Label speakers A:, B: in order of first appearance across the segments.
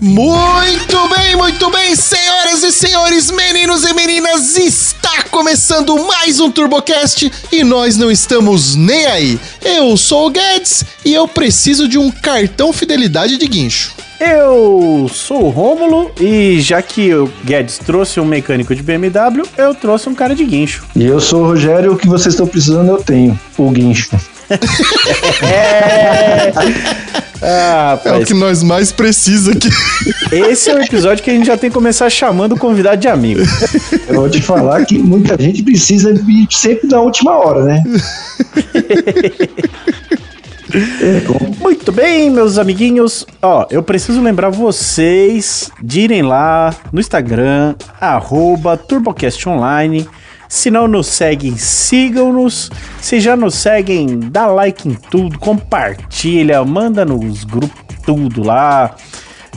A: Muito bem, muito bem, senhoras e senhores, meninos e meninas, está começando mais um TurboCast e nós não estamos nem aí. Eu sou o Guedes e eu preciso de um cartão fidelidade de guincho.
B: Eu sou o Rômulo e já que o Guedes trouxe um mecânico de BMW, eu trouxe um cara de guincho.
C: E eu sou o Rogério, o que vocês estão precisando eu tenho, o guincho.
A: É... Ah, é o que nós mais precisa aqui.
B: Esse é o episódio que a gente já tem que começar chamando o convidado de amigo.
C: Eu vou te falar que muita gente precisa vir sempre na última hora, né?
B: Muito bem, meus amiguinhos. Ó, eu preciso lembrar vocês de irem lá no Instagram, arroba TurboCastOnline. Se não nos seguem, sigam-nos. Se já nos seguem, dá like em tudo, compartilha, manda nos grupos tudo lá.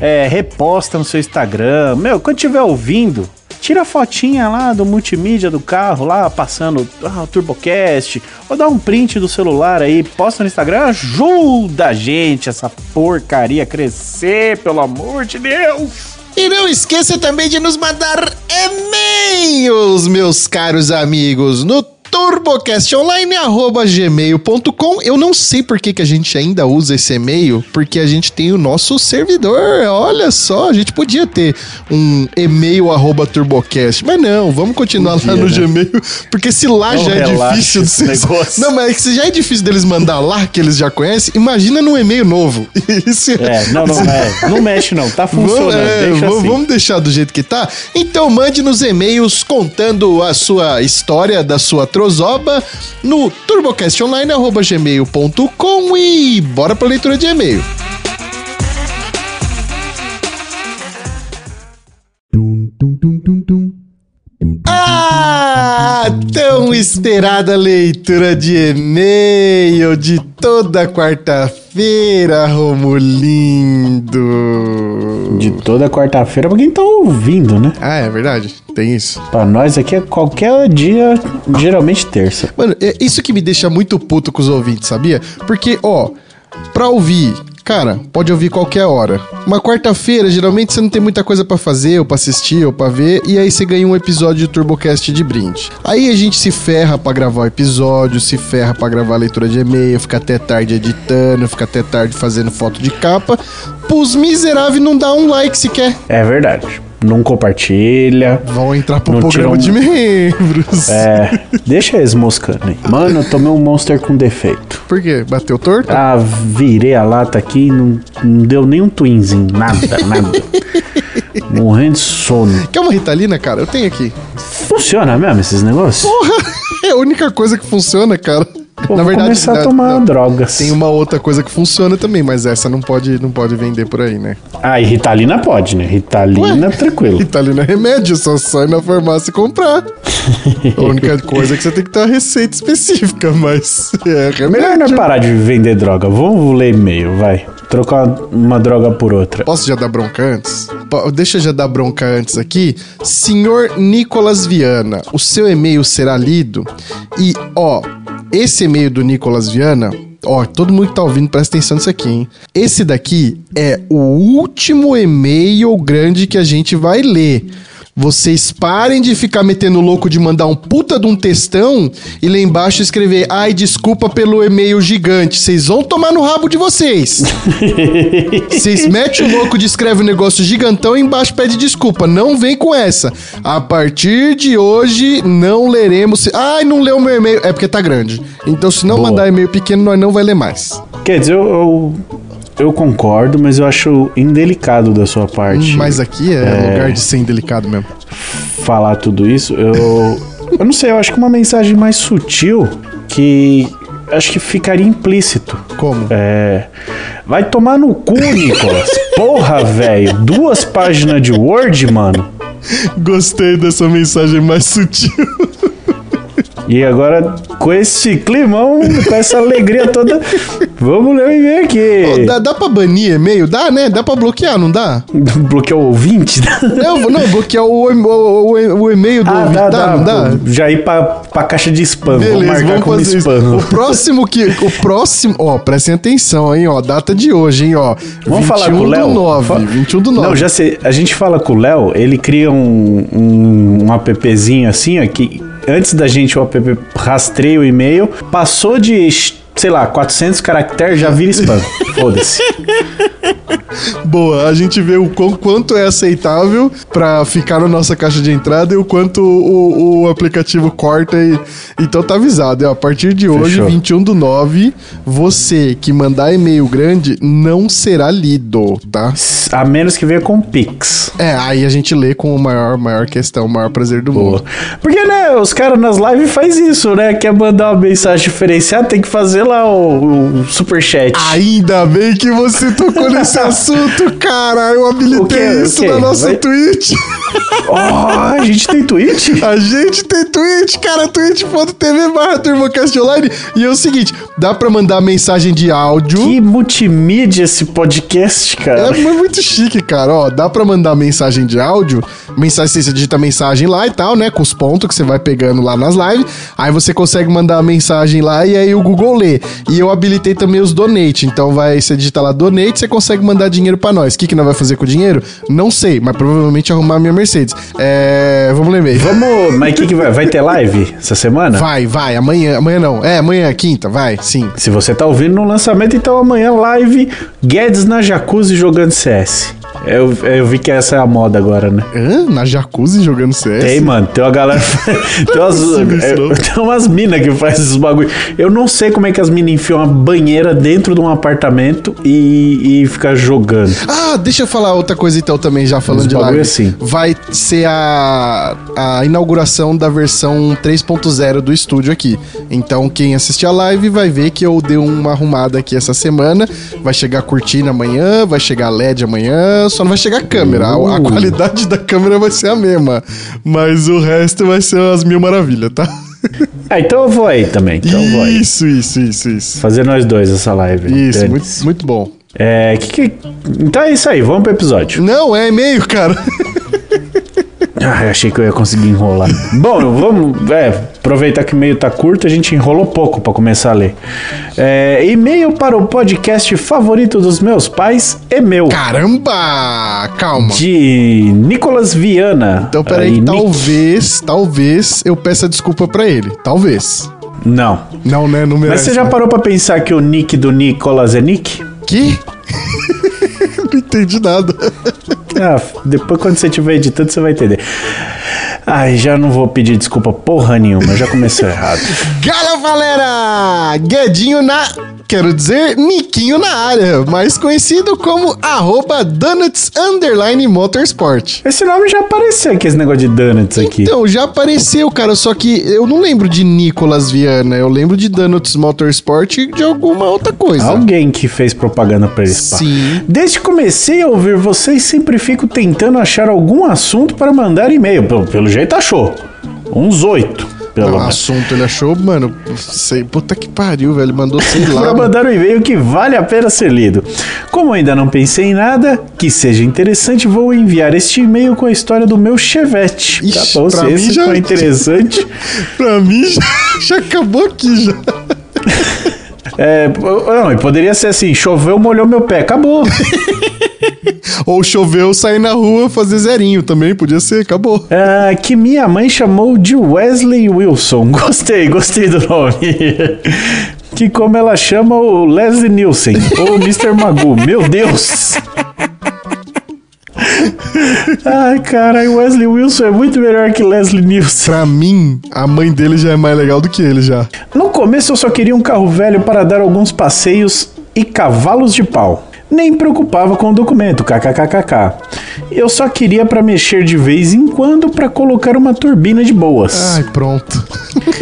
B: É, reposta no seu Instagram. Meu, quando estiver ouvindo, tira a fotinha lá do multimídia do carro, lá passando ah, o TurboCast, ou dá um print do celular aí, posta no Instagram, ajuda a gente, essa porcaria a crescer, pelo amor de Deus!
A: E não esqueça também de nos mandar e-mails, meus caros amigos, no turbocastonline.gmail.com Eu não sei por que, que a gente ainda usa esse e-mail, porque a gente tem o nosso servidor. Olha só, a gente podia ter um e-mail arroba turbocast, mas não, vamos continuar podia, lá no né? Gmail, porque se lá não já é difícil... Vocês... Não, mas é se já é difícil deles mandar lá, que eles já conhecem, imagina no e-mail novo.
B: Isso é... não, não, é, não mexe não, tá funcionando, vamos, é,
A: vamos, assim. vamos deixar do jeito que tá? Então mande nos e-mails contando a sua história da sua Trozoba no turbocastonline.gmail.com e bora pra leitura de e-mail. Ah, tão esperada leitura de e-mail de toda quarta-feira, Romulindo.
B: De toda quarta-feira pra quem tá ouvindo, né?
A: Ah, é verdade. Tem isso.
B: Pra nós aqui é qualquer dia, geralmente terça.
A: Mano, é isso que me deixa muito puto com os ouvintes, sabia? Porque, ó, pra ouvir Cara, pode ouvir qualquer hora. Uma quarta-feira, geralmente você não tem muita coisa para fazer, ou pra assistir, ou pra ver, e aí você ganha um episódio de TurboCast de brinde. Aí a gente se ferra para gravar o episódio, se ferra para gravar a leitura de e-mail, fica até tarde editando, fica até tarde fazendo foto de capa. Pros miseráveis não dá um like sequer.
B: É verdade não compartilha.
A: Vão entrar pro programa de membros.
B: É, deixa eles moscando aí. Mano, eu tomei um monster com defeito.
A: Por quê? Bateu torto?
B: Ah, virei a lata aqui e não, não deu nem um twinzinho. Nada, nada. Morrendo de sono.
A: Quer uma ritalina, cara? Eu tenho aqui.
B: Funciona mesmo esses negócios?
A: Porra! É a única coisa que funciona, cara.
B: Pô, na verdade, começar a tomar não, drogas.
A: Tem uma outra coisa que funciona também, mas essa não pode, não pode vender por aí, né?
B: Ah, e Ritalina pode, né? Ritalina, Ué, tranquilo.
A: Ritalina é remédio, só sai na farmácia e comprar. a única coisa é que você tem que ter uma receita específica, mas é remédio.
B: Melhor não é parar de vender droga. Vamos ler e-mail, vai. Trocar uma droga por outra.
A: Posso já dar bronca antes? Deixa eu já dar bronca antes aqui. Senhor Nicolas Viana, o seu e-mail será lido e, ó, esse e-mail do Nicolas Viana, ó, todo mundo que tá ouvindo, presta atenção nisso aqui, hein? Esse daqui é o último e-mail grande que a gente vai ler. Vocês parem de ficar metendo louco de mandar um puta de um textão e lá embaixo escrever: ai, desculpa pelo e-mail gigante. Vocês vão tomar no rabo de vocês. Vocês metem o louco de escreve um negócio gigantão e embaixo pede desculpa. Não vem com essa. A partir de hoje não leremos. Ai, não leu meu e-mail. É porque tá grande. Então, se não Boa. mandar e-mail pequeno, nós não vai ler mais.
B: Quer dizer, eu, eu eu concordo, mas eu acho indelicado da sua parte.
A: Mas aqui é, é lugar de ser indelicado mesmo.
B: Falar tudo isso, eu. eu não sei, eu acho que uma mensagem mais sutil que acho que ficaria implícito.
A: Como?
B: É. Vai tomar no cu, Nicolas. Porra, velho. Duas páginas de Word, mano.
A: Gostei dessa mensagem mais sutil.
B: E agora, com esse climão, com essa alegria toda, vamos ler o e-mail aqui.
A: Dá, dá pra banir e-mail? Dá, né? Dá pra bloquear, não dá?
B: Bloquear o ouvinte?
A: Não, não bloquear o, o, o, o e-mail do
B: Ah,
A: ouvinte.
B: dá,
A: Dá,
B: dá.
A: não dá?
B: Já ir pra, pra caixa de spam.
A: Beleza,
B: marcar
A: vamos
B: como
A: fazer isso.
B: spam.
A: O próximo que. O próximo. Ó, prestem atenção, hein, ó. Data de hoje, hein, ó.
B: Vamos falar com o Léo?
A: do 9.
B: Fa-
A: 21 do 9.
B: Não, já sei. A gente fala com o Léo, ele cria um, um, um appzinho assim, ó, que antes da gente o app rastreia o e-mail, passou de, sei lá, 400 caracteres, já vira spam. Foda-se.
A: Boa, a gente vê o quão- quanto é aceitável pra ficar na nossa caixa de entrada e o quanto o, o aplicativo corta. E, então tá avisado, é, a partir de hoje,
B: Fechou.
A: 21 do 9, você que mandar e-mail grande não será lido, tá?
B: A menos que venha com Pix.
A: É, aí a gente lê com o maior, maior questão, o maior prazer do mundo.
B: Porque, né, os caras nas lives faz isso, né? Quer mandar uma mensagem diferenciada, tem que fazer lá o, o superchat.
A: Ainda bem que você tocou nesse assunto, cara. Eu habilitei isso na nossa
B: Vai-
A: Twitch.
B: Ó, a gente tem Twitch?
A: A gente tem Twitch, cara, twitch.tv barra Turbocast Online. E é o seguinte, dá pra mandar mensagem de áudio.
B: Que multimídia esse podcast, cara.
A: É mu- muito chique, cara. Ó, dá pra mandar mensagem de áudio. Mensagem, você digita mensagem lá e tal, né? Com os pontos que você vai pegando lá nas lives. Aí você consegue mandar a mensagem lá e aí o Google lê. E eu habilitei também os donate. Então vai, você digita lá donate, você consegue mandar dinheiro pra nós. O que, que nós vai fazer com o dinheiro? Não sei, mas provavelmente arrumar a minha Mercedes. É. Vamos ler e-mail.
B: Vamos, mas o que, que vai? Vai ter live essa semana?
A: Vai, vai, amanhã. Amanhã não. É, amanhã, quinta, vai, sim.
B: Se você tá ouvindo no lançamento, então amanhã live Guedes na jacuzzi jogando CS. Eu, eu vi que essa é a moda agora, né?
A: Hã? Na jacuzzi jogando CS?
B: Tem, mano. Tem uma galera. tem, umas,
A: possível isso,
B: é, tem umas minas que fazem esses bagulho. Eu não sei como é que as minas enfiam uma banheira dentro de um apartamento e, e ficar jogando.
A: Ah, deixa eu falar outra coisa então também, já falando
B: Uns
A: de
B: bagulho
A: live.
B: assim.
A: Vai ser a, a inauguração da versão 3.0 do estúdio aqui. Então, quem assistir a live vai ver que eu dei uma arrumada aqui essa semana. Vai chegar cortina amanhã, vai chegar LED amanhã, só não vai chegar câmera. A, a
B: Uh.
A: qualidade da câmera vai ser a mesma. Mas o resto vai ser as mil maravilhas, tá?
B: Ah, então eu vou aí também. Então eu vou aí.
A: Isso, isso, isso, isso.
B: Fazer nós dois essa live.
A: Isso, muito, muito bom.
B: É, que que... Então é isso aí, vamos pro episódio.
A: Não, é e-mail, cara.
B: Ah, eu achei que eu ia conseguir enrolar. Bom, vamos. É, aproveitar que o e-mail tá curto, a gente enrolou pouco pra começar a ler. É, e-mail para o podcast favorito dos meus pais é meu.
A: Caramba! Calma.
B: De Nicolas Viana.
A: Então, peraí,
B: Aí,
A: que
B: Nick-
A: talvez, talvez eu peça desculpa pra ele. Talvez.
B: Não.
A: Não, né? Não
B: Mas
A: merece.
B: você já parou pra pensar que o nick do Nicolas é Nick?
A: Que? não entendi nada.
B: Ah, depois quando você estiver editando, você vai entender. Ai, já não vou pedir desculpa porra nenhuma, já começou errado.
A: Gala, galera! Guedinho na... Quero dizer, Niquinho na área, mais conhecido como arroba Donuts Underline Motorsport.
B: Esse nome já apareceu aqui, esse negócio de donuts aqui.
A: Então, já apareceu, cara, só que eu não lembro de Nicolas Viana, eu lembro de Donuts Motorsport e de alguma outra coisa.
B: Alguém que fez propaganda pra pá.
A: Sim.
B: Desde que comecei a ouvir vocês, sempre fico tentando achar algum assunto para mandar e-mail. Pelo, pelo jeito achou. Uns oito, pelo
A: Não, assunto, ele achou, mano, sei, puta que pariu, velho, mandou sei lá. Mano.
B: mandar um e-mail que vale a pena ser lido. Como ainda não pensei em nada que seja interessante, vou enviar este e-mail com a história do meu Chevette.
A: Ixi,
B: tá bom,
A: pra
B: se
A: mim
B: esse
A: já-
B: for interessante.
A: Pra mim já, já acabou aqui já.
B: é, não, poderia ser assim: choveu, molhou meu pé. Acabou.
A: Ou choveu, sair na rua fazer zerinho também, podia ser, acabou.
B: Ah, que minha mãe chamou de Wesley Wilson. Gostei, gostei do nome. Que como ela chama o Leslie Nielsen ou Mr. Magoo. Meu Deus! Ai, caralho, Wesley Wilson é muito melhor que Leslie Nielsen.
A: Pra mim, a mãe dele já é mais legal do que ele já.
B: No começo eu só queria um carro velho para dar alguns passeios e cavalos de pau. Nem preocupava com o documento, kkkk. Eu só queria para mexer de vez em quando para colocar uma turbina de boas.
A: Ai, pronto.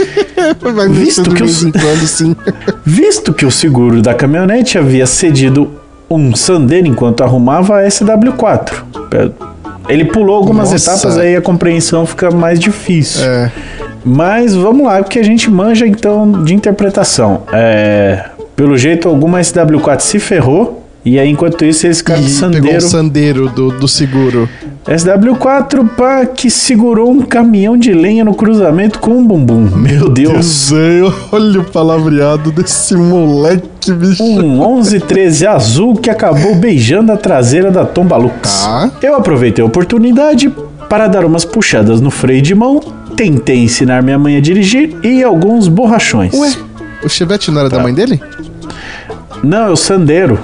A: Vai
B: Visto que
A: em quando, sim.
B: Visto que o seguro da caminhonete havia cedido um Sandero enquanto arrumava a SW4. Ele pulou algumas
A: Nossa.
B: etapas, aí a compreensão fica mais difícil.
A: É.
B: Mas vamos lá, porque a gente manja então de interpretação. É, pelo jeito, alguma SW4 se ferrou. E aí, enquanto isso, esse cara do
A: E pegou
B: Sandeiro.
A: o sandeiro do, do seguro.
B: SW4 pá, que segurou um caminhão de lenha no cruzamento com um bumbum. Meu Deus.
A: Deus, olha o palavreado desse moleque, bicho.
B: Um 1113 azul que acabou beijando a traseira da Tomba Lux.
A: Tá.
B: Eu aproveitei a oportunidade para dar umas puxadas no freio de mão, tentei ensinar minha mãe a dirigir e alguns borrachões.
A: Ué, o Chevette não era
B: Tá.
A: da mãe dele?
B: Não, é o Sandeiro.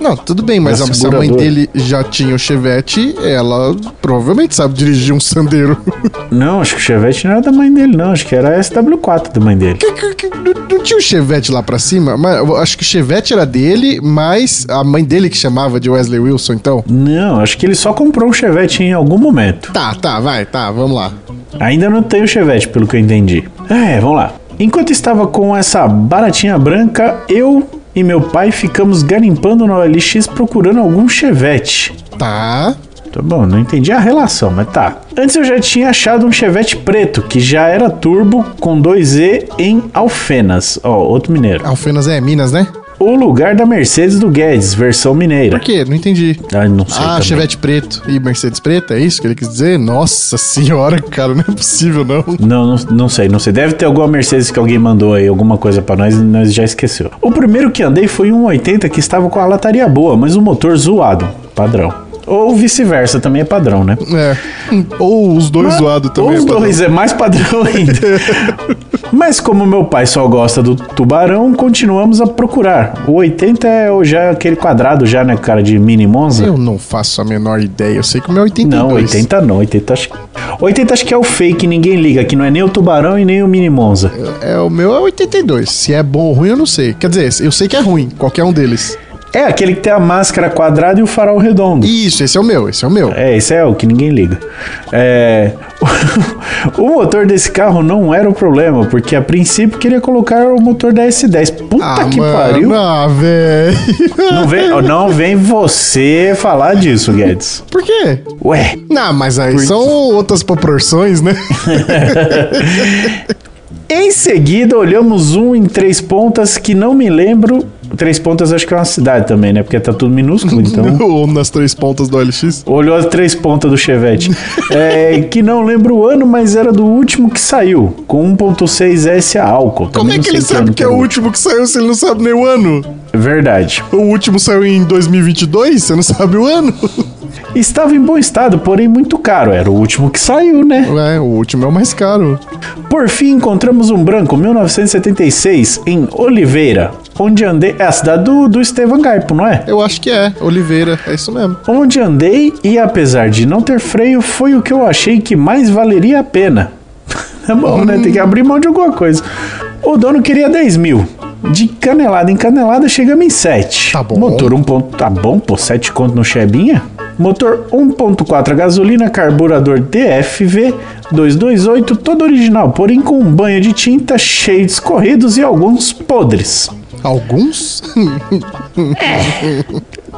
A: Não, tudo bem, mas a, se a mãe dele já tinha o Chevette, ela provavelmente sabe dirigir um sandeiro.
B: Não, acho que o Chevette não era da mãe dele, não. Acho que era a SW4 da mãe dele.
A: Que- que- que- não, tinha o Chevette lá pra cima? Mas acho que o Chevette era dele, mas a mãe dele que chamava de Wesley Wilson, então.
B: Não, acho que ele só comprou um Chevette em algum momento.
A: Tá, tá, vai, tá, vamos lá.
B: Ainda não tem o Chevette, pelo que eu entendi. É, vamos lá. Enquanto estava com essa baratinha branca, eu e meu pai ficamos garimpando no OLX procurando algum Chevette.
A: Tá.
B: Tá bom, não entendi a relação, mas tá. Antes eu já tinha achado um Chevette preto, que já era turbo com 2E em Alfenas. Ó, outro mineiro.
A: Alfenas é Minas, né?
B: O lugar da Mercedes do Guedes, versão mineira.
A: Por quê? Não entendi.
B: Ah, não sei
A: Ah,
B: também.
A: Chevette preto e Mercedes preta, é isso que ele quis dizer? Nossa senhora, cara, não é possível, não.
B: Não, não, não sei, não sei. Deve ter alguma Mercedes que alguém mandou aí, alguma coisa pra nós e nós já esqueceu. O primeiro que andei foi um 80 que estava com a lataria boa, mas o motor zoado. Padrão. Ou vice-versa, também é padrão, né?
A: É. Ou os dois zoados também.
B: Ou os
A: é
B: dois, é mais padrão ainda. Mas como meu pai só gosta do tubarão, continuamos a procurar. O 80 é já aquele quadrado já, né, cara, de mini Monza?
A: Eu não faço a menor ideia. Eu sei que o meu é 82.
B: Não, 80 não, 80 acho, 80 acho que é o fake, ninguém liga, que não é nem o tubarão e nem o mini Monza.
A: É, o meu é 82. Se é bom ou ruim, eu não sei. Quer dizer, eu sei que é ruim, qualquer um deles.
B: É aquele que tem a máscara quadrada e o farol redondo.
A: Isso, esse é o meu, esse é o meu.
B: É, esse é o que ninguém liga. É, o motor desse carro não era o problema, porque a princípio queria colocar o motor da S10. Puta
A: ah,
B: que
A: mano,
B: pariu.
A: Ah, velho.
B: Não vem, não vem você falar disso, Guedes.
A: Por quê?
B: Ué,
A: Não, mas aí são outras proporções, né?
B: em seguida olhamos um em três pontas que não me lembro. Três pontas acho que é uma cidade também, né? Porque tá tudo minúsculo, então.
A: Ou nas três pontas do LX.
B: Olhou as três pontas do Chevette. É, que não lembro o ano, mas era do último que saiu, com 1.6S a álcool.
A: Como
B: Também
A: é
B: não
A: que ele sabe
B: ano
A: que é o último que saiu se ele não sabe nem o ano?
B: Verdade.
A: O último saiu em 2022, você não sabe o ano?
B: Estava em bom estado, porém muito caro. Era o último que saiu, né?
A: Ué, o último é o mais caro.
B: Por fim, encontramos um branco 1976 em Oliveira, onde andei. É a cidade do, do Estevam Gaipo, não é?
A: Eu acho que é, Oliveira, é isso mesmo.
B: Onde andei e apesar de não ter freio, foi o que eu achei que mais valeria a pena. É bom, né? Tem que abrir mão de alguma coisa. O dono queria 10 mil. De canelada em canelada, chegamos em 7.
A: Tá bom.
B: Motor 1. ponto- Tá bom, pô, 7 conto no Chebinha? Motor 1.4 a gasolina, carburador DFV 228, todo original, porém com um banho de tinta cheio de escorridos e alguns podres.
A: Alguns?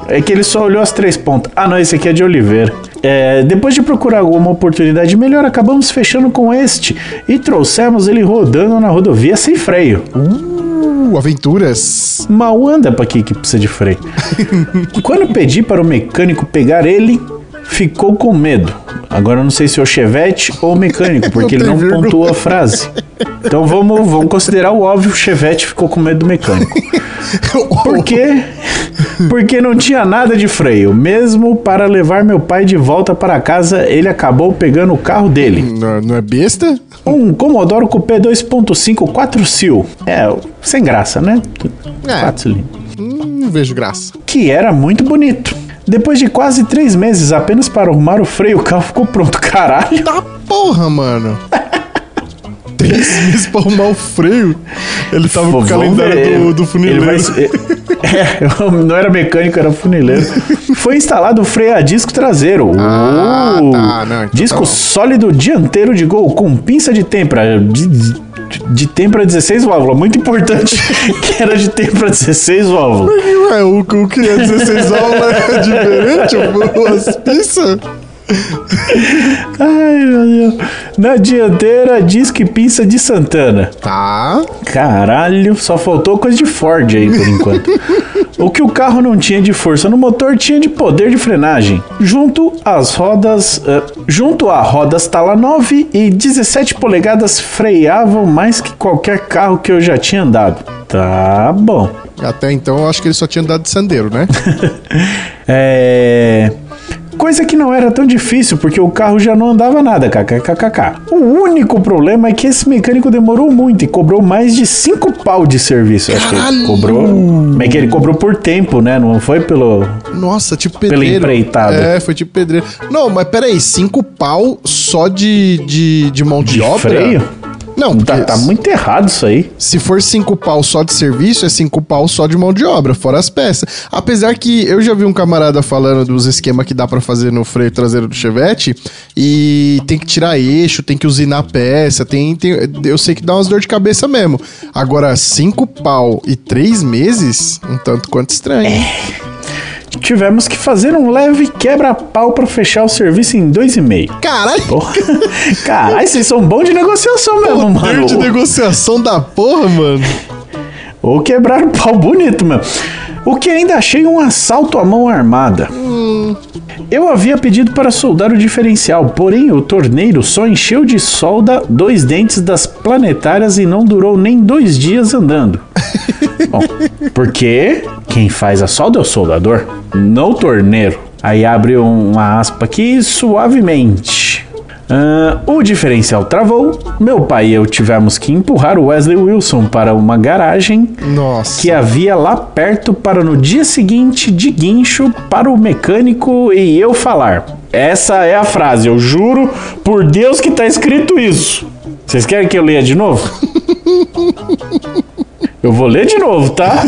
B: É que ele só olhou as três pontas. Ah, não, esse aqui é de Oliveira. É, depois de procurar alguma oportunidade melhor, acabamos fechando com este e trouxemos ele rodando na rodovia sem freio.
A: Uh, aventuras.
B: Mal anda pra aqui que precisa de freio. Quando pedi para o mecânico pegar ele, ficou com medo. Agora eu não sei se é o Chevette ou o mecânico, porque ele
A: Não
B: não
A: tem vírgula.
B: pontuou a frase. Então vamos, vamos considerar o óbvio, o Chevette ficou com medo do mecânico. Por quê? Porque não tinha nada de freio. Mesmo para levar meu pai de volta para casa, ele acabou pegando o carro dele.
A: Não, não é besta?
B: Um Commodore Coupé 2.5 4 sil. É, sem graça, né?
A: É.
B: 4 cilindros.
A: Hum, Não vejo graça.
B: Que era muito bonito. Depois de quase três meses apenas para arrumar o freio, o carro ficou pronto. Caralho.
A: Tá porra, mano. Três meses pra arrumar o freio. Ele tava com o calendário
B: ver.
A: do, do funileiro.
B: Vai- É, não era mecânico, era funileiro. Foi instalado o freio a disco traseiro.
A: Ah,
B: Uh,
A: tá, não, então
B: disco
A: tá
B: sólido dianteiro de gol com pinça de têmpera. De, de têmpera 16 válvulas. Muito importante que era de têmpera 16 válvulas.
A: Ué, o, o que é 16 aulas é diferente? O- As pizzas?
B: Ai, meu Deus. Na dianteira, diz que pinça de Santana.
A: Tá.
B: Caralho, só faltou coisa de Ford aí por enquanto. O que o carro não tinha de força no motor tinha de poder de frenagem. Junto às rodas, eh, junto a rodas Tala 9 e 17 polegadas freavam mais que qualquer carro que eu já tinha andado. Tá bom.
A: Até então eu acho que ele só tinha andado de sandeiro, né?
B: É. Coisa que não era tão difícil, porque o carro já não andava nada, kkkk. O único problema é que esse mecânico demorou muito e cobrou mais de 5 pau de serviço. Acho que ele cobrou. Como é que ele cobrou por tempo, né? Não foi pelo.
A: Nossa, tipo
B: Pela
A: pedreiro.
B: empreitada.
A: É, foi tipo pedreiro. Não, mas peraí, cinco pau só de, de, de mão de,
B: De
A: obra?
B: freio?
A: Não,
B: Tá, tá muito errado isso aí.
A: se for cinco pau só de serviço, é cinco pau só de mão de obra, fora as peças. Apesar que eu já vi um camarada falando dos esquemas que dá pra fazer no freio traseiro do Chevette e tem que tirar eixo, tem que usinar peça, tem, tem, eu sei que dá umas dor de cabeça mesmo. Agora, cinco pau e três meses, um tanto quanto estranho.
B: Tivemos que fazer um leve quebra-pau pra fechar o serviço em dois e meio.
A: Caralho!
B: Porra. Caralho, vocês são bons de negociação mesmo,
A: Poder
B: mano.
A: de negociação da porra, mano.
B: Ou quebrar o pau bonito, mano. O que ainda achei um assalto à mão armada. Eu havia pedido para soldar o diferencial, porém o torneiro só encheu de solda dois dentes das planetárias e não durou nem dois dias andando. Bom, porque quem faz a solda é o soldador, não o torneiro. Aí abre uma aspa aqui suavemente. Ah, o diferencial travou. Meu pai e eu tivemos que empurrar o Wesley Wilson para uma garagem
A: Nossa.
B: que havia lá perto para no dia seguinte de guincho para o mecânico e eu falar. Essa é a frase, eu juro por Deus que tá escrito isso. Vocês querem que eu leia de novo? Eu vou ler de novo, tá?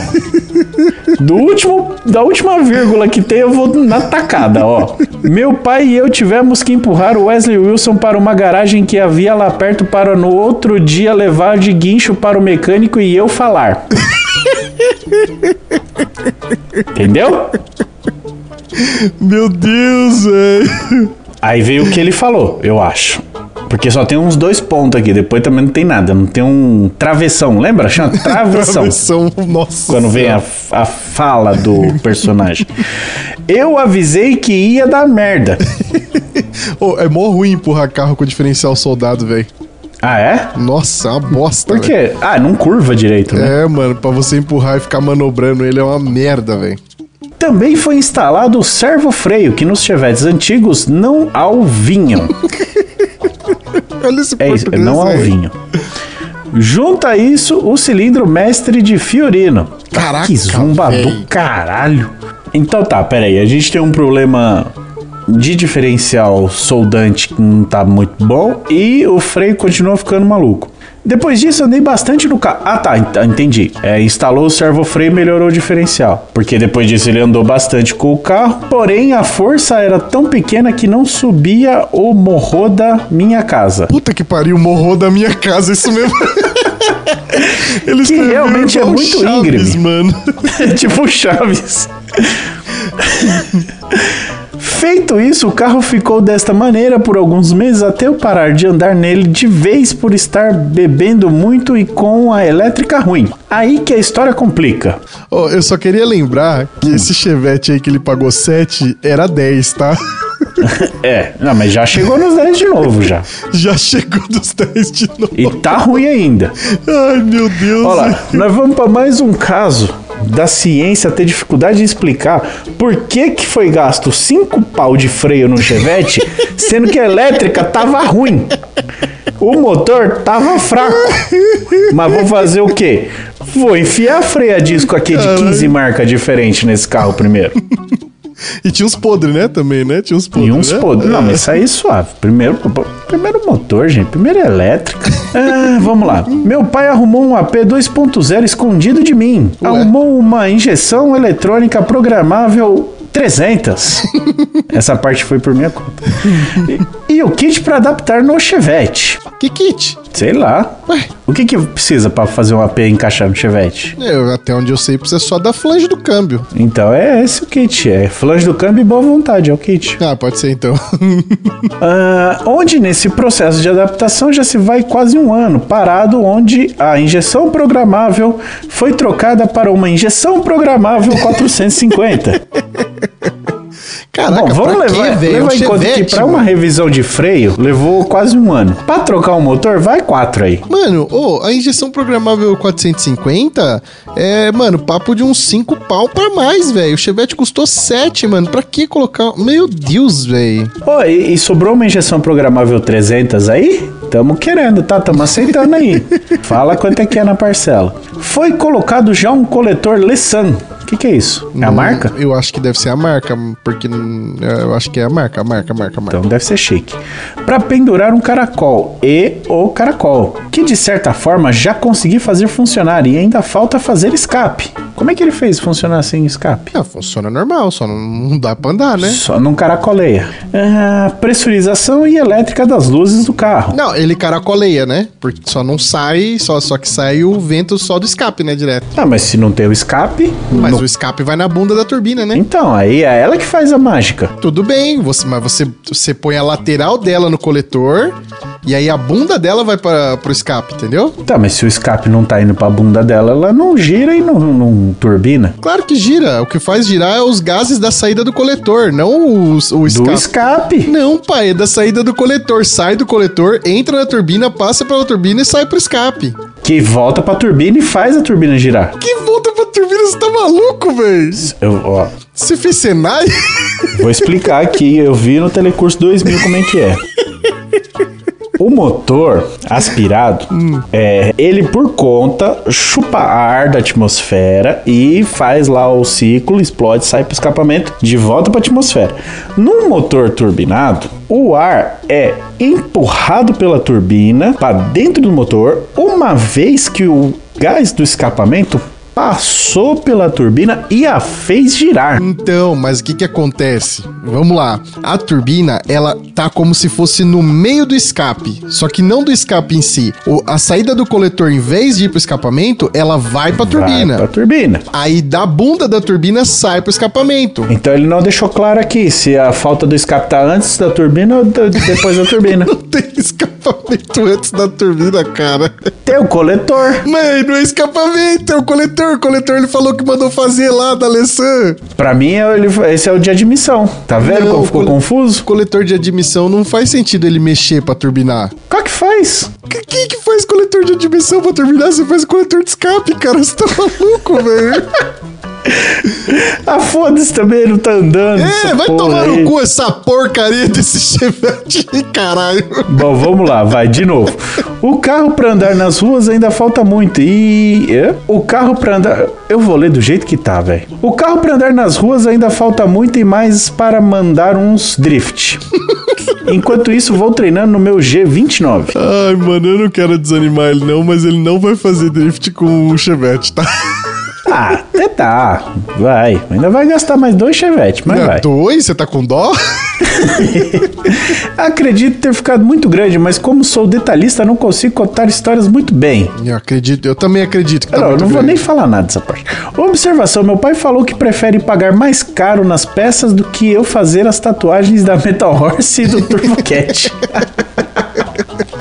B: Do último, da última vírgula que tem, eu vou na tacada, ó. Meu pai e eu tivemos que empurrar o Wesley Wilson para uma garagem que havia lá perto para no outro dia levar de guincho para o mecânico e eu falar. Entendeu?
A: Meu Deus, velho.
B: Aí veio o que ele falou, eu acho. Porque só tem uns dois pontos aqui, depois também não tem nada. Não tem um travessão, lembra? Chama travessão.
A: Travessão, nossa.
B: Quando vem a, a fala do personagem. Eu avisei que ia dar merda.
A: Ô, é mó ruim empurrar carro com diferencial soldado, velho.
B: Ah, é?
A: Nossa, é uma bosta.
B: Por quê? Ah, não curva direito, né?
A: É, mano, pra você empurrar e ficar manobrando ele é uma merda, velho.
B: Também foi instalado o servo-freio, que nos chevetes antigos não alvinham.
A: Olha esse
B: É isso,
A: português
B: não alvinho. Junta a isso o cilindro mestre de Fiorino.
A: Caraca,
B: Que zumba
A: véi.
B: do caralho. Então tá, peraí. A gente tem um problema de diferencial soldante que não tá muito bom e o freio continua ficando maluco. Depois disso, andei bastante no carro. Ah, tá, ent- entendi. É, instalou o servo-freio e melhorou o diferencial. Porque depois disso ele andou bastante com o carro, porém a força era tão pequena que não subia o morro da minha casa.
A: Puta que pariu, morrou da minha casa, isso mesmo. Ele escreveu
B: realmente é muito
A: Chaves,
B: íngreme.
A: mano.
B: tipo Chaves. Feito isso, o carro ficou desta maneira por alguns meses até eu parar de andar nele de vez por estar bebendo muito e com a elétrica ruim. Aí que a história complica.
A: Ô, eu só queria lembrar que esse Chevette aí que ele pagou 7 era 10, tá?
B: É, não, mas já chegou nos 10 de novo já.
A: Já chegou dos 10 de novo.
B: E tá ruim ainda.
A: Ai, meu Deus.
B: Olha lá, nós vamos para mais um caso da ciência ter dificuldade em explicar por que que foi gasto 5 pau de freio no Chevette, sendo que a elétrica tava ruim. O motor tava fraco. Mas vou fazer o quê? Vou enfiar freio a disco aqui de 15 marcas diferentes nesse carro primeiro.
A: E tinha uns podres, né? Também, né? Tinha uns podres.
B: E uns
A: né?
B: podres. Não, mas isso aí é suave. Primeiro, primeiro motor, gente. Primeiro é elétrica. Ah, vamos lá. Meu pai arrumou um AP 2.0 escondido de mim.
A: Ué.
B: Arrumou uma injeção eletrônica programável 300. Essa parte foi por minha conta. E, o kit para adaptar no Chevette.
A: Que kit?
B: Sei lá.
A: Ué,
B: O que que precisa para fazer um AP encaixar no Chevette?
A: eu, até onde eu sei, precisa só da flange do câmbio.
B: Então é esse o kit. É flange do câmbio e boa vontade, é o kit.
A: Ah, pode ser então.
B: Ah, onde nesse processo de adaptação já se vai quase um ano, parado onde a injeção programável foi trocada para uma injeção programável 450.
A: Caraca,
B: Bom, vamos
A: pra quê,
B: levar,
A: velho?
B: levar
A: Um
B: em conta que
A: Chevette,
B: para uma revisão de freio levou quase um ano. Para trocar um motor, vai quatro aí.
A: Mano, ô, a injeção programável 450 é, mano, papo de uns 5 pau pra mais, velho. O Chevette custou 7, mano. Pra que colocar. Meu Deus, velho.
B: Pô, e, e sobrou uma injeção programável 300 aí? Tamo querendo, tá? Tamo aceitando aí. Fala quanto é que é na parcela. Foi colocado já um coletor Lessan. O que, que é isso? É a
A: Hum,
B: marca?
A: Eu acho que deve ser a marca, porque hum, eu acho que é a marca, a marca, a marca, a marca.
B: Então deve ser chique. Para pendurar um caracol e o caracol, que de certa forma já consegui fazer funcionar e ainda falta fazer escape. Como é que ele fez funcionar sem escape?
A: Ah, funciona normal, só não, não dá pra andar, né?
B: Só não caracoleia. Ah, pressurização e elétrica das luzes do carro.
A: Não, ele caracoleia, né? Porque só não sai, só, só que sai o vento só do escape, né? Direto.
B: Ah, mas se não tem o escape.
A: Mas
B: não-
A: o escape vai na bunda da turbina, né?
B: Então, aí é ela que faz a mágica.
A: Tudo bem, você, mas você, você põe a lateral dela no coletor e aí a bunda dela vai para pro escape, entendeu?
B: Tá, mas se o escape não tá indo pra bunda dela, ela não gira e não, não turbina.
A: Claro que gira. O que faz girar é os gases da saída do coletor, não os, o
B: Do
A: escape.
B: escape.
A: Não, pai, é da saída do coletor. Sai do coletor, entra na turbina, passa pela turbina e sai pro escape.
B: Que volta pra turbina e faz a turbina girar.
A: Que volta pra turbina, você tá maluco, velho?
B: Eu, ó,
A: Você fez Senai?
B: Vou explicar aqui, eu vi no Telecurso 2000 como é que é. O motor aspirado, é, ele por conta chupa ar da atmosfera e faz lá o ciclo, explode, sai para o escapamento, de volta para a atmosfera. Num motor turbinado, o ar é empurrado pela turbina para dentro do motor, uma vez que o gás do escapamento passou pela turbina e a fez girar.
A: Então, mas o que que acontece? Vamos lá. A turbina, ela tá como se fosse no meio do escape, só que não do escape em si. O- a saída do coletor, em vez de ir pro escapamento, ela vai pra turbina.
B: Vai pra turbina.
A: Aí da bunda da turbina sai pro escapamento.
B: Então ele não deixou claro aqui se a falta do escape tá antes da turbina ou depois da turbina.
A: Não tem escapamento antes da turbina, cara.
B: Tem o coletor.
A: Mãe, não é escapamento, é o coletor. O coletor ele falou que mandou fazer lá da Alessan.
B: Pra mim, é- ele- esse é o de admissão. Tá vendo
A: Não,
B: como ficou confuso?
A: O coletor de admissão não faz sentido ele mexer pra turbinar.
B: Qual que faz?
A: Que- Quem que faz coletor de admissão pra turbinar? Você faz coletor de escape, cara. Você tá maluco, velho?
B: Ah, foda-se também, não tá andando.
A: É, vai tomar
B: aí.
A: no cu essa porcaria desse chevette caralho.
B: Bom, vamos lá, vai de novo. O carro pra andar nas ruas ainda falta muito. E é? o carro pra andar, eu vou ler do jeito que tá, velho. O carro pra andar nas ruas ainda falta muito e mais para mandar uns drift. Enquanto isso, vou treinando no meu G29.
A: Ai, mano, eu não quero desanimar ele não, mas ele não vai fazer drift com o chevette, tá?
B: Ah, até tá. Vai. Ainda vai gastar mais dois Chevette, mas
A: Não,
B: vai.
A: Dois? Você tá com dó?
B: Acredito ter ficado muito grande, mas como sou detalhista, não consigo contar histórias muito bem.
A: Eu acredito, eu também acredito que tá
B: não,
A: muito
B: não vou nem
A: grande.
B: falar nada dessa parte. Observação: meu pai falou que prefere pagar mais caro nas peças do que eu fazer as tatuagens da Metal Horse e do Turbo Cat.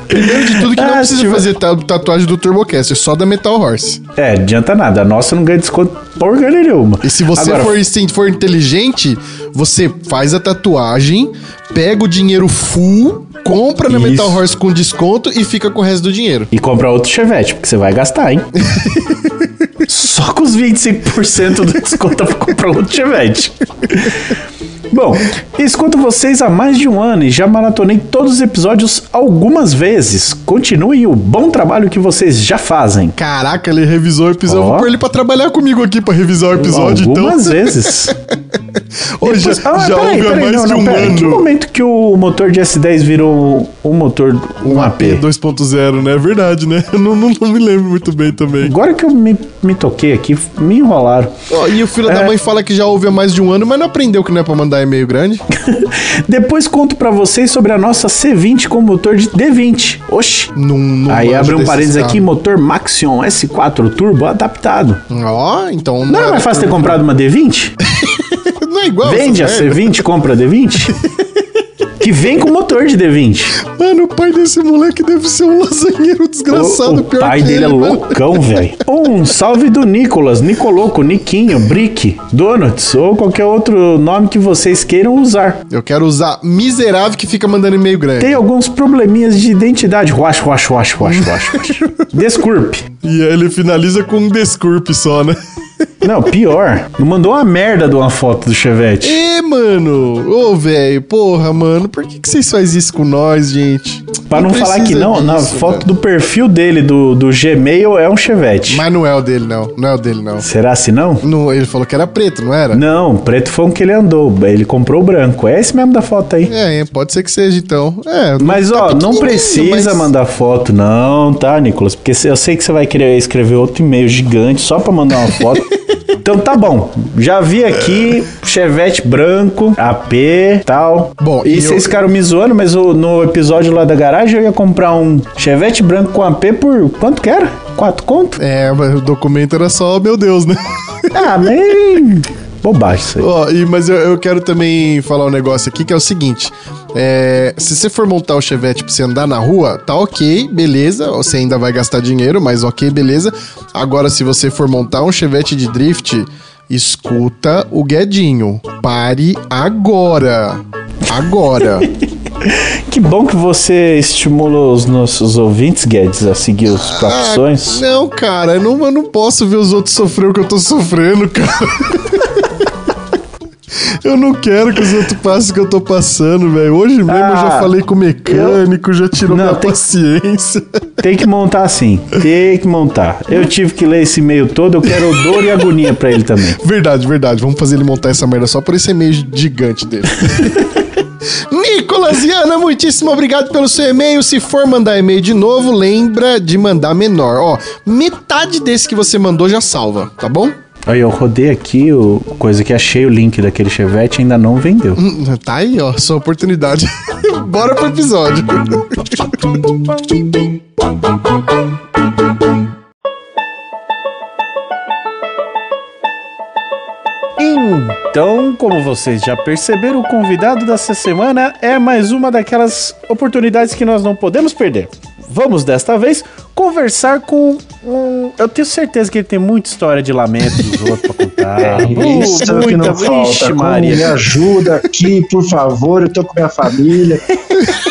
A: Primeiro de tudo que não
B: Ah,
A: precisa
B: se tiver-
A: fazer ta- tatuagem do TurboCast, é só da Metal Horse.
B: é, adianta nada. A nossa não ganha desconto porcaria nenhuma.
A: E se você
B: Agora,
A: for, se for inteligente, você faz a tatuagem, pega o dinheiro full, compra na
B: Isso.
A: Metal Horse com desconto e fica com o resto do dinheiro.
B: E compra outro Chevette, porque você vai gastar, hein? Só com os 25% do desconto pra comprar outro Chevette. Bom, escuto vocês há mais de um ano e já maratonei todos os episódios algumas vezes. Continuem o bom trabalho que vocês já fazem.
A: Caraca, ele revisou o episódio.
B: Ó.
A: Vou pôr ele pra trabalhar comigo aqui pra revisar o episódio, então.
B: algumas vezes.
A: Hoje
B: Depois- Ah,
A: já
B: peraí,
A: houve
B: peraí,
A: mais
B: não,
A: de
B: não,
A: um
B: peraí. Em que
A: ano.
B: momento que o motor de S10 virou um motor, um, AP?
A: 2.0, né? É verdade, né? Eu não, não, não me lembro muito bem também.
B: Agora que eu me, me toquei aqui, me enrolaram.
A: Ó, e o filho da
B: É.
A: mãe fala que já houve há mais de um ano, mas não aprendeu que não é pra mandar e-mail grande.
B: Depois conto pra vocês sobre a nossa C20 com motor de D20. Oxi.
A: Não, não
B: Aí abre um parênteses aqui,
A: carros.
B: motor Maxion S4 Turbo adaptado.
A: Ó, então
B: Não é
A: era
B: mais fácil ter comprado uma D20?
A: Não é igual.
B: Vende a
A: merda.
B: C20, compra a D20? Que vem com motor de D20.
A: Mano, o pai desse moleque deve ser um lasanheiro desgraçado,
B: O, o pai dele é
A: ele, mano.
B: loucão, velho. Um salve do Nicolas, Nicoloco, Niquinho, Brick, Donuts ou qualquer outro nome que vocês queiram usar.
A: Eu quero usar miserável que fica mandando e-mail grande.
B: Tem alguns probleminhas de identidade. Ruash, ruash, ruash, ruash. ruash. Desculpe.
A: E aí ele finaliza com um desculpe só, né?
B: Não, pior. Não mandou uma merda de uma foto do Chevette.
A: Ê, mano! Ô, velho, porra, mano, por que, que vocês fazem isso com nós, gente?
B: Pra não falar que não, na
A: disso,
B: foto
A: velho.
B: do perfil dele, do, do Gmail, é um Chevette.
A: Mas não é o dele, não. Não é o dele, não.
B: Será se não?
A: Não, ele falou que era preto, não era?
B: Não, preto foi um que ele andou. Ele comprou o branco. É esse mesmo da foto aí.
A: É, pode ser que seja, então. É,
B: Mas,
A: tá
B: ó, não precisa
A: mas-
B: mandar foto, não, tá, Nicolas? Porque eu sei que você vai querer escrever outro e-mail gigante só pra mandar uma foto. então tá bom. Já vi aqui Chevette branco, AP tal.
A: Bom,
B: e
A: e
B: vocês
A: eu-
B: ficaram me zoando, mas o- no episódio lá da garagem eu ia comprar um Chevette branco com AP por quanto que era? Quatro conto?
A: É, mas o documento era só, meu Deus, né?
B: Ah, mas. Bobagem isso aí.
A: Ó, e, mas eu, eu quero também falar um negócio aqui que é o seguinte: é, se você for montar o Chevette pra você andar na rua, tá ok, beleza. Você ainda vai gastar dinheiro, mas ok, beleza. Agora, se você for montar um Chevette de drift, escuta o Guedinho. Pare agora. Agora.
B: Que bom que você estimula os nossos ouvintes, Guedes, a seguir os próprios
A: Ah,
B: sonhos.
A: não, cara, eu não, eu não posso ver os outros sofrer o que eu tô sofrendo, cara. Eu não quero que os outros passem o que eu tô passando, velho. Hoje mesmo eu já
B: Ah,
A: falei com o mecânico, já tirou
B: Não,
A: minha
B: tem-
A: paciência.
B: Tem que montar assim. Tem que montar. Eu tive que ler esse e-mail todo, eu quero dor e agonia pra ele também.
A: Verdade, verdade. Vamos fazer ele montar essa merda só por esse e-mail gigante dele. Nicolas Viana, muitíssimo obrigado pelo seu e-mail. Se for mandar e-mail de novo, lembra de mandar menor. Ó, metade desse que você mandou já salva, tá bom?
B: Aí eu rodei aqui, o coisa que achei o link daquele Chevette ainda não vendeu.
A: Hum, Tá aí, ó, sua oportunidade. Bora pro episódio.
B: Então, como vocês já perceberam, o convidado dessa semana é mais uma daquelas oportunidades que nós não podemos perder. Vamos desta vez conversar com um. Eu tenho certeza que ele tem muita história de lamento dos outros pra contar. Uh,
C: Isso é o que não falta.
B: Vixe,
C: Como
B: Maria.
C: me ajuda aqui, por favor. Eu tô com minha família.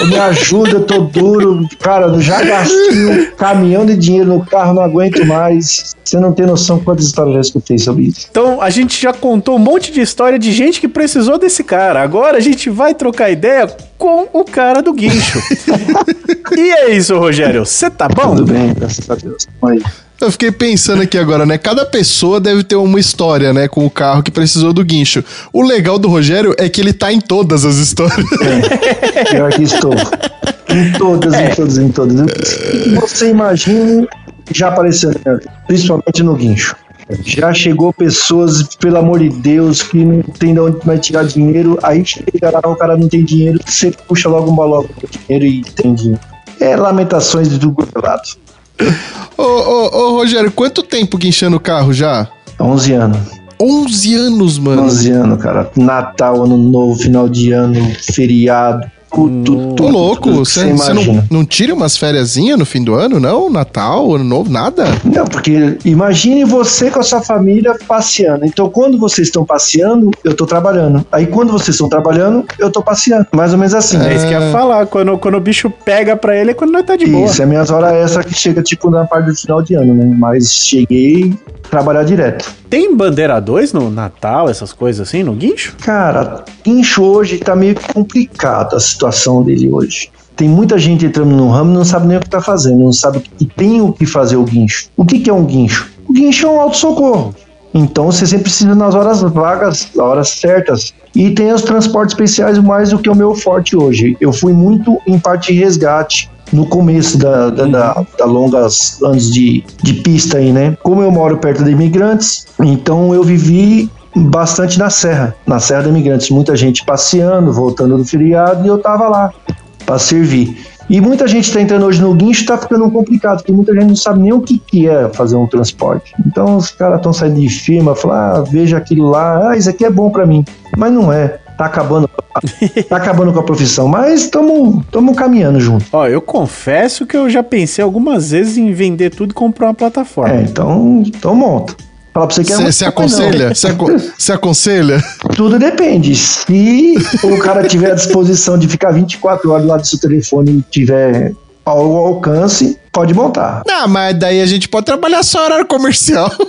C: Me ajuda, eu tô duro. Cara, eu já gastei um caminhão de dinheiro no carro, não aguento mais. Você não tem noção quantas histórias eu já escutei sobre isso.
B: Então, a gente já contou um monte de história de gente que precisou desse cara. Agora a gente vai trocar ideia com o cara do guincho. e é isso, Rogério. Você tá bom?
C: Bem, graças a Deus. Aí.
A: Eu fiquei pensando aqui agora, né? Cada pessoa deve ter uma história, né? Com o carro que precisou do guincho. O legal do Rogério é que ele tá em todas as histórias.
C: Pior que estou. Em todas, em todas, em todas. Você imagina já apareceu, né? principalmente no guincho. Já chegou pessoas, pelo amor de Deus, que não tem de onde vai tirar dinheiro. Aí chega lá, o cara não tem dinheiro, você puxa logo um balão com dinheiro e tem dinheiro. É lamentações é lado.
A: Ô, ô, ô, Rogério, quanto tempo guinchando o carro já?
C: 11 anos.
A: 11 anos, mano.
C: 11 anos, cara. Natal, ano novo, final de ano, feriado. Tudo, tudo,
A: Tô louco. Você você não,
C: imagina.
A: não tira umas férias no fim do ano, não? Natal, ano novo, nada?
C: Não, porque imagine você com a sua família passeando. Então, quando vocês estão passeando, eu tô trabalhando. Aí, quando vocês estão trabalhando, eu tô passeando. Mais ou menos assim.
B: É isso que eu ia falar. Quando, quando o bicho pega pra ele é quando nós tá de boa.
C: Isso, é minhas horas essa que chega, tipo, na parte do final de ano, né? Mas cheguei a trabalhar direto.
B: Tem bandeira 2 no Natal, essas coisas assim, no guincho?
C: Cara, guincho hoje tá meio complicado a situação dele hoje. Tem muita gente entrando no ramo e não sabe nem o que tá fazendo, não sabe que tem o que fazer o guincho. O que, que é um guincho? O guincho é um autossocorro. Então você sempre precisa nas horas vagas, nas horas certas. E tem os transportes especiais mais do que o meu forte hoje. Eu fui muito em parte de resgate no começo da, da, da, da longas anos de, de pista aí, né? Como eu moro perto de imigrantes, então eu vivi bastante na Serra, na Serra de Imigrantes. Muita gente passeando, voltando do feriado, e eu tava lá para servir. E muita gente está entrando hoje no guincho está ficando complicado, porque muita gente não sabe nem o que, que é fazer um transporte. Então os caras estão saindo de firma, falam, ah, veja aquilo lá, ah, isso aqui é bom para mim. Mas não é. Tá acabando, tá acabando com a profissão, mas estamos caminhando junto.
B: Ó, eu confesso que eu já pensei algumas vezes em vender tudo e comprar uma plataforma.
C: É, então, então monta.
A: Fala pra você que Você é aconselha? Você aconselha?
C: Tudo depende. Se o cara tiver à disposição de ficar 24 horas lá do seu telefone e tiver ao alcance, pode montar.
A: Não, mas daí a gente pode trabalhar só horário comercial.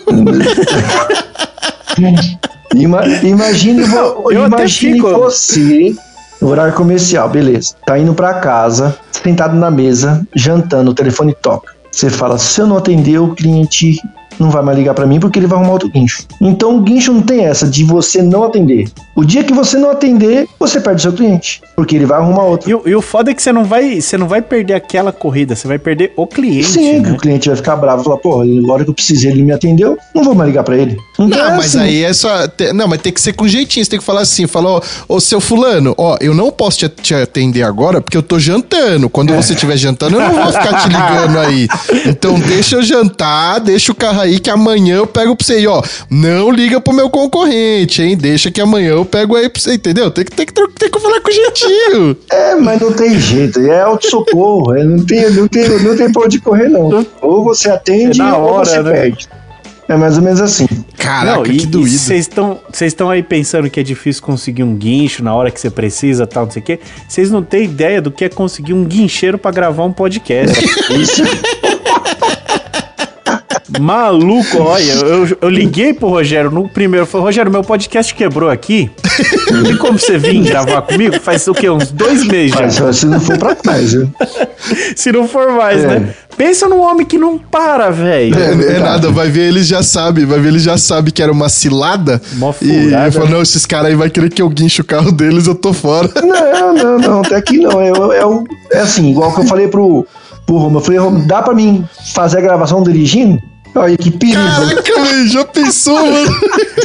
C: Ima, imagine, eu imagine você, hein? Horário comercial, beleza. Tá indo para casa, sentado na mesa, jantando, o telefone toca. Você fala, se eu não atender, o cliente não vai mais ligar para mim porque ele vai arrumar outro guincho. Então o guincho não tem essa de você não atender. O dia que você não atender, você perde seu cliente, porque ele vai arrumar outro.
B: E, e o foda é que você não vai, você não vai perder aquela corrida, você vai perder o cliente. Sim,
C: né? o cliente vai ficar bravo e falar, pô, agora que eu precisei, ele me atendeu, não vou mais ligar para ele.
A: Não, não é mas assim. aí é só, não, mas tem que ser com jeitinho, você tem que falar assim, falou, ô seu fulano, ó, eu não posso te, te atender agora porque eu tô jantando. Quando é. você estiver jantando, eu não vou ficar te ligando aí. Então deixa eu jantar, deixa o carro aí que amanhã eu pego pra você. E ó, não liga pro meu concorrente, hein? Deixa que amanhã eu pego aí pra você, entendeu? Tem que, tem que, tem que falar com jeitinho.
C: É, mas não tem jeito. É auto-socorro. É, não, tem, não, tem, não tem pra onde correr, não. Ou você atende é hora, ou você né? perde. É mais ou menos assim.
B: Caraca, não, que doído. Vocês estão aí pensando que é difícil conseguir um guincho na hora que você precisa, tal, não sei o quê. Vocês não têm ideia do que é conseguir um guincheiro para gravar um podcast. Isso. Maluco, olha, eu, eu liguei pro Rogério no primeiro. Falei, Rogério, meu podcast quebrou aqui. Tem como você vir gravar comigo? Faz o quê? Uns dois meses
C: já. Só se não for pra trás, viu?
B: se não for mais, é. né? Pensa num homem que não para, velho.
A: É, é, nada, vai ver, ele já sabe, vai ver, ele já sabe que era uma cilada. Uma furada. E falou, não, esses caras aí vai querer que eu guinche o carro deles, eu tô fora.
C: Não, não, não, até aqui não. É, é, é assim, igual que eu falei pro, pro Roma. Eu falei, dá pra mim fazer a gravação dirigindo? Olha que perigo.
A: Caraca, velho, já pensou, mano?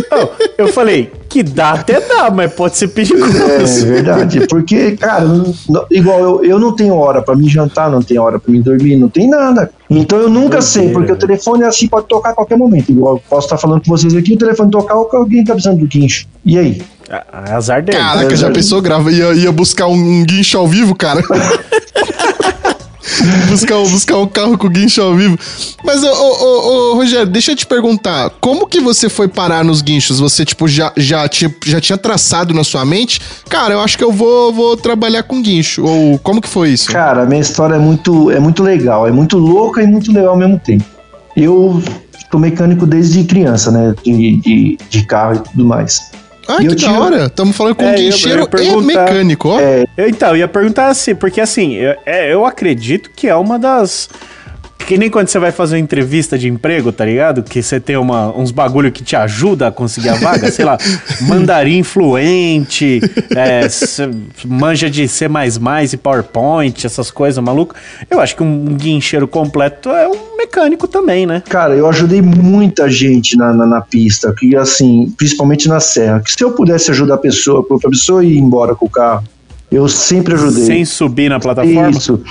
B: eu falei, que dá até dá, mas pode ser perigoso.
C: É, é verdade, porque, cara, não, igual eu, eu não tenho hora para me jantar, não tenho hora para me dormir, não tem nada. Então eu nunca sei, porque o telefone é assim, pode tocar a qualquer momento. Igual eu posso estar falando com vocês aqui, o telefone tocar ou alguém tá precisando do guincho. E aí?
B: É azar dele.
A: Caraca,
B: é
A: já pensou, grava, ia, ia buscar um, um guincho ao vivo, cara. buscar, buscar um carro com guincho ao vivo. Mas, ô, ô, ô, Rogério, deixa eu te perguntar. Como que você foi parar nos guinchos? Você, tipo, já, já, tinha, já tinha traçado na sua mente? Cara, eu acho que eu vou, vou trabalhar com guincho. Ou como que foi isso?
C: Cara, a minha história é muito, é muito legal. É muito louca e muito legal ao mesmo tempo. Eu sou mecânico desde criança, né? De, de, de carro e tudo mais.
A: Ah, que tinha... da hora. Estamos falando com é, guincheiro e mecânico, ó. É...
B: Então, eu ia perguntar assim, porque assim, eu, é, eu acredito que é uma das que nem quando você vai fazer uma entrevista de emprego, tá ligado? Que você tem uma, uns bagulho que te ajuda a conseguir a vaga, sei lá, mandarim fluente, é, manja de C++ e PowerPoint, essas coisas maluco. Eu acho que um guincheiro completo é um mecânico também, né?
C: Cara, eu ajudei muita gente na, na, na pista, que assim, principalmente na serra, que se eu pudesse ajudar a pessoa, a pessoa ir embora com o carro, eu sempre ajudei.
B: Sem subir na plataforma?
C: Isso.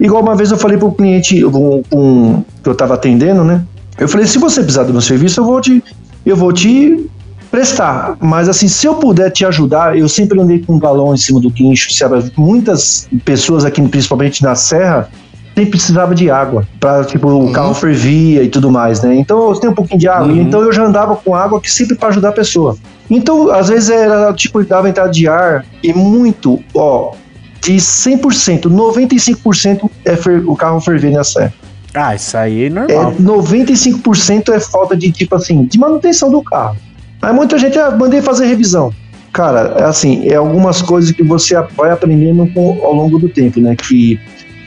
C: Igual uma vez eu falei para o cliente um, um, que eu estava atendendo, né? Eu falei, se você precisar do meu serviço, eu vou te, eu vou te prestar. Mas assim, se eu puder te ajudar, eu sempre andei com um galão em cima do guincho. Sabe? Muitas pessoas aqui, principalmente na serra, sempre precisava de água. Pra, tipo, uhum. o carro fervia e tudo mais, né? Então eu tenho um pouquinho de água. Uhum. Então eu já andava com água que sempre para ajudar a pessoa. Então, às vezes era tipo, dava entrada de ar e muito, ó, de 100%, 95% é fer, o carro ferver na serra.
B: Ah, isso aí é normal.
C: É, 95% é falta de, tipo assim, de manutenção do carro. Aí muita gente, ah, mandei fazer revisão. Cara, é assim, é algumas coisas que você vai aprendendo com, ao longo do tempo, né? Que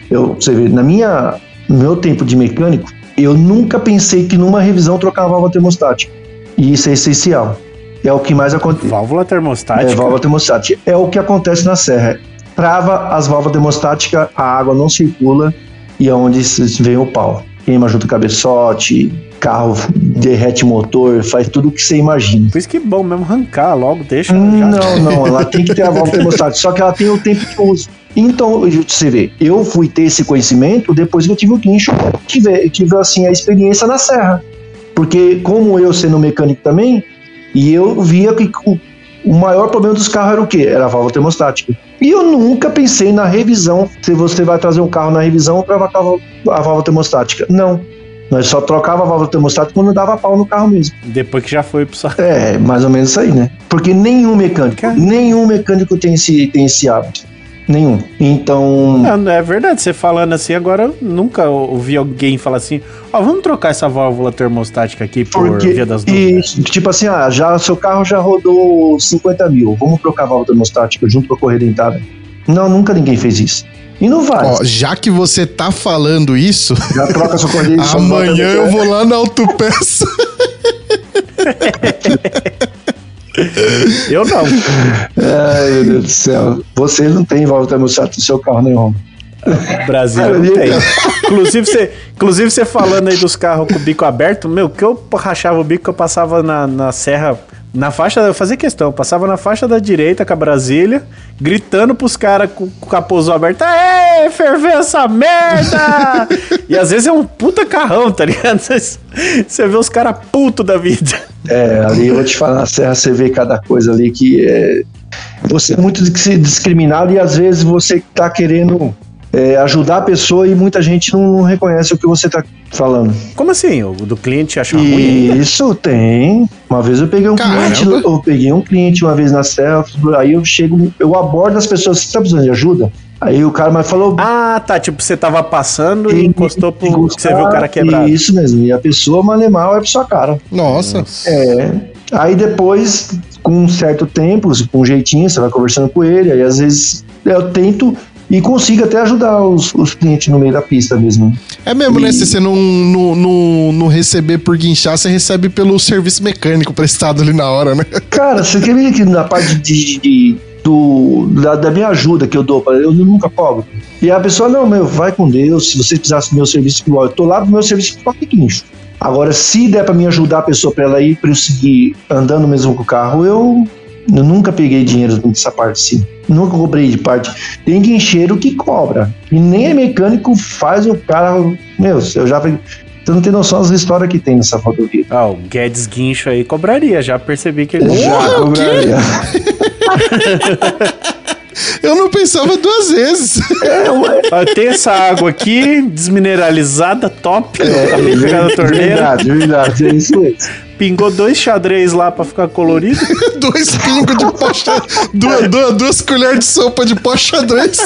C: eu, você vê, na minha, no meu tempo de mecânico, eu nunca pensei que numa revisão trocava a válvula termostática. E isso é essencial. É o que mais acontece.
B: Válvula termostática.
C: É, válvula termostática. É o que acontece na serra. Trava as válvulas termostáticas, a água não circula e é onde vem o pau. Queima junto o cabeçote, carro derrete motor, faz tudo o que você imagina.
B: Por isso que é bom mesmo arrancar logo, deixa.
C: Hum, não, não, ela tem que ter a válvula termostática, só que ela tem o tempo de uso. Então, você vê, eu fui ter esse conhecimento depois que eu tive o guincho, tive, tive assim a experiência na serra. Porque como eu sendo mecânico também, e eu via que o, maior problema dos carros era o quê? Era a válvula termostática. E eu nunca pensei na revisão, se você vai trazer um carro na revisão, travar a válvula termostática. Não. Nós só trocava a válvula termostática quando dava pau no carro mesmo.
B: Depois que já foi pro
C: É, mais ou menos isso aí, né? Porque nenhum mecânico, nenhum mecânico tem esse, tem esse hábito. Nenhum. Então.
B: Não, é verdade. Você falando assim, agora eu nunca ouvi alguém falar assim: Ó, oh, vamos trocar essa válvula termostática aqui por
C: Porque,
B: via das
C: dúvidas. E, tipo assim, ah, já, seu carro já rodou 50 mil, vamos trocar a válvula termostática junto com a correia dentada. Não, nunca ninguém fez isso. E não vai. Ó,
A: já que você tá falando isso.
C: Já troca sua correia
A: Amanhã eu vou lá na autopeça.
B: Eu não.
C: Ai, meu Deus do céu. Você não tem válvula termostática no seu carro nenhum.
B: Brasil não tem. inclusive, você, inclusive, você falando aí dos carros com o bico aberto, meu, que eu rachava o bico, eu passava na, na serra na faixa, eu fazia questão, passava na faixa da direita com a Brasília, gritando pros caras com, com o capôzão aberto, Ê, ferveu essa merda! e às vezes é um puta carrão, tá ligado? Você vê os caras puto da vida.
C: É, ali eu vou te falar, na Serra você vê cada coisa ali que é. Você é muito discriminado e às vezes você tá querendo é, ajudar a pessoa e muita gente não reconhece o que você está falando.
B: Como assim? O do cliente achar
C: ruim? Isso tem. Uma vez eu peguei um Caramba. cliente, eu peguei um cliente uma vez na serra, aí eu chego, eu abordo as pessoas, você está precisando de ajuda? Aí o cara mais falou.
B: Ah, tá. Tipo, você tava passando e, e encostou pro. Encostar, você viu o cara quebrado.
C: Isso mesmo. E a pessoa malemar vai pra sua cara.
A: Nossa.
C: É. Aí depois, com um certo tempo, com um jeitinho, você vai conversando com ele. Aí às vezes eu tento e consiga até ajudar os, os clientes no meio da pista mesmo.
A: É mesmo, né? e... né? Se você não, não, não, não, receber por guinchar, você recebe pelo serviço mecânico prestado ali na hora, né?
C: Cara, você quer ver que na parte de, de do, da, da, minha ajuda que eu dou eu nunca cobro. E a pessoa, não, meu, vai com Deus, se você precisasse do meu serviço, eu tô lá do meu serviço para guincho. Agora, se der para me ajudar a pessoa para ela ir, para eu seguir andando mesmo com o carro, eu, eu nunca peguei dinheiro nessa parte sim. Nunca cobrei de parte. Tem guincheiro que cobra. E nem é mecânico faz o cara. Meu, eu já. Você não tem noção das histórias que tem nessa rodovia.
B: Ah, o Guedes Guincho aí cobraria, já percebi que ele.
C: Já cobraria.
A: Eu não pensava duas vezes.
B: É, Tem essa água aqui, desmineralizada, top. É, acabei de pegar na torneira.
C: Verdade, verdade, é isso mesmo.
B: Pingou dois xadrez lá pra ficar colorido.
A: dois pingos de pó duas, duas, duas colheres de sopa de pó xadrez.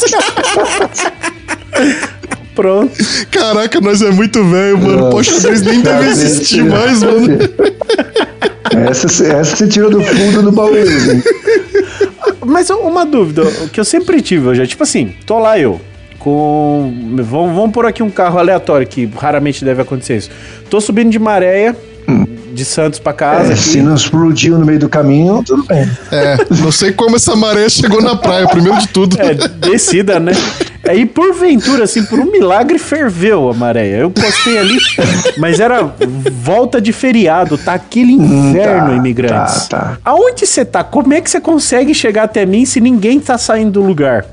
B: Pronto.
A: Caraca, nós é muito velho, mano. Pó xadrez nem deve existir mais, mano.
C: Essa, essa você tirou do fundo do baú?
B: Mas uma dúvida que eu sempre tive, eu já, tipo assim, tô lá eu, com. Vamos, vamos por aqui um carro aleatório, que raramente deve acontecer isso. Tô subindo de maréia. De Santos pra casa. É,
C: se não explodiu no meio do caminho, tudo bem.
A: É, não sei como essa maré chegou na praia, primeiro de tudo.
B: É, descida, né? Aí, porventura, assim, por um milagre, ferveu a maré. Eu postei ali, mas era volta de feriado, tá aquele hum, inferno, tá, imigrantes. Tá, tá. Aonde você tá? Como é que você consegue chegar até mim se ninguém tá saindo do lugar?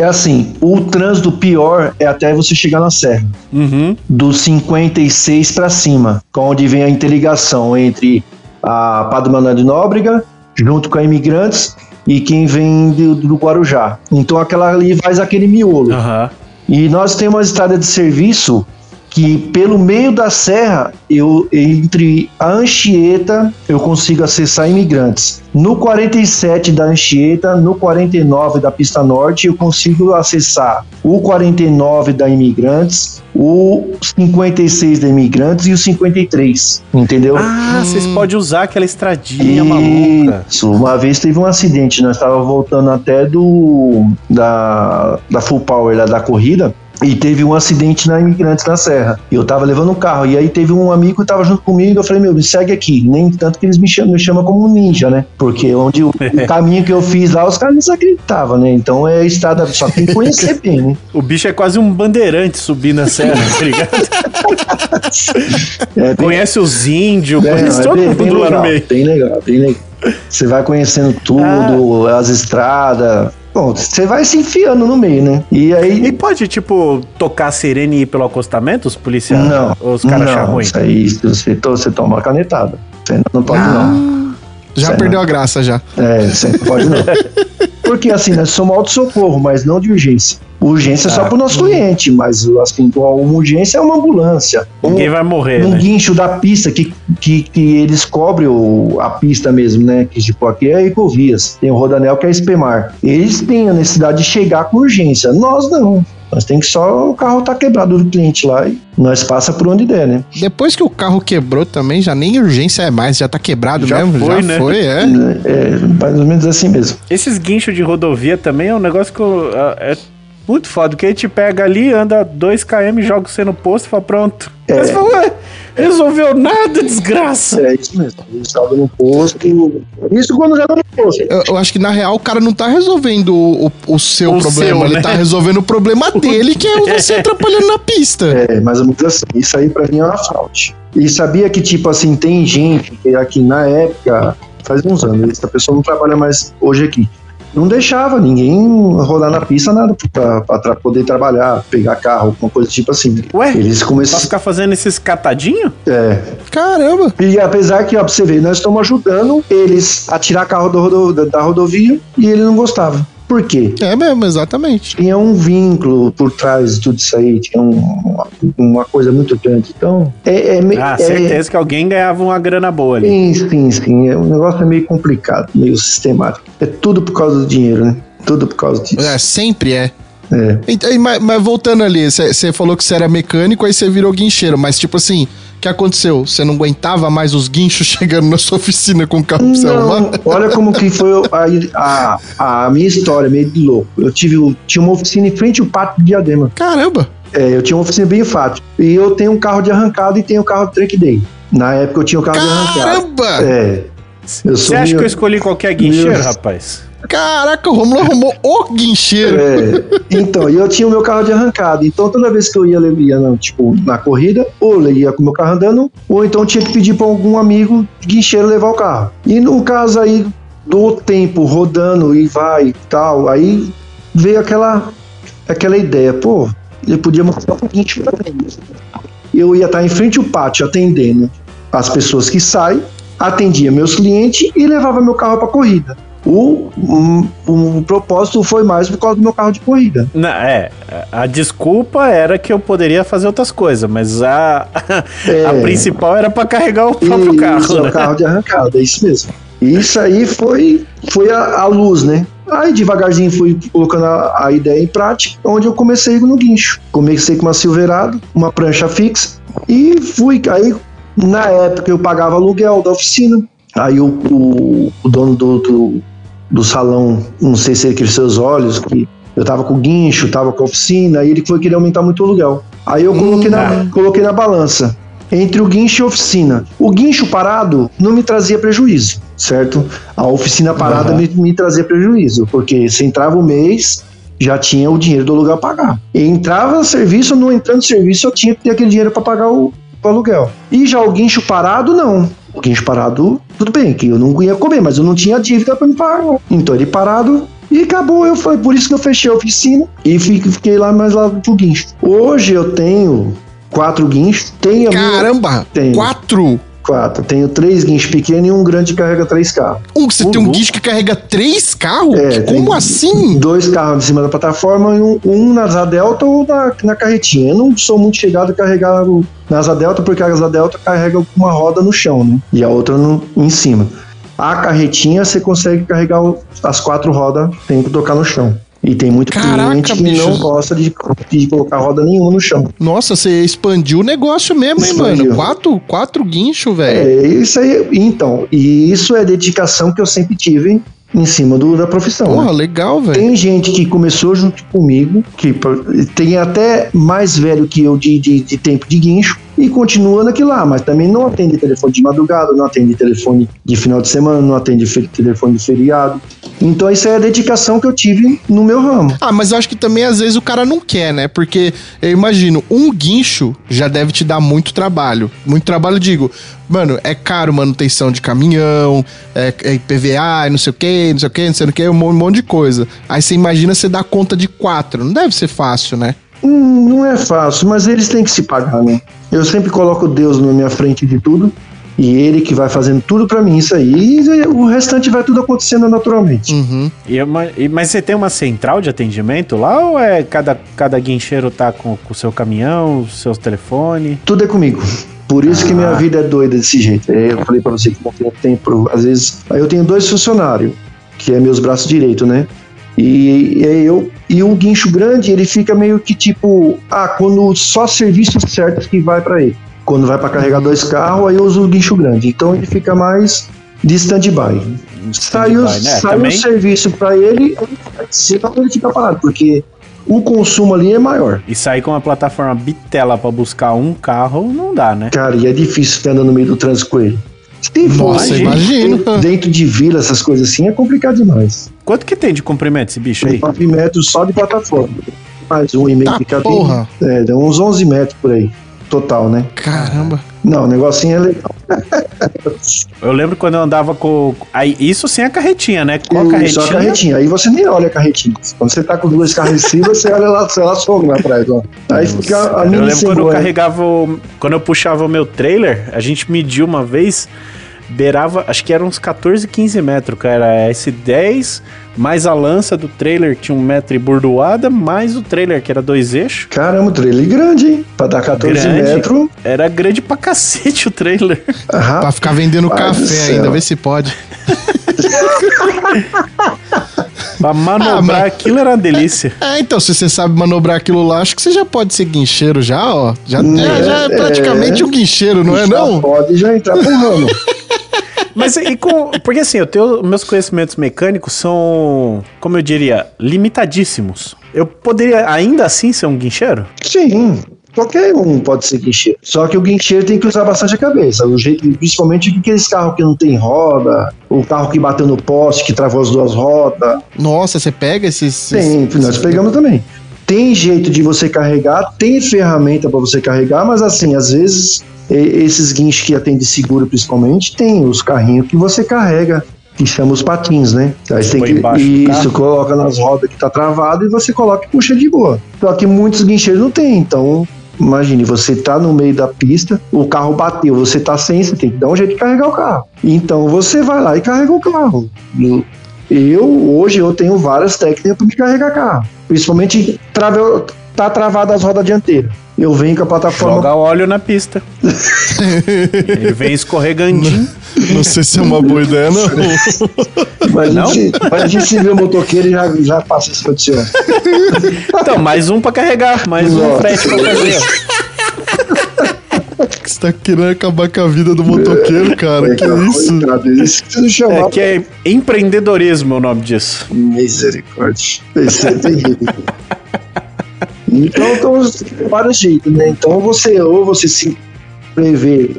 C: É assim, o trânsito pior é até você chegar na serra.
B: Uhum.
C: Do 56 para cima, onde vem a interligação entre a Padre Manuel de Nóbrega, junto com a Imigrantes, e quem vem do, do Guarujá. Então aquela ali faz aquele miolo.
B: Uhum.
C: E nós temos uma estrada de serviço que pelo meio da serra, eu entre a Anchieta, eu consigo acessar imigrantes. No 47 da Anchieta, no 49 da Pista Norte, eu consigo acessar o 49 da Imigrantes, o 56 da Imigrantes e o 53, entendeu?
B: Ah, vocês hum. podem usar aquela estradinha Isso. maluca.
C: Uma vez teve um acidente, nós estávamos voltando até do da, da Full Power, lá da corrida, E teve um acidente na Imigrantes na Serra. Eu tava levando um carro. E aí teve um amigo que tava junto comigo. Eu falei, meu, me segue aqui. Nem tanto que eles me chamam, me chamam como ninja, né? Porque onde o, o caminho que eu fiz lá, os caras não acreditavam, né? Então é estrada. Só tem que conhecer bem, né?
B: O bicho é quase um bandeirante subindo a serra, tá ligado?
C: É, bem-
B: Conhece os índios,
C: É,
B: conhece todo mundo
C: bem
B: lá no meio.
C: bem legal, bem legal. Você vai conhecendo tudo,
B: Ah.
C: as estradas. Bom, você vai se enfiando no meio, né? E aí.
B: E pode, tipo, tocar a sirene e ir pelo acostamento, os policiais?
C: Não.
B: Ou os caras acham
C: não,
B: ruim?
C: Isso aí, você, você toma uma canetada. Você não pode,
B: Ah.
C: não.
A: Já
C: Sério?
A: perdeu a graça já.
C: É, você não pode, não. Porque assim, nós somos auto-socorro, mas não de urgência. Urgência é só
B: Ah.
C: pro nosso cliente, mas assim, uma urgência é uma ambulância. Um,
B: Ninguém vai morrer,
C: um
B: né?
C: guincho da pista que, que, que eles cobrem o, a pista mesmo, né? Que tipo, aqui é Ecovias, tem o Rodanel que é Espemar. Eles têm a necessidade de chegar com urgência. Nós não. Nós tem que só o carro tá quebrado do cliente lá e nós passa por onde der, né?
A: Depois que o carro quebrou também, já nem urgência é mais, já tá quebrado
B: Já
A: mesmo.
B: foi,
A: já
B: né?
A: foi, é.
C: É mais ou menos assim mesmo.
B: Esses guinchos de rodovia também é um negócio que eu- é muito foda, porque a gente pega ali, anda 2km, joga você no posto e fala, pronto.
C: É.
B: Aí você fala, ué, resolveu nada, desgraça.
C: É isso mesmo. Eles estavam no posto. Isso quando já tá no posto.
A: Eu, eu acho que na real o cara não tá resolvendo o, o- o seu
B: O
A: problema,
B: seu,
A: ele
B: né?
A: tá resolvendo o problema dele, que é você atrapalhando na pista.
C: É, mais ou menos assim. Isso aí pra mim é uma fraude. E sabia que, tipo assim, tem gente que aqui na época, faz uns anos, essa pessoa não trabalha mais hoje aqui. Não deixava ninguém rodar na pista, nada, tra- poder trabalhar, pegar carro, alguma coisa tipo assim.
B: Ué,
C: Eles
B: pra
C: começaram.
B: ficar fazendo esses catadinhos?
C: É.
A: Caramba.
C: E apesar que, ó, pra você ver, nós estamos ajudando eles a tirar carro do da rodovia e ele não gostava. Por quê?
A: É mesmo, exatamente.
C: tinha um vínculo por trás de tudo isso aí, tinha um- uma coisa muito grande. Então, é, é,
B: Ah,
C: é-
B: certeza que alguém ganhava uma grana boa ali.
C: Sim, sim, sim. É, o negócio é meio complicado, meio sistemático. É tudo por causa do dinheiro, né? Tudo por causa disso.
A: É, sempre é.
C: É.
A: Então, mas, mas voltando ali, você falou que você era mecânico, aí você virou guincheiro, mas tipo assim, o que aconteceu? Você não aguentava mais os guinchos chegando na sua oficina com o carro pra você arrumar?
C: Não, olha como que foi a, a, a minha história, meio de louco. Eu tive, tinha uma oficina em frente ao pátio de Diadema.
A: Caramba!
C: É, eu tinha uma oficina bem fácil. E eu tenho um carro de arrancada e tenho um carro de track day. Na época eu tinha um carro de arrancada.
A: Caramba!
C: É.
B: Você acha
C: meio-
B: que eu escolhi qualquer guincheiro,
C: Meu-
B: rapaz?
A: Caraca, o Romulo arrumou o guincheiro.
C: É, então, e eu tinha o meu carro de arrancada. Então, toda vez que eu ia, ia na, tipo, na corrida, ou eu ia com o meu carro andando, ou então tinha que pedir para algum amigo guincheiro levar o carro. E no caso aí do tempo rodando e vai e tal, aí veio aquela, aquela ideia, pô, eu podia mostrar um mim. Eu ia estar em frente ao pátio atendendo as pessoas que saem, atendia meus clientes e levava meu carro para corrida. O, um, o propósito foi mais por causa do meu carro de corrida.
B: Não, é, a desculpa era que eu poderia fazer outras coisas, mas a,
C: É.
B: a principal era pra carregar o próprio
C: Isso,
B: carro,
C: é
B: né?
C: o carro de arrancada, é isso mesmo. E Isso aí foi, foi a, a luz, né? Aí devagarzinho fui colocando a, a ideia em prática, onde eu comecei no guincho. Comecei com uma Silverado, uma prancha fixa e fui. Aí na época eu pagava aluguel da oficina. Aí o, o, o dono do, do, do salão, não sei se ele cresceu os olhos, que eu tava com o guincho, tava com a oficina, aí ele foi querer aumentar muito o aluguel. Aí eu coloquei, na, coloquei na balança entre o guincho e a oficina. O guincho parado não me trazia prejuízo, certo? A oficina parada
B: Uhum.
C: me, me trazia prejuízo, porque se entrava o mês, já tinha o dinheiro do aluguel a pagar. E entrava serviço, não entrando serviço, eu tinha que ter aquele dinheiro para pagar o, o aluguel. E já o guincho parado, não. O guincho parado, tudo bem, que eu não ia comer, mas eu não tinha dívida para me pagar. Então ele parado, e acabou, eu foi por isso que eu fechei a oficina e fiquei, lá mais lá pro guincho. Hoje eu tenho quatro guinchos, tenho a minha-
A: Caramba!
C: Tem.
A: Quatro!
C: Quatro, tenho três guinchos pequenos e um grande que carrega três carros.
A: Um, você
B: Ô,
A: tem um
B: louco.
A: guincho que carrega três carros?
C: É,
A: Como assim?
C: Dois carros em cima da plataforma e um, um na Asa Delta ou na, na carretinha. Eu não sou muito chegado a carregar o, na Asa Delta porque a Asa Delta carrega uma roda no chão, né? E a outra no, em cima. A carretinha você consegue carregar as quatro rodas, tem que tocar no chão. E tem muito
A: Caraca,
C: cliente que
A: bicho.
C: não gosta de, de colocar roda nenhuma no chão.
A: Nossa, você expandiu o negócio mesmo, hein,
C: Expandiu.
A: mano? Quatro, quatro guinchos, velho.
C: É isso aí. Então, e isso é dedicação que eu sempre tive em cima do, da profissão.
A: Porra,
C: né?
A: legal, velho.
C: Tem gente que começou junto comigo, que tem até mais velho que eu de, de, de tempo de guincho, e continua naquilo lá, mas também não atende telefone de madrugada, não atende telefone de final de semana, não atende telefone de feriado. Então isso é a dedicação que eu tive no meu ramo.
A: Ah, mas eu acho que também às vezes o cara não quer, né? Porque eu imagino, um guincho já deve te dar muito trabalho. Muito trabalho, digo. Mano, é caro manutenção de caminhão, é, é IPVA, e não sei o que, não sei o que, não sei o que, um mon- um monte de coisa. Aí você imagina você dar conta de quatro. Não deve ser fácil, né?
C: Hum, Não é fácil, mas eles têm que se pagar, né? Eu sempre coloco Deus na minha frente de tudo. E ele que vai fazendo tudo pra mim, isso aí. E o restante vai tudo acontecendo naturalmente.
A: Uhum.
B: E é uma- e- mas você tem uma central de atendimento lá ou é cada, cada guincheiro tá com o seu caminhão, o seu telefone?
C: Tudo é comigo. Por isso que minha vida é doida desse jeito. É, Eu falei pra você que não tenho tempo. Às vezes. Aí eu tenho dois funcionários, que é meus braços direitos, né? E é eu. E o guincho grande, ele fica meio que tipo. Ah, quando só serviços certos que vai pra ele. Quando vai pra carregar dois carros, aí eu uso o guincho grande. Então ele fica mais de stand-by. Saiu,
B: Stand-by, né?
C: saiu o
B: Também-
C: serviço pra ele, senão ele fica parado, porque o consumo ali é maior.
B: E sair com uma plataforma bitela pra buscar um carro não dá, né?
C: Cara, e é difícil ficar andando no meio do trânsito com ele. Se for
A: Nossa, imagino.
C: Dentro de vila, essas coisas assim, é complicado demais.
B: Quanto que tem de comprimento esse bicho aí?
C: 9 metros só de plataforma. Mais um e meio
A: Tá,
C: de cabine.
A: porra.
C: É, dá uns 11 metros por aí. Total, né?
A: Caramba.
C: Não, o negocinho é legal.
B: Eu lembro quando eu andava com. Aí, isso sem a carretinha, né? Com a carretinha.
C: Só a carretinha. Aí você nem olha a carretinha. Quando você tá com duas carros em cima, você olha lá, sei lá, fogo lá atrás. Ó. Aí fica a
B: Eu lembro quando eu
C: cegonha.
B: carregava. o- Quando eu puxava o meu trailer, a gente mediu uma vez, beirava, acho que eram uns 14, 15 metros, cara. S10, mais a lança do trailer, que tinha um metro e burdoada, mais o trailer, que era dois eixos.
C: Caramba, o trailer grande, hein? Pra dar 14
B: Grande.
C: metros.
B: Era grande pra cacete o trailer.
C: Ah,
A: Pra ficar vendendo café ainda, vê se pode.
B: Pra manobrar
A: Ah,
B: aquilo era uma delícia.
A: É, então, se você sabe manobrar aquilo lá, acho que você já pode ser guincheiro já, ó. Já,
C: Hum,
A: já, já é
C: é,
A: praticamente
C: é.
A: um guincheiro, não é
C: já
A: não?
C: Pode já entrar pro ramo.
B: Mas e com. Porque assim, eu tenho. Meus conhecimentos mecânicos são, como eu diria, limitadíssimos. Eu poderia ainda assim ser um guincheiro?
C: Sim, qualquer um pode ser guincheiro. Só que o guincheiro tem que usar bastante a cabeça. O jeito, principalmente aqueles carros que não tem roda, o carro que bateu no poste, que travou as duas rodas.
A: Nossa, você pega esses...
C: Tem,
A: esses-
C: nós pegamos também. Tem jeito de você carregar, tem ferramenta para você carregar, mas assim, às vezes, esses guinchos que atendem seguro principalmente, tem os carrinhos que você carrega, que chama os patins, né? Aí você tem que, isso, coloca nas rodas que tá travado e você coloca e puxa de boa. Só que muitos guincheiros não tem, então Imagine, você tá no meio da pista, o carro bateu, você tá sem, você tem que dar um jeito de carregar o carro. Então você vai lá e carrega o carro. Eu- hoje, eu tenho várias técnicas para me carregar carro. Principalmente, trave, tá travada as rodas dianteiras. Eu venho com a plataforma.
B: Joga óleo na pista. Ele vem escorregandinho.
A: Não sei se é uma boa ideia, não.
C: Mas,
B: Não?
C: a gente, mas a gente se vê o motoqueiro e já, já passa esse condicionado.
B: Então, mais um pra carregar, mais um
C: Nossa.
B: frete pra fazer.
A: Você tá querendo acabar com a vida do motoqueiro, cara. Que isso?
C: Isso que você chamar.
B: É que é empreendedorismo o nome disso.
C: Misericórdia. Isso é terrível. Então, então, vários jeitos, né? Então você, ou você se prevê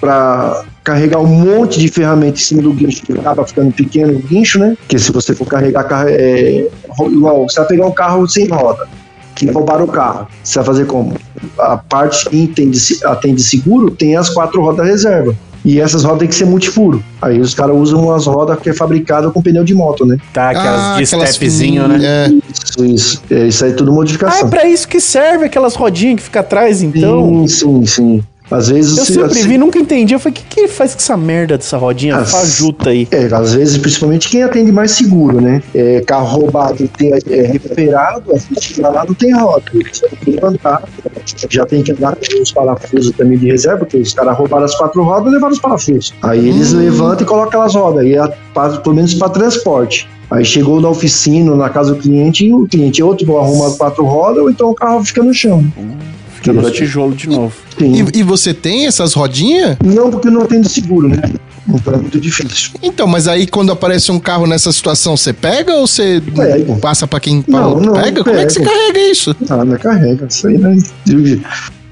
C: para carregar um monte de ferramenta em cima do guincho, que acaba ficando pequeno o guincho, né? Porque se você for carregar é, igual, você vai pegar um carro sem roda, que roubaram o carro, você vai fazer como? A parte que atende seguro tem as quatro rodas reserva. E essas rodas têm que ser multifuro. Aí os caras usam umas rodas que é fabricada com pneu de moto, né?
B: Tá, aquelas
A: Ah,
B: de
A: aquelas
B: stepzinho, né?
A: É.
C: Isso, isso. É, isso aí é tudo
B: Ah,
C: modificação.
B: é pra isso que serve aquelas rodinhas que fica atrás, então.
C: Sim, sim, sim. Às vezes.
B: Eu
C: se-
B: sempre
C: assim,
B: vi, nunca entendi. Eu falei, o que, que ele faz com essa merda dessa rodinha
C: Ah,
B: fajuta aí?
C: É, às vezes, principalmente quem atende mais seguro, né? É, carro roubado tem, é recuperado, a gente lá não tem roda. Você tem que levantar, já tem que andar com os parafusos também de reserva, porque os caras roubaram as quatro rodas e levaram os parafusos. Aí eles
B: Hum.
C: levantam e colocam aquelas rodas, aí é, pra- pelo menos para transporte. Aí chegou na oficina, na casa do cliente, e o cliente é outro, arruma as quatro rodas, ou então o carro fica no chão.
B: Fica nos tijolos de novo.
A: E, e, você tem essas rodinhas?
C: Não, porque não tem seguro, né? Então é muito difícil.
A: Então, mas aí quando aparece um carro nessa situação, você pega ou você
C: Pego.
A: passa pra quem
C: Não, não,
A: pega? Como é que você carrega isso?
C: Ah, não carrega. Isso aí, né?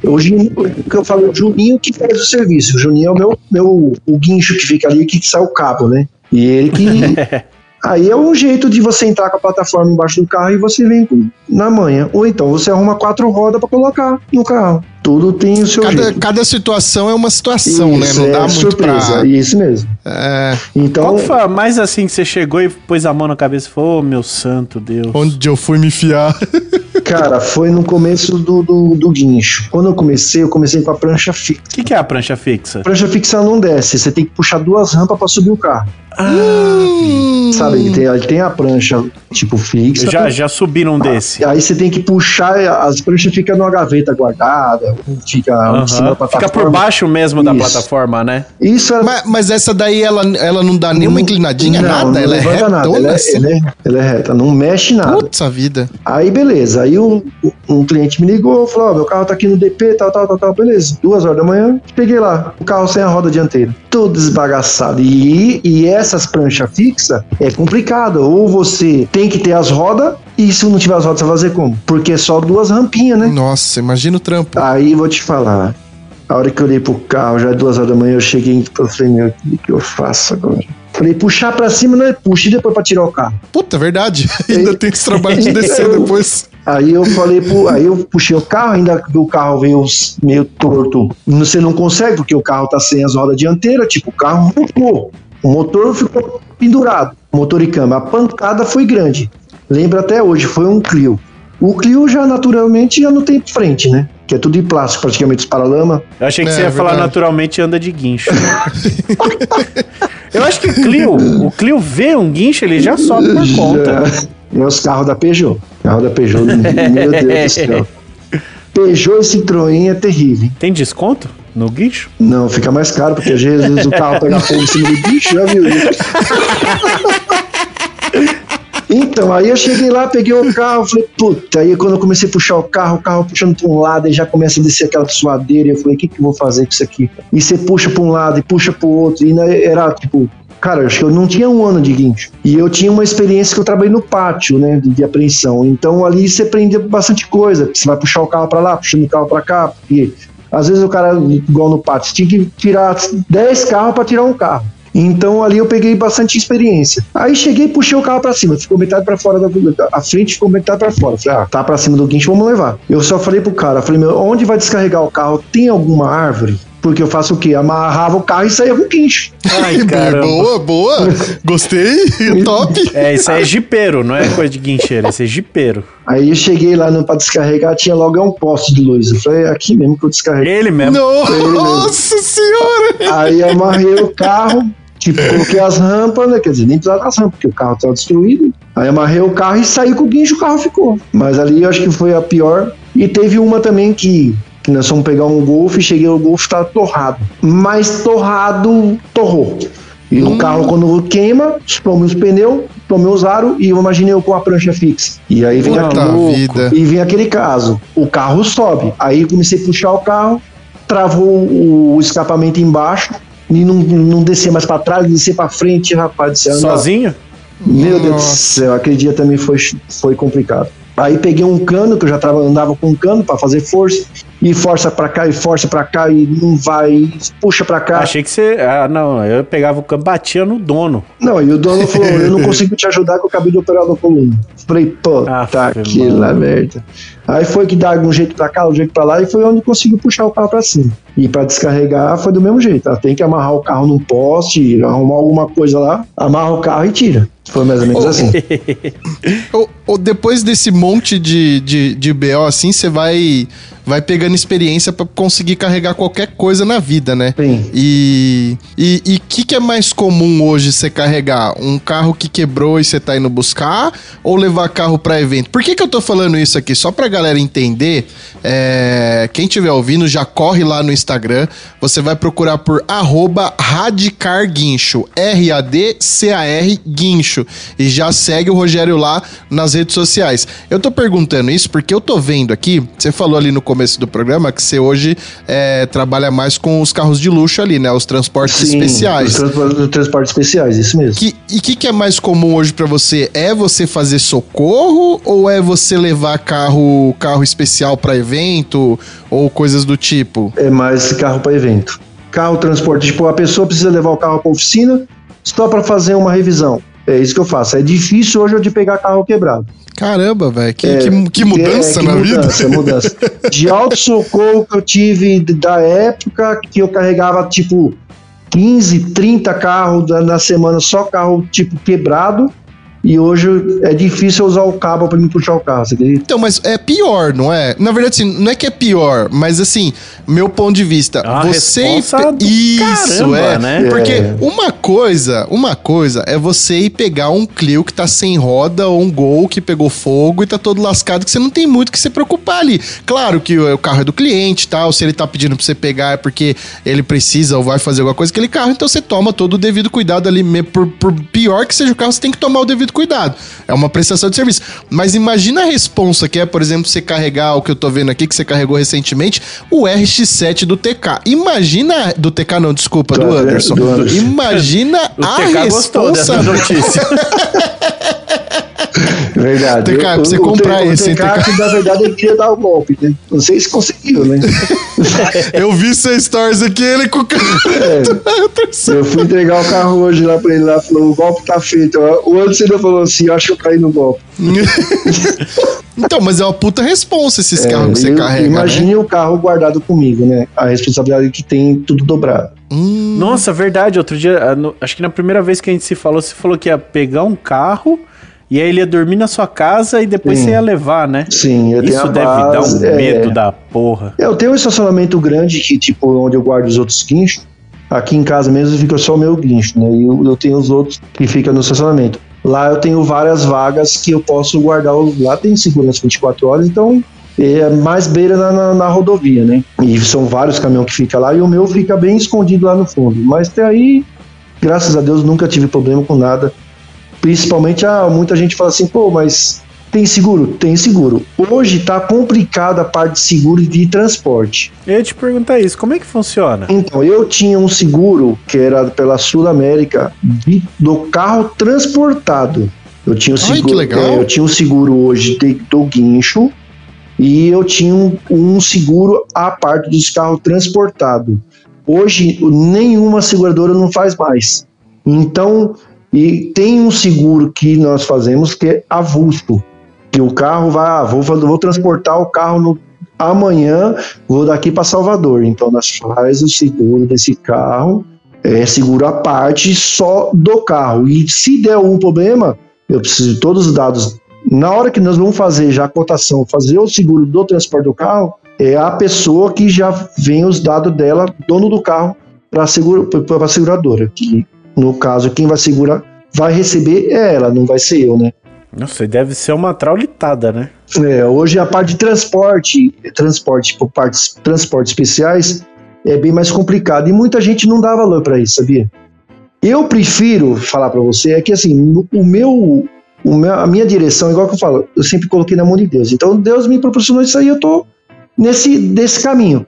C: Hoje, o que eu falo, o Juninho que faz o serviço. O Juninho é o meu, meu o guincho que fica ali, que sai o cabo, né? E ele que. Aí é um jeito de você entrar com a plataforma embaixo do carro e você vem com- na manhã. Ou então você arruma quatro rodas pra colocar no carro. Tudo tem o seu
A: Cada,
C: jeito.
A: cada situação é uma situação,
C: Isso,
A: né? Não
C: é
A: dá muito
C: surpresa.
A: pra.
C: Isso mesmo.
A: É,
B: Qual
C: Então,
B: que foi mais assim que você chegou e pôs a mão na cabeça e falou, ô meu santo Deus.
A: onde eu fui me fiar.
C: cara, foi no começo do, do, do guincho. Quando eu comecei, eu comecei com a prancha fixa.
B: O que, que é a prancha fixa?
C: A prancha fixa não desce, você tem que puxar duas rampas pra subir o carro.
A: Hum.
C: Sabe? Ele tem, ele tem a prancha, tipo, fixa.
B: Já, já subi num desse.
C: Aí você tem que puxar, as pranchas ficam numa gaveta guardada, fica cima da
B: Fica por baixo mesmo da
C: Isso.
B: plataforma, né?
C: Isso era
A: Mas, mas essa daí, ela, ela não dá nenhuma inclinadinha,
C: não,
A: nada?
C: Não
A: ela é retona
C: nada. Ela, é-
A: assim?
C: ela é, ela é reta, não mexe nada.
A: Putz, a vida.
C: Aí beleza, aí um, cliente me ligou, falou: ó, meu carro tá aqui no DP, tal, tal, tal, tal, beleza. Duas horas da manhã, peguei lá, o carro sem a roda dianteira, todo desbagaçado. E, e essas pranchas fixas é complicado. Ou você tem que ter as rodas, e se não tiver as rodas, você vai fazer como? Porque é só duas rampinhas, né?
A: Nossa, imagina o trampo.
C: Aí vou te falar. A hora que eu olhei pro carro, já é duas horas da manhã, eu cheguei e falei, meu, o que, eu faço agora? Falei, puxar pra cima não é puxa, e depois pra tirar o carro.
A: Puta, é verdade. Ainda tem esse trabalho de descer depois.
C: Aí eu falei, pro, aí eu puxei o carro, ainda o carro veio meio torto. Você não consegue, porque o carro tá sem as rodas dianteiras, tipo, o carro roncou. O motor ficou pendurado, motor e câmbio. A pancada foi grande. Lembra até hoje, foi um Clio. O Clio já naturalmente já não tem frente, né? Que é tudo de plástico, praticamente os paralama.
B: Eu achei que
A: É,
B: você ia falar
A: verdade.
B: naturalmente anda de guincho. Eu acho que o Clio, o Clio vê um guincho, ele já sobe por conta.
C: É os carros da Peugeot. Carro da Peugeot, meu Deus do céu. Peugeot e Citroën é terrível. hein?
B: Tem desconto no guincho?
C: Não, fica mais caro, porque às vezes o carro pega fogo em cima do bicho, já viu isso? Então, aí eu cheguei lá, peguei o carro, falei, puta, aí quando eu comecei a puxar o carro, o carro puxando pra um lado, aí já começa a descer aquela suadeira, e eu falei, o que que eu vou fazer com isso aqui? E você puxa pra um lado e puxa pro outro, e era tipo, cara, acho que eu não tinha um ano de guincho. E eu tinha uma experiência que eu trabalhei no pátio, né, de, de apreensão. Então ali você aprende bastante coisa, você vai puxar o carro pra lá, puxando o carro pra cá, porque às vezes o cara, igual no pátio, tinha que tirar 10 carros pra tirar um carro. Então ali eu peguei bastante experiência. Aí cheguei e puxei o carro pra cima, ficou metade pra fora da a frente ficou metade pra fora. Falei, ah, tá pra cima do guincho, vamos levar. Eu só falei pro cara, falei, meu, onde vai descarregar o carro? Tem alguma árvore? Porque eu faço o quê? Amarrava o carro e saía com o guincho.
B: Ai, caramba.
A: boa, boa. Gostei. Top.
B: É, isso aí é jipeiro, não é coisa de guincheiro, isso é jipeiro.
C: Aí eu cheguei lá no, pra descarregar, tinha logo um poste de luz. Eu falei, é aqui mesmo que eu descarrego.
B: Ele mesmo.
A: Nossa senhora.
C: Aí eu amarrei o carro, tipo, coloquei as rampas, né? Quer dizer, nem precisava das rampas, porque o carro estava destruído. Aí amarrei o carro e saí com o guincho, o carro ficou. Mas ali eu acho que foi a pior. E teve uma também que, que nós fomos pegar um Golf, cheguei o Golf tava torrado. Mas torrado, torrou. E o carro, quando queima, tomei os pneus, tomei os aros e eu imaginei eu com a prancha fixa. E aí vem aquele,
A: vida.
C: e vem aquele caso. O carro sobe. Aí comecei a puxar o carro, travou o escapamento embaixo e não, não descer mais pra trás, descer pra frente, rapaz. Disse,
B: Sozinho?
C: Meu Deus do
A: Nossa.
C: céu, aquele dia também foi, foi complicado. Aí peguei um cano, que eu já trava- andava com um cano pra fazer força, e força pra cá, e força pra cá, e não vai, e puxa pra cá.
B: Achei que você. Ah, não, eu pegava o campo, batia no dono.
C: Não, e o dono falou: Eu não consigo te ajudar, que eu acabei de operar na coluna. Falei, pô,
B: Aff,
C: tá que
B: mano.
C: lá merda. Aí foi que dá um jeito pra cá, um jeito pra lá, e foi onde conseguiu puxar o carro pra cima. E pra descarregar foi do mesmo jeito. Ela tem que amarrar o carro num poste, arrumar alguma coisa lá, amarra o carro e tira. Foi mais ou menos assim.
A: Ou, ou depois desse monte de, de, de BO assim, você vai, vai pegando experiência pra conseguir carregar qualquer coisa na vida, né?
C: Sim.
A: E o que, que é mais comum hoje você carregar? Um carro que quebrou e você tá indo buscar? Ou levar carro pra evento? Por que, que eu tô falando isso aqui? Só pra galera entender, é, quem tiver ouvindo já corre lá no Instagram, você vai procurar por arroba radicarguincho, R-A-D-C-A-R guincho, e já segue o Rogério lá nas redes sociais. Eu tô perguntando isso porque eu tô vendo aqui, você falou ali no começo do programa que você hoje é, trabalha mais com os carros de luxo ali, né? Os transportes
C: Sim,
A: especiais.
C: Os transportes, transportes especiais, isso mesmo.
A: Que- e o que, que é mais comum hoje pra você? É você fazer socorro ou é você levar carro carro especial pra evento ou coisas do tipo?
C: É mais carro para evento. Carro transporte, tipo, a pessoa precisa levar o carro para oficina só para fazer uma revisão. É isso que eu faço. É difícil hoje eu de pegar carro quebrado.
A: Caramba, velho, que,
C: É,
A: que, que mudança
C: é, que
A: na
C: mudança,
A: vida.
C: mudança. De alto socorro que eu tive da época que eu carregava tipo 15, 30 carros na semana, só carro tipo quebrado. E hoje é difícil eu usar o cabo para me puxar o carro, você acredita?
A: Então, mas é pior, não é? Na verdade, assim, não é que é pior, mas assim, meu ponto de vista,
B: É uma
A: você
B: do
A: isso
B: caramba,
A: é,
B: né?
A: porque
C: É.
A: uma coisa, uma coisa é você ir pegar um Clio que tá sem roda ou um Gol que pegou fogo e tá todo lascado que você não tem muito que se preocupar ali. Claro que o, carro é do cliente, tal, se ele tá pedindo pra você pegar é porque ele precisa ou vai fazer alguma coisa com aquele carro, então você toma todo o devido cuidado ali, por, por pior que seja o carro, você tem que tomar o devido cuidado. É uma prestação de serviço. Mas imagina a responsa que é, por exemplo, você carregar o que eu tô vendo aqui, que você carregou recentemente, o RX-7 do TK. Imagina. Do TK, não, desculpa, do
C: Do-
A: Anderson.
C: do Anderson.
A: Imagina a responsa.
C: Verdade.
A: TK, pra você
C: o,
A: comprar
C: o,
A: esse,
C: O TK,
A: TK.
C: que na verdade ele queria dar o golpe, né? Não sei se conseguiu, né?
A: Eu vi seu stories aqui, ele com o carro.
C: É. Eu fui entregar o carro hoje lá pra ele lá, falou, o golpe tá feito. O Anderson falou assim, eu acho que eu caí no golpe.
A: então, mas é uma puta responsa esses carros que você
C: É, Eu-
A: carrega.
C: Imagine
A: Né?
C: o carro guardado comigo, né? A responsabilidade que tem tudo dobrado.
A: Hum,
B: Nossa, verdade. Outro dia, acho que na primeira vez que a gente se falou, você falou que ia pegar um carro e aí ele ia dormir na sua casa e depois
C: Sim.
B: você ia levar, né?
C: Sim, eu tenho
B: Isso deve
C: base,
B: dar um
C: é.
B: medo da porra.
C: Eu tenho um estacionamento grande que, tipo, onde eu guardo os outros guinchos. Aqui em casa mesmo fica só o meu guincho, né? E eu, eu tenho os outros que ficam no estacionamento. Lá eu tenho várias vagas que eu posso guardar. Lá tem segurança 24 horas, então é mais beira na, na, na rodovia, né? E são vários caminhões que ficam lá e o meu fica bem escondido lá no fundo. Mas até aí, graças a Deus, nunca tive problema com nada. Principalmente, ah, muita gente fala assim, pô, mas tem seguro? Tem seguro. Hoje tá complicada a parte de seguro de transporte.
B: Eu ia te perguntar isso, como é que funciona?
C: Então, eu tinha um seguro que era pela Sul América de- do carro transportado. Eu tinha um
A: Ai,
C: seguro,
A: que legal.
C: é, eu tinha um seguro hoje de- do guincho e eu tinha um, um seguro à parte dos carros transportados. Hoje, nenhuma seguradora não faz mais. Então, e tem um seguro que nós fazemos que é avulso. Que o carro vai, ah, vou, vou transportar o carro no, amanhã, vou daqui para Salvador. Então, nós faz o seguro desse carro, é seguro à parte só do carro. E se der algum problema, eu preciso de todos os dados. Na hora que nós vamos fazer já a cotação, fazer o seguro do transporte do carro, é a pessoa que já vem os dados dela, dono do carro, para a seguradora. Que, no caso, quem vai segurar vai receber é ela, não vai ser eu, né?
B: Nossa, deve ser uma traulitada, né?
C: É, hoje a parte de transporte, transporte por partes transportes especiais é bem mais complicado e muita gente não dá valor para isso, sabia? Eu prefiro falar para você é que assim, o meu, o meu, a minha direção, igual que eu falo, eu sempre coloquei na mão de Deus. Então Deus me proporcionou isso aí, eu tô nesse desse caminho.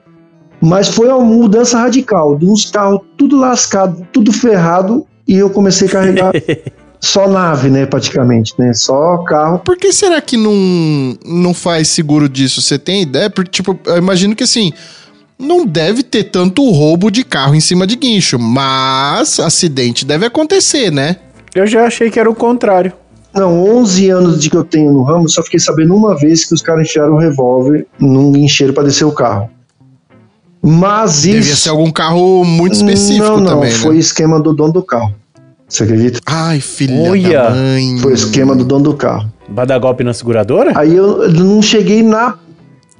C: Mas foi uma mudança radical, de uns carros tudo lascado, tudo ferrado e eu comecei a carregar só nave, né, praticamente, né? Só carro
A: Por que será que não, não faz seguro disso? Você tem ideia? Porque, tipo, eu imagino que assim. Não deve ter tanto roubo de carro em cima de guincho, mas acidente deve acontecer, né?
B: Eu já achei que era o contrário.
C: Não, 11 anos de que eu tenho no ramo, só fiquei sabendo uma vez que os caras enfiaram um revólver num guincheiro para descer o carro. Mas
A: Devia
C: isso.
A: ser algum carro muito específico
C: não, não,
A: também,
C: foi
A: né?
C: esquema do dono do carro. Você acredita?
A: Ai, filha
B: Olha.
A: da mãe.
C: Foi esquema do dono do carro.
B: Vai dar golpe na seguradora?
C: Aí eu eu não cheguei na.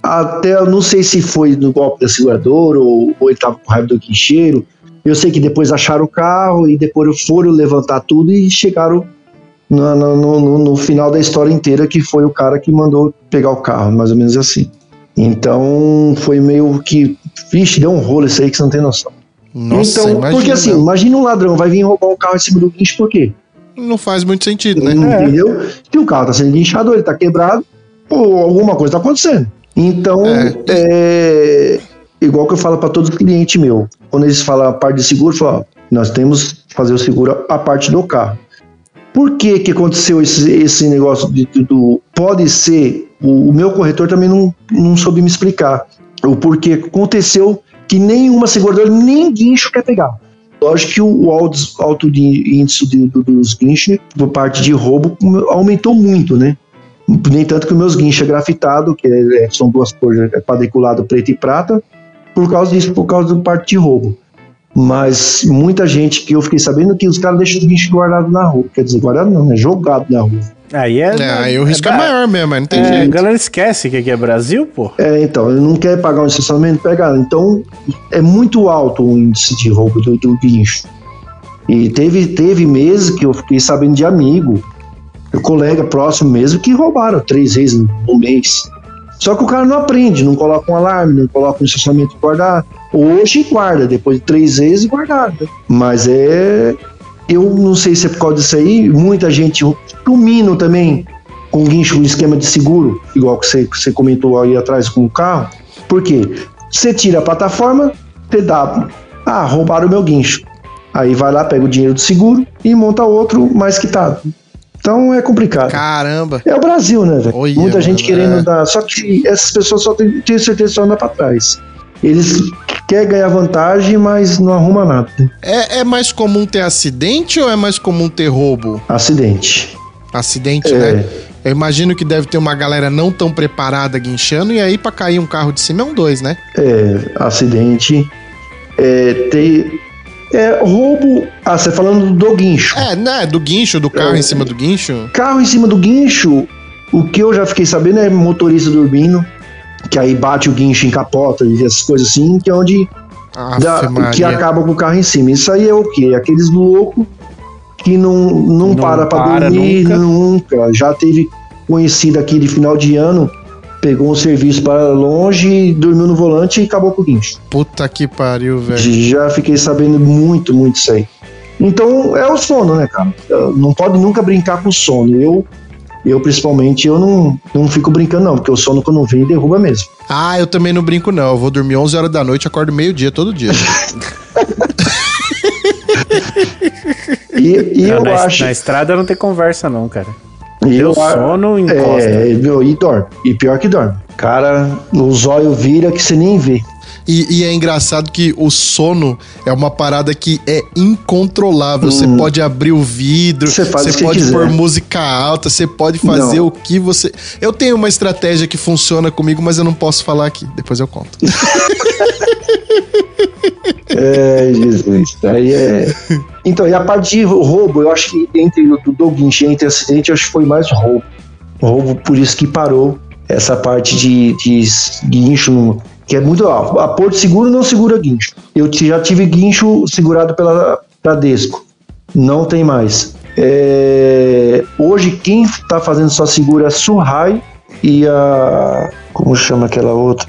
C: Até eu não sei se foi no golpe da seguradora ou, ou ele tava com raiva do guincheiro. Eu sei que depois acharam o carro e depois foram levantar tudo e chegaram no, no- no- no final da história inteira que foi o cara que mandou pegar o carro, mais ou menos assim. Então foi meio que. Vixe, deu um rolo isso aí que você não tem noção.
A: Nossa,
C: então,
A: imagina,
C: porque assim,
A: né?
C: imagina um ladrão, vai vir roubar um carro em cima do guincho, por quê?
A: Não faz muito sentido, né?
C: Entendeu? Se o carro tá sendo guinchado, ele tá quebrado, ou alguma coisa tá acontecendo. Então,
A: É.
C: é, igual que eu falo para todo cliente meu, quando eles falam a parte de seguro, eu falo, ó, nós temos que fazer o seguro a parte do carro. Por que que aconteceu esse, esse negócio de, do... Pode ser, o, o meu corretor também não, não soube me explicar o porquê aconteceu que nenhuma seguradora, nem guincho quer pegar. Lógico que o, alto, alto índice de- do- dos guinchos, por parte de roubo, aumentou muito, né? Nem tanto que os meus guinchos é grafitado, que é- são duas cores, é quadriculado preto e prata, por causa disso, por causa do parte de roubo. Mas muita gente que eu fiquei sabendo que os caras deixam os guinchos guardados na rua. Quer dizer, guardado não, é jogado na rua.
B: Aí é.
A: É, aí o risco é,
B: ba-
A: maior mesmo, não tem
B: É, a
A: jeito.
B: galera esquece que aqui é Brasil, pô.
C: É, então, ele não quer pagar um estacionamento, pega. Então, é muito alto o índice de roubo do, do guincho. E teve, teve meses que eu fiquei sabendo de amigo, colega próximo mesmo, que roubaram três vezes no mês. Só que o cara não aprende, não coloca um alarme, não coloca um estacionamento guardar. Hoje guarda, depois de três vezes guardado. Mas é. Eu não sei se é por causa disso aí, muita gente, o Mino também, com guincho, um esquema de seguro, igual que você, você comentou aí atrás com o carro. Por quê? Você tira a plataforma, dá. Ah, roubaram o meu guincho. Aí vai lá, pega o dinheiro do seguro e monta outro mais quitado. Então é complicado.
A: Caramba.
C: É o Brasil, né, velho? Muita gente
A: mano,
C: querendo
A: é.
C: dar. Só que essas pessoas só têm, tenho certeza só andam pra trás. Eles querem ganhar vantagem, mas não arruma nada. né?
A: É, é mais comum ter acidente ou é mais comum ter roubo?
C: Acidente.
A: Acidente,
C: É.
A: né? Eu imagino que deve ter uma galera não tão preparada guinchando, e aí pra cair um carro de cima é um dois, né?
C: É, acidente. É, tem. É, roubo. Ah, você falando do guincho.
A: É, né? Do guincho, do carro
C: É.
A: em cima do guincho.
C: Carro em cima do guincho, o que eu já fiquei sabendo é motorista dormindo, que aí bate o guincho em capota e essas coisas assim, que é onde que acaba com o carro em cima. Isso aí é o quê? Aqueles loucos que não, não,
B: Não
C: para pra
B: para
C: dormir
B: nunca.
C: nunca. Já teve conhecido aqui de final de ano, pegou um serviço para longe, dormiu no volante e acabou com o guincho.
A: Puta que pariu, velho.
C: Já fiquei sabendo muito, muito isso aí. Então é o sono, né, cara? Não pode nunca brincar com o sono. Eu, eu principalmente, eu não, não fico brincando, não, porque o sono quando vem derruba mesmo.
A: Ah, eu também não brinco, não. Eu vou dormir 11 horas da noite, acordo meio-dia todo dia.
C: E, e
B: Não,
C: eu
B: na,
C: acho.
B: na estrada não tem conversa, não, cara.
C: E
B: Deu
C: eu
B: sono, encosta.
C: É, meu, e dorme. E pior que dorme. Cara, o zóio vira que você nem vê.
A: E, e é engraçado que o sono é uma parada que é incontrolável. Você pode abrir o vidro,
C: Hum. Você
A: pode
C: quiser.
A: pôr música alta, você pode fazer
C: Não.
A: o que você. Eu tenho uma estratégia que funciona comigo, mas eu não posso falar aqui. Depois eu conto.
C: É, Jesus. Aí é. Então, e a parte de roubo, eu acho que entre o do, guincho e entre acidente, eu acho que foi mais roubo. Roubo, por isso que parou essa parte de, de guincho, que é muito. ó, A Porto Seguro não segura guincho. Eu já tive guincho segurado pela Bradesco. Não tem mais. É, hoje, quem está fazendo só segura é a Surrai e a. Como chama aquela outra?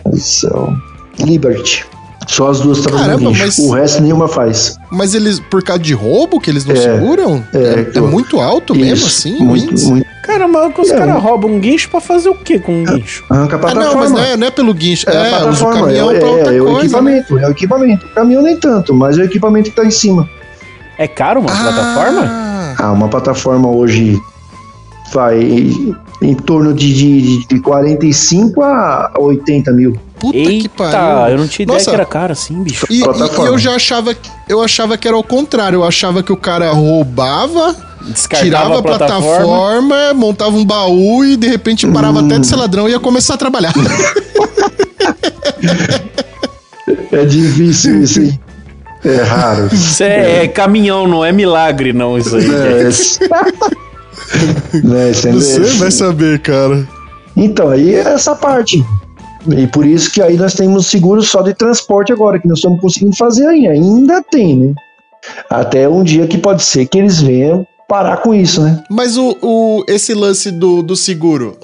C: Liberty. Só as duas estão fazendo
A: Caramba,
C: guincho.
A: mas-
C: O resto nenhuma faz.
A: Mas eles, por causa de roubo que eles não
C: É,
A: seguram?
C: é,
A: É, é muito alto mesmo,
C: Isso,
A: assim? o
C: Muito,
A: índice?
C: muito.
B: Caramba, os
C: É.
B: caras roubam um guincho pra fazer o quê com um guincho?
C: Arranca a
A: Ah,
C: plataforma.
A: não, mas não é, não é pelo guincho.
C: É,
A: É,
C: a
A: usa o
C: plataforma,
A: caminhão
C: é,
A: pra outra
C: é, é o
A: coisa. né?
C: equipamento, é o equipamento. O caminhão nem tanto, mas é o equipamento que tá em cima.
B: É caro uma plataforma?
A: Ah,
C: Ah, uma plataforma hoje vai em torno de, de, de 45 a 80 mil.
A: Puta que
B: Eita,
A: pariu.
B: eu não tinha ideia
A: Nossa.
B: que era caro assim, bicho.
A: E, e-
C: plataforma.
A: e eu já achava, eu achava que era o contrário. Eu achava que o cara roubava,
B: Descartava
A: tirava a
B: a plataforma.
A: plataforma, montava um baú e de repente parava
C: Hum.
A: até de ser ladrão e ia começar a trabalhar.
C: É difícil isso, hein? É raro.
B: Isso é, é caminhão, não é milagre, não, isso aí.
C: É, né, isso é-
A: saber, cara.
C: Então, aí é essa parte. E por isso que aí nós temos seguro só de transporte agora, que nós estamos conseguindo fazer ainda. Ainda tem, né? Até um dia que pode ser que eles venham parar com isso, né?
A: Mas o, o- esse lance do, do seguro,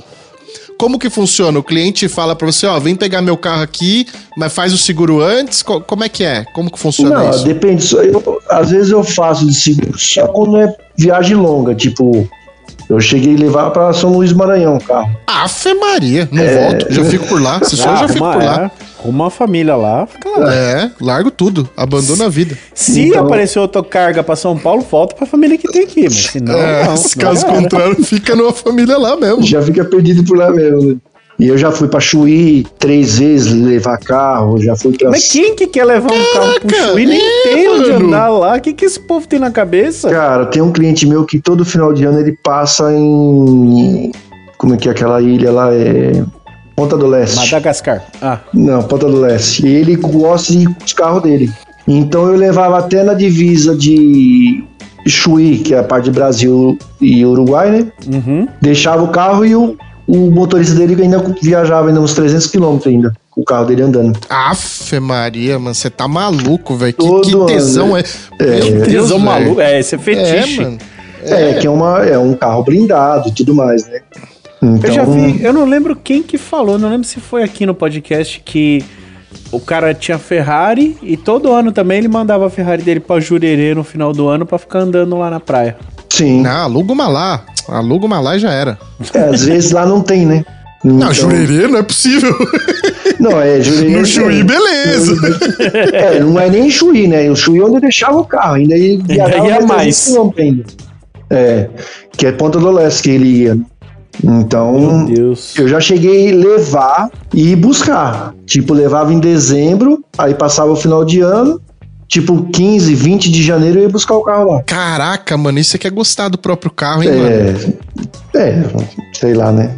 A: como que funciona? O cliente fala pra você, ó, vem pegar meu carro aqui, mas faz o seguro antes? Co- como é que é? Como que funciona
C: Não,
A: isso?
C: depende. eu- às vezes eu faço de seguro só quando é viagem longa, tipo, Eu cheguei a levar pra São Luís Maranhão o carro.
A: Afe Maria, não volto, já fico por lá. Se sou eu, já fico por lá.
B: é, uma família lá, fica lá.
A: É, largo tudo, abandono a vida.
B: Se
C: Então-
B: aparecer outra carga pra São Paulo, volta pra família que tem aqui, mas se não,
A: É,
B: não.
A: se
B: não
A: caso contrário, fica numa família lá mesmo.
C: Já fica perdido por lá mesmo, né? E eu já fui pra Chuí três vezes levar carro, já fui pra.
B: Mas quem que quer levar um carro pro Chuí? Nem
A: é,
B: tem onde andar lá. O que, que esse povo tem na cabeça?
C: Cara, tem um cliente meu que todo final de ano ele passa em. Como é que é aquela ilha lá? É. Ponta do Leste.
B: Madagascar. Ah,
C: Não, Ponta do Leste. E ele gosta de ir com os carros dele. Então eu levava até na divisa de Chuí, que é a parte de Brasil e Uruguai, né?
B: uhum.
C: Deixava o carro e o, o motorista dele ainda viajava ainda uns 300 quilômetros ainda. Com o carro dele andando.
A: Afe Maria, mano, você tá maluco, velho. Que, que
C: ano,
A: tesão é. Meu Deus,
B: Tesão
A: velho.
B: maluco. É, esse é
A: É,
B: fetiche.
A: mano.
C: É, que é, uma, é um carro blindado e tudo mais, né? Então,
B: Eu já vi, eu não lembro quem que falou, não lembro se foi aqui no podcast que o cara tinha Ferrari e todo ano também ele mandava a Ferrari dele pra Jurerê no final do ano pra ficar andando lá na praia.
C: Sim.
A: Não, aluga uma lá. Aluga uma lá e já era.
C: É, às vezes lá não tem, né?
A: Não,
C: Então-
A: Jurerê não é possível.
C: Não, é Jurerê.
A: No Chuí, beleza.
C: É, não é nem Chuí, né? O Chuí é onde eu deixava o carro, ainda ia,
B: ia
C: 300
B: mais.
C: ainda. É, que é Ponta do Leste que ele ia. Então, eu já cheguei a levar e buscar. Tipo, levava em dezembro, aí passava o final de ano, tipo 15, 20 de janeiro eu ia buscar o carro lá.
A: Caraca, mano, isso aqui é gostar do próprio carro, hein, mano?
C: É, é, sei lá, né?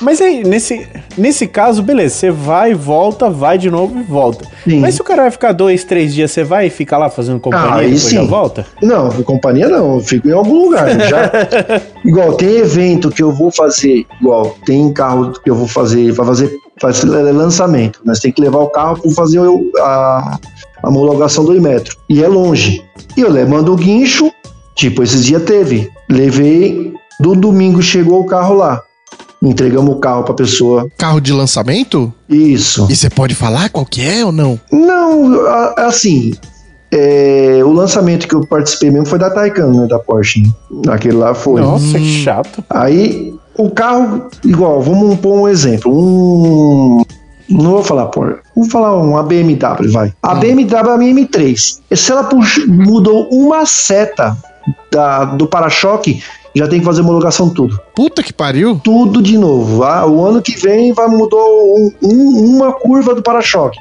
B: Mas aí, nesse, nesse caso, beleza, você vai, volta, vai de novo e volta.
C: Sim.
B: Mas se o cara vai ficar dois, três dias, você vai ficar lá fazendo companhia
C: Ah,
B: e
C: aí
B: depois já
C: sim.
B: volta?
C: Não, companhia não, eu fico em algum lugar. Já, igual, tem evento que eu vou fazer, igual, tem carro que eu vou fazer, para fazer, fazer lançamento. Nós tem que levar o carro para fazer o- a, a homologação do Imetro. E é longe. E eu le- mando o guincho, tipo, esses dias teve. Levei, do domingo chegou o carro lá. Entregamos o carro pra pessoa.
A: Carro de lançamento?
C: Isso.
A: E você pode falar qual que é ou não?
C: Não, assim, é, o lançamento que eu participei mesmo foi da Taycan, né, da Porsche. Aquele lá foi.
B: Nossa, que chato.
C: Aí o carro, igual, vamos pôr um exemplo. Um. Não vou falar por. Vou falar uma BMW, vai. A BMW é a minha M3. Se ela mudou uma seta da, do para-choque, já tem que fazer homologação tudo.
A: Puta que pariu.
C: Tudo de novo. Ah, o ano que vem vai mudou um- um- uma curva do para-choque.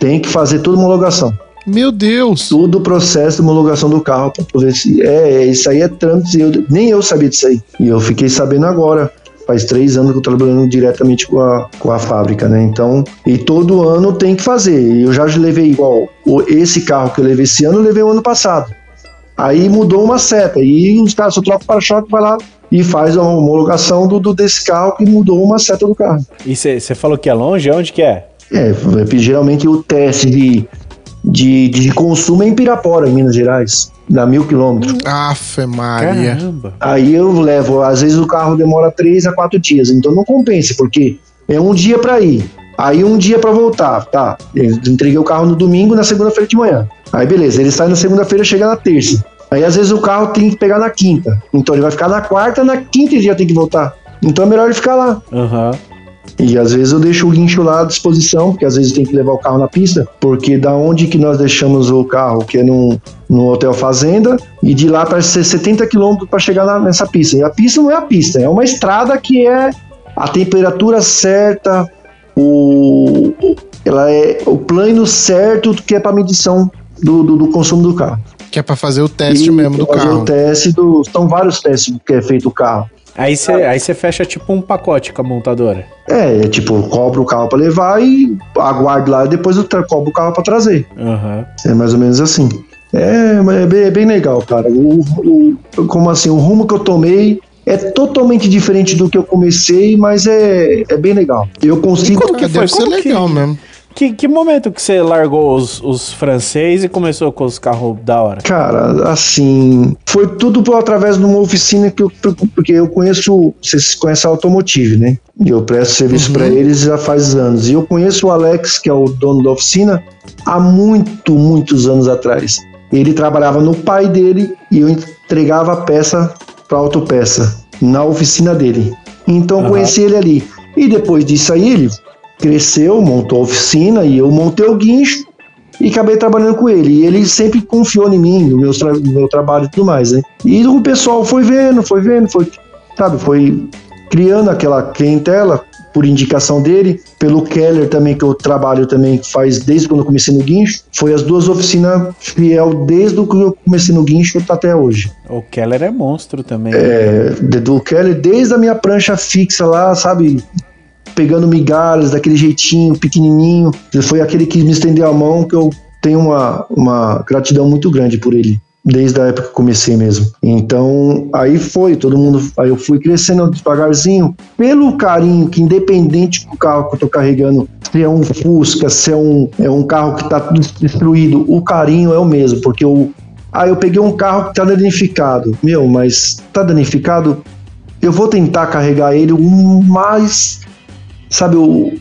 C: Tem que fazer tudo homologação.
A: Meu Deus.
C: Todo o processo de homologação do carro para poder se. É, isso aí é trâmite. eu- nem eu sabia disso aí. E eu fiquei sabendo agora. Faz três anos que eu tô trabalhando diretamente com a, com a fábrica, né? Então, e todo ano tem que fazer. Eu já levei igual o- esse carro que eu levei esse ano, eu levei o ano passado. Aí mudou uma seta. E os caras só trocam o para-choque, vai lá e faz a homologação do, do- desse carro que mudou uma seta do carro.
B: E você falou que é longe? Onde que é?
C: É, geralmente o teste de, de, de consumo é em Pirapora, em Minas Gerais, dá mil quilômetros.
A: Afe Maria.
B: Caramba.
C: Aí eu levo, às vezes o carro demora três a quatro dias, então não compensa, porque é um dia para ir, aí um dia para voltar, tá? Eu entreguei o carro no domingo, na segunda-feira de manhã. Aí beleza, ele sai na segunda-feira, chega na terça. Aí às vezes o carro tem que pegar na quinta, então ele vai ficar na quarta, na quinta ele já tem que voltar. Então é melhor ele ficar lá.
B: Aham.
C: E às vezes eu deixo o guincho lá à disposição, porque às vezes tem que levar o carro na pista, porque da onde que nós deixamos o carro, que é no, no Hotel Fazenda, e de lá para ser 70 quilômetros para chegar na- nessa pista. E a pista não é a pista, é uma estrada que é a temperatura certa, o, ela é o plano certo que é para medição do, do, do consumo do carro.
A: Que é pra fazer o teste
C: E
A: mesmo do
C: fazer
A: carro.
C: O teste do, são vários testes que é feito o carro.
B: Aí você aí você fecha tipo um pacote com a montadora.
C: É, é tipo, cobra o carro para levar e aguardo lá e depois eu cobro o carro para trazer.
B: Aham.
C: É mais ou menos assim. É, mas é bem, é bem legal, cara. O, o- como assim, o rumo que eu tomei é totalmente diferente do que eu comecei, mas é, é bem legal. Eu consigo.
B: como que
A: É,
B: foi?
A: deve ser
B: Como que-
A: legal mesmo.
B: Que, que momento que você largou os, os franceses e começou com os carros da hora?
C: Cara, assim, foi tudo por, através de uma oficina que eu, porque eu conheço, vocês conhecem a Automotive, né? E eu presto serviço para eles já faz anos. E eu conheço o Alex, que é o dono da oficina, há muito, muitos anos atrás. Ele trabalhava no pai dele e eu entregava a peça para autopeça. na oficina dele. Então
B: Aham.
C: conheci ele ali. E depois disso aí, ele cresceu, montou a oficina e eu montei o guincho e acabei trabalhando com ele. E ele sempre confiou em mim, no meu, tra- meu trabalho e tudo mais, né? E o pessoal foi vendo, foi vendo, foi, sabe, foi criando aquela clientela por indicação dele, pelo Keller também, que eu trabalho também, faz desde quando eu comecei no guincho. Foi as duas oficinas fiel desde que eu comecei no guincho até hoje.
B: O Keller é monstro também.
C: É, de- do Keller, desde a minha prancha fixa lá, sabe? Pegando migalhas daquele jeitinho, pequenininho. Ele foi aquele que me estendeu a mão, que eu tenho uma, uma gratidão muito grande por ele. Desde a época que comecei mesmo. Então, aí foi, todo mundo. Aí eu fui crescendo devagarzinho, pelo carinho que, independente do carro que eu tô carregando, se é um Fusca, se é um, é um carro que tá destruído, o carinho é o mesmo, porque eu, ah, eu peguei um carro que tá danificado. Meu, mas tá danificado? Eu vou tentar carregar ele o mais, sabe, o,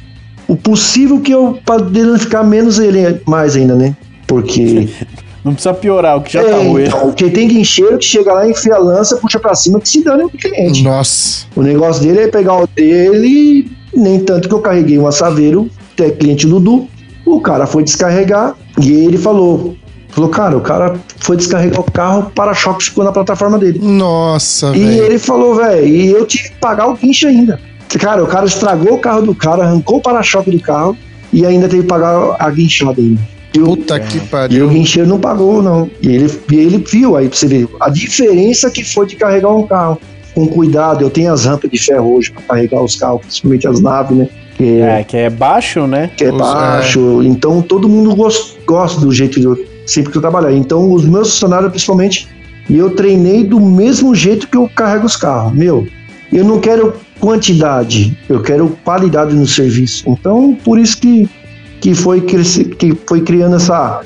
C: o possível que eu para danificar menos ele mais ainda, né? Porque
B: Não precisa piorar o que já
C: é,
B: tá ruim.
C: então, quem tem guincheiro que chega lá, enfia a lança, puxa pra cima, que se dane o cliente.
A: Nossa.
C: O negócio dele é pegar o dele, nem tanto que eu carreguei um assaveiro, até cliente Dudu, o cara foi descarregar e ele falou, falou, cara, o cara foi descarregar o carro, o para-choque ficou na plataforma dele.
A: Nossa,
C: E
A: velho.
C: ele falou, velho, e eu tive que pagar o guincho ainda. Cara, o cara estragou o carro do cara, arrancou o para-choque do carro e ainda teve que pagar a guinchada ainda. E o-
A: Puta que
C: e o
A: pariu.
C: guincheiro não pagou, não. E ele, e ele viu aí pra você ver a diferença que foi de carregar um carro. Com cuidado, eu tenho as rampas de ferro hoje pra carregar os carros, principalmente as naves, né? Que é,
B: É, que é baixo, né?
C: que é
A: Os-
C: baixo. Então todo mundo gos- gosta do jeito que eu, sempre que eu trabalhar. Então os meus funcionários, principalmente, e eu treinei do mesmo jeito que eu carrego os carros. Meu, eu não quero quantidade, eu quero qualidade no serviço. Então, por isso que, que, foi, que foi criando essa,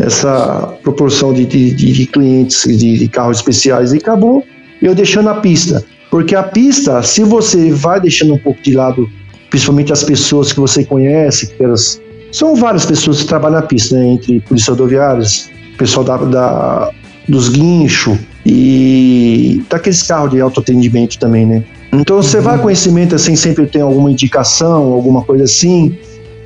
C: essa proporção de, de, de- de clientes de, de carros especiais e acabou eu deixando a pista. Porque a pista, se você vai deixando um pouco de lado, principalmente as pessoas que você conhece, que elas são várias pessoas que trabalham na pista, né? Entre polícia rodoviários, pessoal da, da- dos guinchos e daqueles carros de autoatendimento também, né? Então você vai conhecimento assim, sempre tem alguma indicação, alguma coisa assim.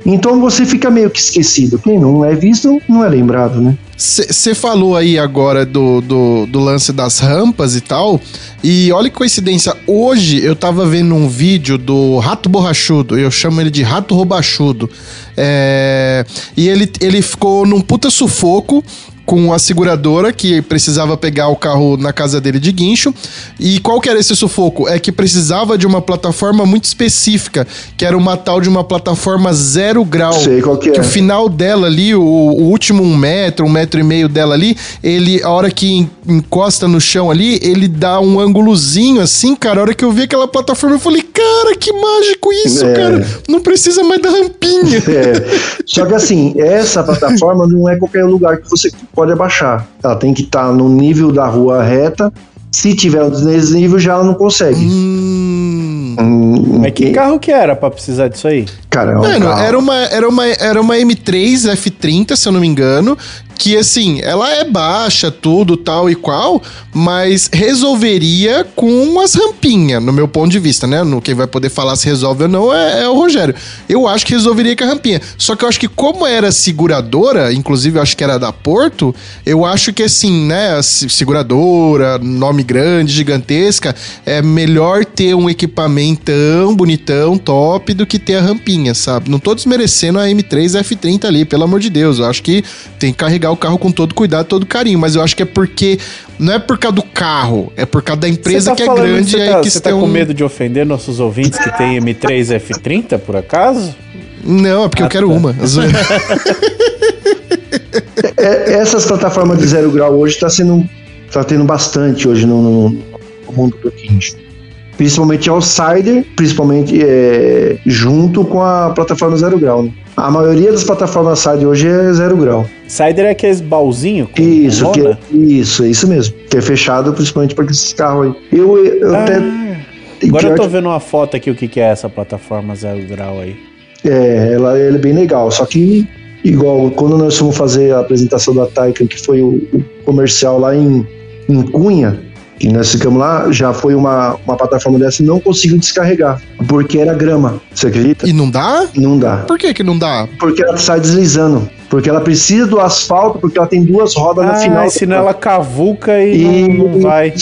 C: Então você fica meio que esquecido. Quem não é visto, não é lembrado, né?
A: Você falou aí agora do, do, do lance das rampas e tal. E olha que coincidência. Hoje eu tava vendo um vídeo do Rato Borrachudo. Eu chamo ele de Rato Robachudo. É, e ele, ele ficou num puta sufoco com a seguradora que precisava pegar o carro na casa dele de guincho. E qual que era esse sufoco? É que precisava de uma plataforma muito específica, que era uma tal de uma plataforma zero grau.
C: Sei qual que é.
A: o final dela ali, o, o último um metro, um metro e meio dela ali, ele, a hora que en- encosta no chão ali, ele dá um ângulozinho assim, cara. A hora que eu vi aquela plataforma, eu falei, cara, que mágico isso,
C: É.
A: cara. Não precisa mais da rampinha.
C: É. Só que assim, essa plataforma não é qualquer lugar que você pode abaixar. Ela tem que estar no nível da rua reta. Se tiver um desnível, já ela não consegue.
A: Hum.
C: Hum,
B: Mas que
C: e-
B: carro que era pra precisar disso aí?
C: Cara, é um
A: Mano,
C: carro.
A: era uma, era, uma, era uma M3 F30, se eu não me engano, que assim, ela é baixa, tudo, tal e qual, mas resolveria com as rampinhas, no meu ponto de vista, né? No, quem vai poder falar se resolve ou não é, é o Rogério. Eu acho que resolveria com a rampinha. Só que eu acho que como era seguradora, inclusive eu acho que era da Porto, eu acho que assim, né, se- seguradora, nome grande, gigantesca, é melhor ter um equipamentão bonitão, top, do que ter a rampinha, sabe? Não tô desmerecendo a M3 F30 ali, pelo amor de Deus. Eu acho que tem que carregar o carro com todo cuidado, todo carinho, mas eu acho que é porque não é por causa do carro, é por causa da empresa
B: Você tá
A: que é grande
B: Você
A: e aí
B: tá,
A: que
B: você tá com
A: um-
B: medo de ofender nossos ouvintes que tem M3 F30, por acaso?
A: Não, é porque
B: Ah,
A: eu quero
B: tá.
A: uma.
C: É, essas plataformas de zero grau hoje tá sendo. tá tendo bastante hoje no, no- no mundo do guincho. Principalmente outsider, principalmente é, junto com a plataforma zero grau. né? A maioria das plataformas side hoje é zero grau.
B: Cider é aqueles baúzinho com
C: Isso, que é, isso, é isso mesmo. Que é fechado principalmente para esses carros aí. Eu, eu
B: Ah,
C: até.
B: agora eu tô
C: que-
B: vendo uma foto aqui, o que, que é essa plataforma zero grau aí.
C: É, ela, ela é bem legal. Só que, igual, quando nós fomos fazer a apresentação da Taycan, que foi o, o comercial lá em, em Cunha, E nós ficamos lá, já foi uma, uma plataforma dessa e não conseguiu descarregar, porque era grama. Você acredita?
A: E não dá?
C: Não dá.
A: Por que que não dá?
C: Porque ela sai deslizando. Porque ela precisa do asfalto, porque ela tem duas rodas no
B: Ah,
C: final.
B: senão ela cavuca e,
C: E-
B: não, vai.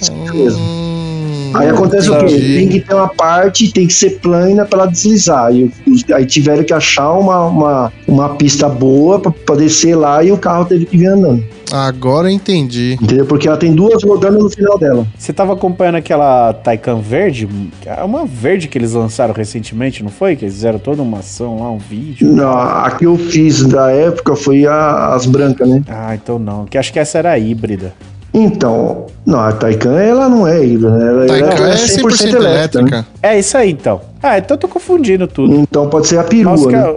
A: Hum,
C: Aí acontece o quê? Tem que ter uma parte, tem que ser plana para ela deslizar. E aí tiveram que achar uma, uma, uma pista boa para descer lá e o carro teve que vir andando.
A: Agora eu entendi.
C: Entendeu? Porque ela tem duas rodando no final dela.
B: Você tava acompanhando aquela Taycan verde? É uma verde que eles lançaram recentemente, não foi? Que eles fizeram toda uma ação lá, um vídeo.
C: Não, a que eu fiz da época foi a- as brancas, né?
B: Ah, então não. Que acho que essa era híbrida.
C: Então, não, a Taycan ela não é híbrida, né? Ela,
A: Taycan
C: ela
A: é 100% elétrica.
C: né?
B: É isso aí, então. Ah, então eu tô confundindo tudo.
C: Então pode ser a perua,
B: Mas os
C: né?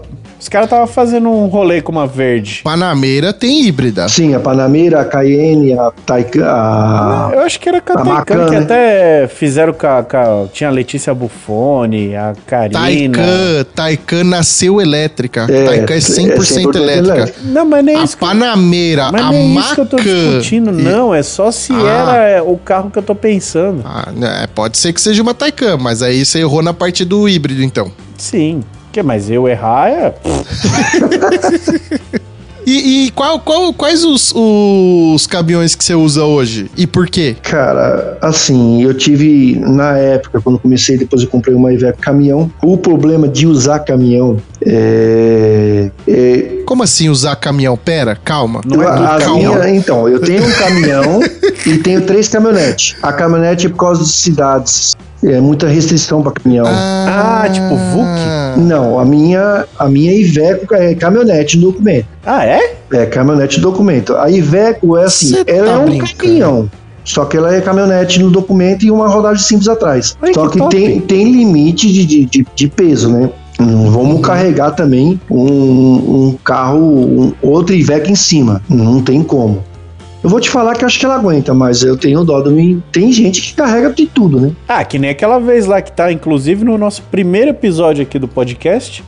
B: Caras os cara tava fazendo um rolê com uma verde.
A: Panameira tem híbrida.
C: Sim, a Panamera, a Cayenne, a Taycan, a...
B: Eu acho que era com a
C: A
B: Taycan,
C: Macan,
B: que
C: né?
B: até fizeram com a, com a- Tinha a Letícia Buffoni, a Karina.
A: Taycan, Taycan nasceu elétrica.
C: É,
A: Taycan é 100%, elétrica.
B: Não, mas nem
A: A
B: isso. que-
A: Panameira,
B: Mas
A: a
B: nem isso que eu tô
A: Macan.
B: discutindo,
A: e-
B: não. É só se
A: Ah.
B: era é, o carro que eu tô pensando.
A: Ah, né, pode ser que seja uma Taycan, mas aí você errou na parte do híbrido, então.
B: Sim. Que, mas eu errar é.
A: E, e qual, qual- quais os, os caminhões que você usa hoje? E por quê?
C: Cara, assim, eu tive na época, quando comecei, depois eu comprei uma Iveco caminhão. O problema de usar caminhão é. é
A: Como assim usar caminhão? Pera, calma.
B: Não é
C: a
B: caminhão.
C: minha- então, eu tenho um caminhão e tenho três caminhonetes. A caminhonete é por causa de cidades. É muita restrição para caminhão.
B: Ah, tipo VUC?
C: Não, a minha, a minha Iveco é caminhonete no documento.
B: Ah, é?
C: É caminhonete no documento. A Iveco é assim,
A: Cê
C: ela
A: tá
C: é um
A: brincando.
C: caminhão. Só que ela é caminhonete no documento e uma rodagem simples atrás.
B: Ai,
C: Só
B: que
C: que, tem, tem limite de, de, de, de peso, né? Não vamos carregar também um, um carro, um, outro Iveco em cima. Não tem como. Eu vou te falar que acho que ela aguenta, mas eu tenho dó do mim. Tem gente que carrega de tudo, né?
B: Ah, que nem aquela vez lá que tá, inclusive, no nosso primeiro episódio aqui do podcast.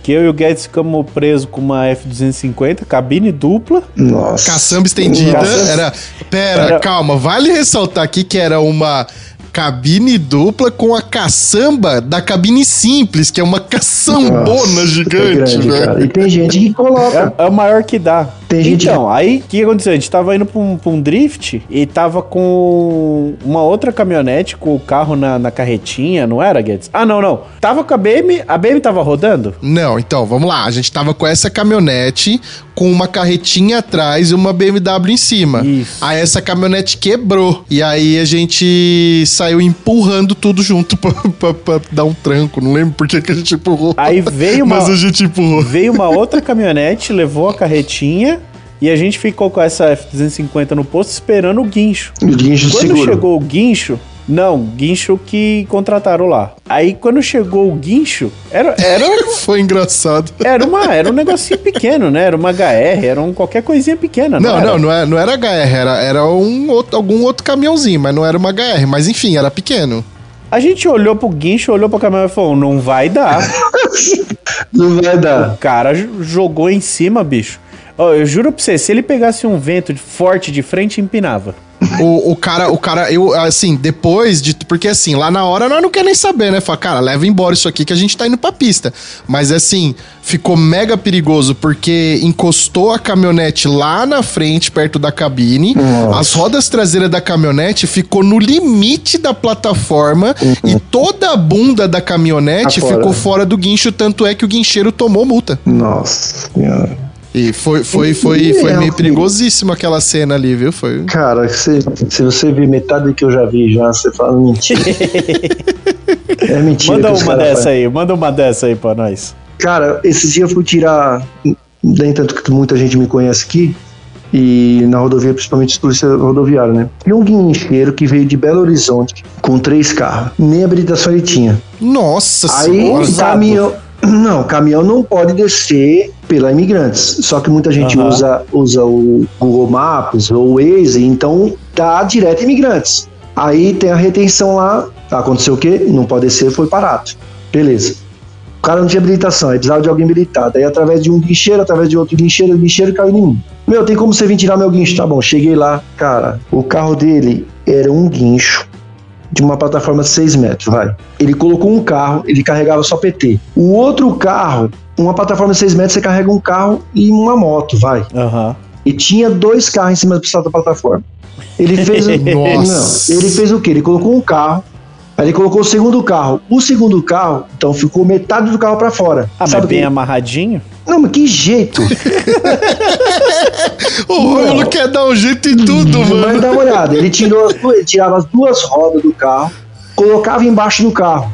B: Que eu e o Guedes ficamos presos com uma F-250, cabine dupla.
C: Nossa.
A: Caçamba estendida.
B: Caçamba-
A: Era. Pera,
B: Era-
A: calma. Vale ressaltar aqui que era uma cabine dupla com a caçamba da cabine simples, que é uma caçambona
C: Nossa,
A: gigante,
C: grande,
A: velho.
C: cara. E tem gente que coloca.
B: É, é o maior que dá.
C: Tem gente
B: então, aí o que aconteceu? A gente tava indo pra um, pra um drift e tava com uma outra caminhonete com o carro na, na carretinha, não era, Guedes? Ah, não, não. Tava com a BM, a BM tava rodando?
A: Não, então, vamos lá. A gente tava com essa caminhonete com uma carretinha atrás e uma BMW em cima.
B: Isso.
A: Aí essa caminhonete quebrou. E aí a gente saiu empurrando tudo junto pra, pra- pra dar um tranco. Não lembro por que, que a gente empurrou.
B: Aí veio uma,
A: Mas a gente empurrou.
B: veio uma outra caminhonete, levou a carretinha e a gente ficou com essa F-250 no posto esperando o guincho.
C: O guincho
B: Quando
C: seguro.
B: chegou o guincho, não, guincho que contrataram lá. Aí quando chegou o guincho, era, era,
A: Foi engraçado.
B: era, uma, era um negocinho pequeno, né? Era uma HR, era um, qualquer coisinha pequena.
A: Não,
B: era?
A: não, não era, não era HR, era, era um outro, algum outro caminhãozinho, mas não era uma HR. Mas enfim, era pequeno.
B: A gente olhou pro guincho, olhou pra caminhão e falou: não vai dar.
C: Não vai dar.
B: o cara jogou em cima, bicho. Ó, eu juro pra você, se ele pegasse um vento de- forte de frente, empinava.
A: O, o cara, o cara, eu, assim, depois de. Porque assim, lá na hora nós não quer nem saber, né? Fala, cara, leva embora isso aqui que a gente tá indo pra pista. Mas assim, ficou mega perigoso porque encostou a caminhonete lá na frente, perto da cabine.
C: Nossa.
A: As rodas traseiras da caminhonete ficou no limite da plataforma e toda a bunda da caminhonete
C: Tá fora.
A: ficou fora do guincho, tanto é que o guincheiro tomou multa.
C: Nossa senhora.
A: E foi, foi, foi, foi
C: É,
A: meio
C: ok.
A: perigosíssimo aquela cena ali, viu? Foi.
C: Cara, se, se você ver metade do que eu já vi já, você fala mentira. é mentira.
B: Manda
C: os
B: uma dessa
C: fazem.
B: aí, manda uma dessa aí pra nós.
C: Cara, esses dias eu fui tirar. Nem tanto que muita gente me conhece aqui. E na rodovia, principalmente polícia rodoviária, né? E um guincheiro que veio de Belo Horizonte com três carros. Nem habilitação ele tinha.
A: Nossa
C: Aí
A: senhora.
C: o caminhão. Não, caminhão não pode descer pela imigrantes. Só que muita gente
B: Aham.
C: usa, usa o Google Maps ou o Waze, então dá direto imigrantes. Aí tem a retenção lá. Aconteceu o quê? Não pode descer, foi parado. Beleza. O cara não tinha habilitação, aí precisava de alguém habilitado. Aí através de um guincheiro, através de outro guincheiro, o guincheiro caiu em mim. Meu, tem como você vir tirar meu guincho? Tá bom, cheguei lá, cara. O carro dele era um guincho de uma plataforma de 6 metros, vai. Ele colocou um carro, ele carregava só PT. O outro carro, uma plataforma de 6 metros, você carrega um carro e uma moto, vai.
B: Aham.
C: E tinha dois carros em cima da plataforma. Ele fez.
A: Nossa.
C: Não, ele fez o quê? Ele colocou um carro. Aí ele colocou o segundo carro. O segundo carro, então ficou metade do carro pra fora.
B: Ah, mas
C: Sabe
B: bem
C: que-
B: amarradinho?
C: Não, mas que jeito?
A: O Rômulo quer dar um jeito em tudo,
C: Mas
A: mano.
C: dá uma olhada. Ele, tirou as duas, ele tirava as duas rodas do carro, colocava embaixo do carro,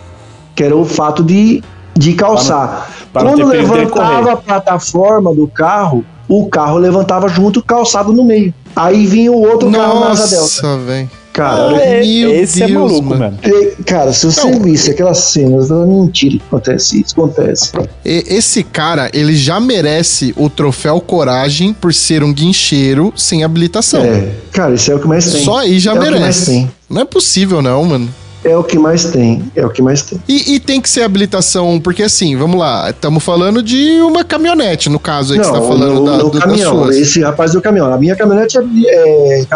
C: que era o fato de, de calçar. Quando levantava a plataforma do carro, o carro levantava junto, calçado no meio. Aí vinha o outro carro na asa delta.
A: Nossa, velho.
C: Cara, olha
B: É,
A: Meu
B: esse é
A: Deus,
B: maluco,
A: mano.
C: E, Cara, se você
A: Não.
C: visse aquelas cenas, não é mentira que acontece isso, acontece.
A: E- Esse cara, ele já merece o troféu Coragem por ser um guincheiro sem habilitação.
C: É, cara, isso é o que mais tem.
A: Só aí já
C: é o que mais
A: merece.
C: tem.
A: Não é possível, não, mano.
C: É o que mais tem, é o que mais tem.
A: E, e tem que ser habilitação, porque assim, vamos lá, estamos falando de uma caminhonete, no caso aí que você tá falando
C: no,
A: da,
C: no
A: do- das
C: caminhão,
A: suas.
C: esse rapaz do caminhão. A minha caminhonete é, é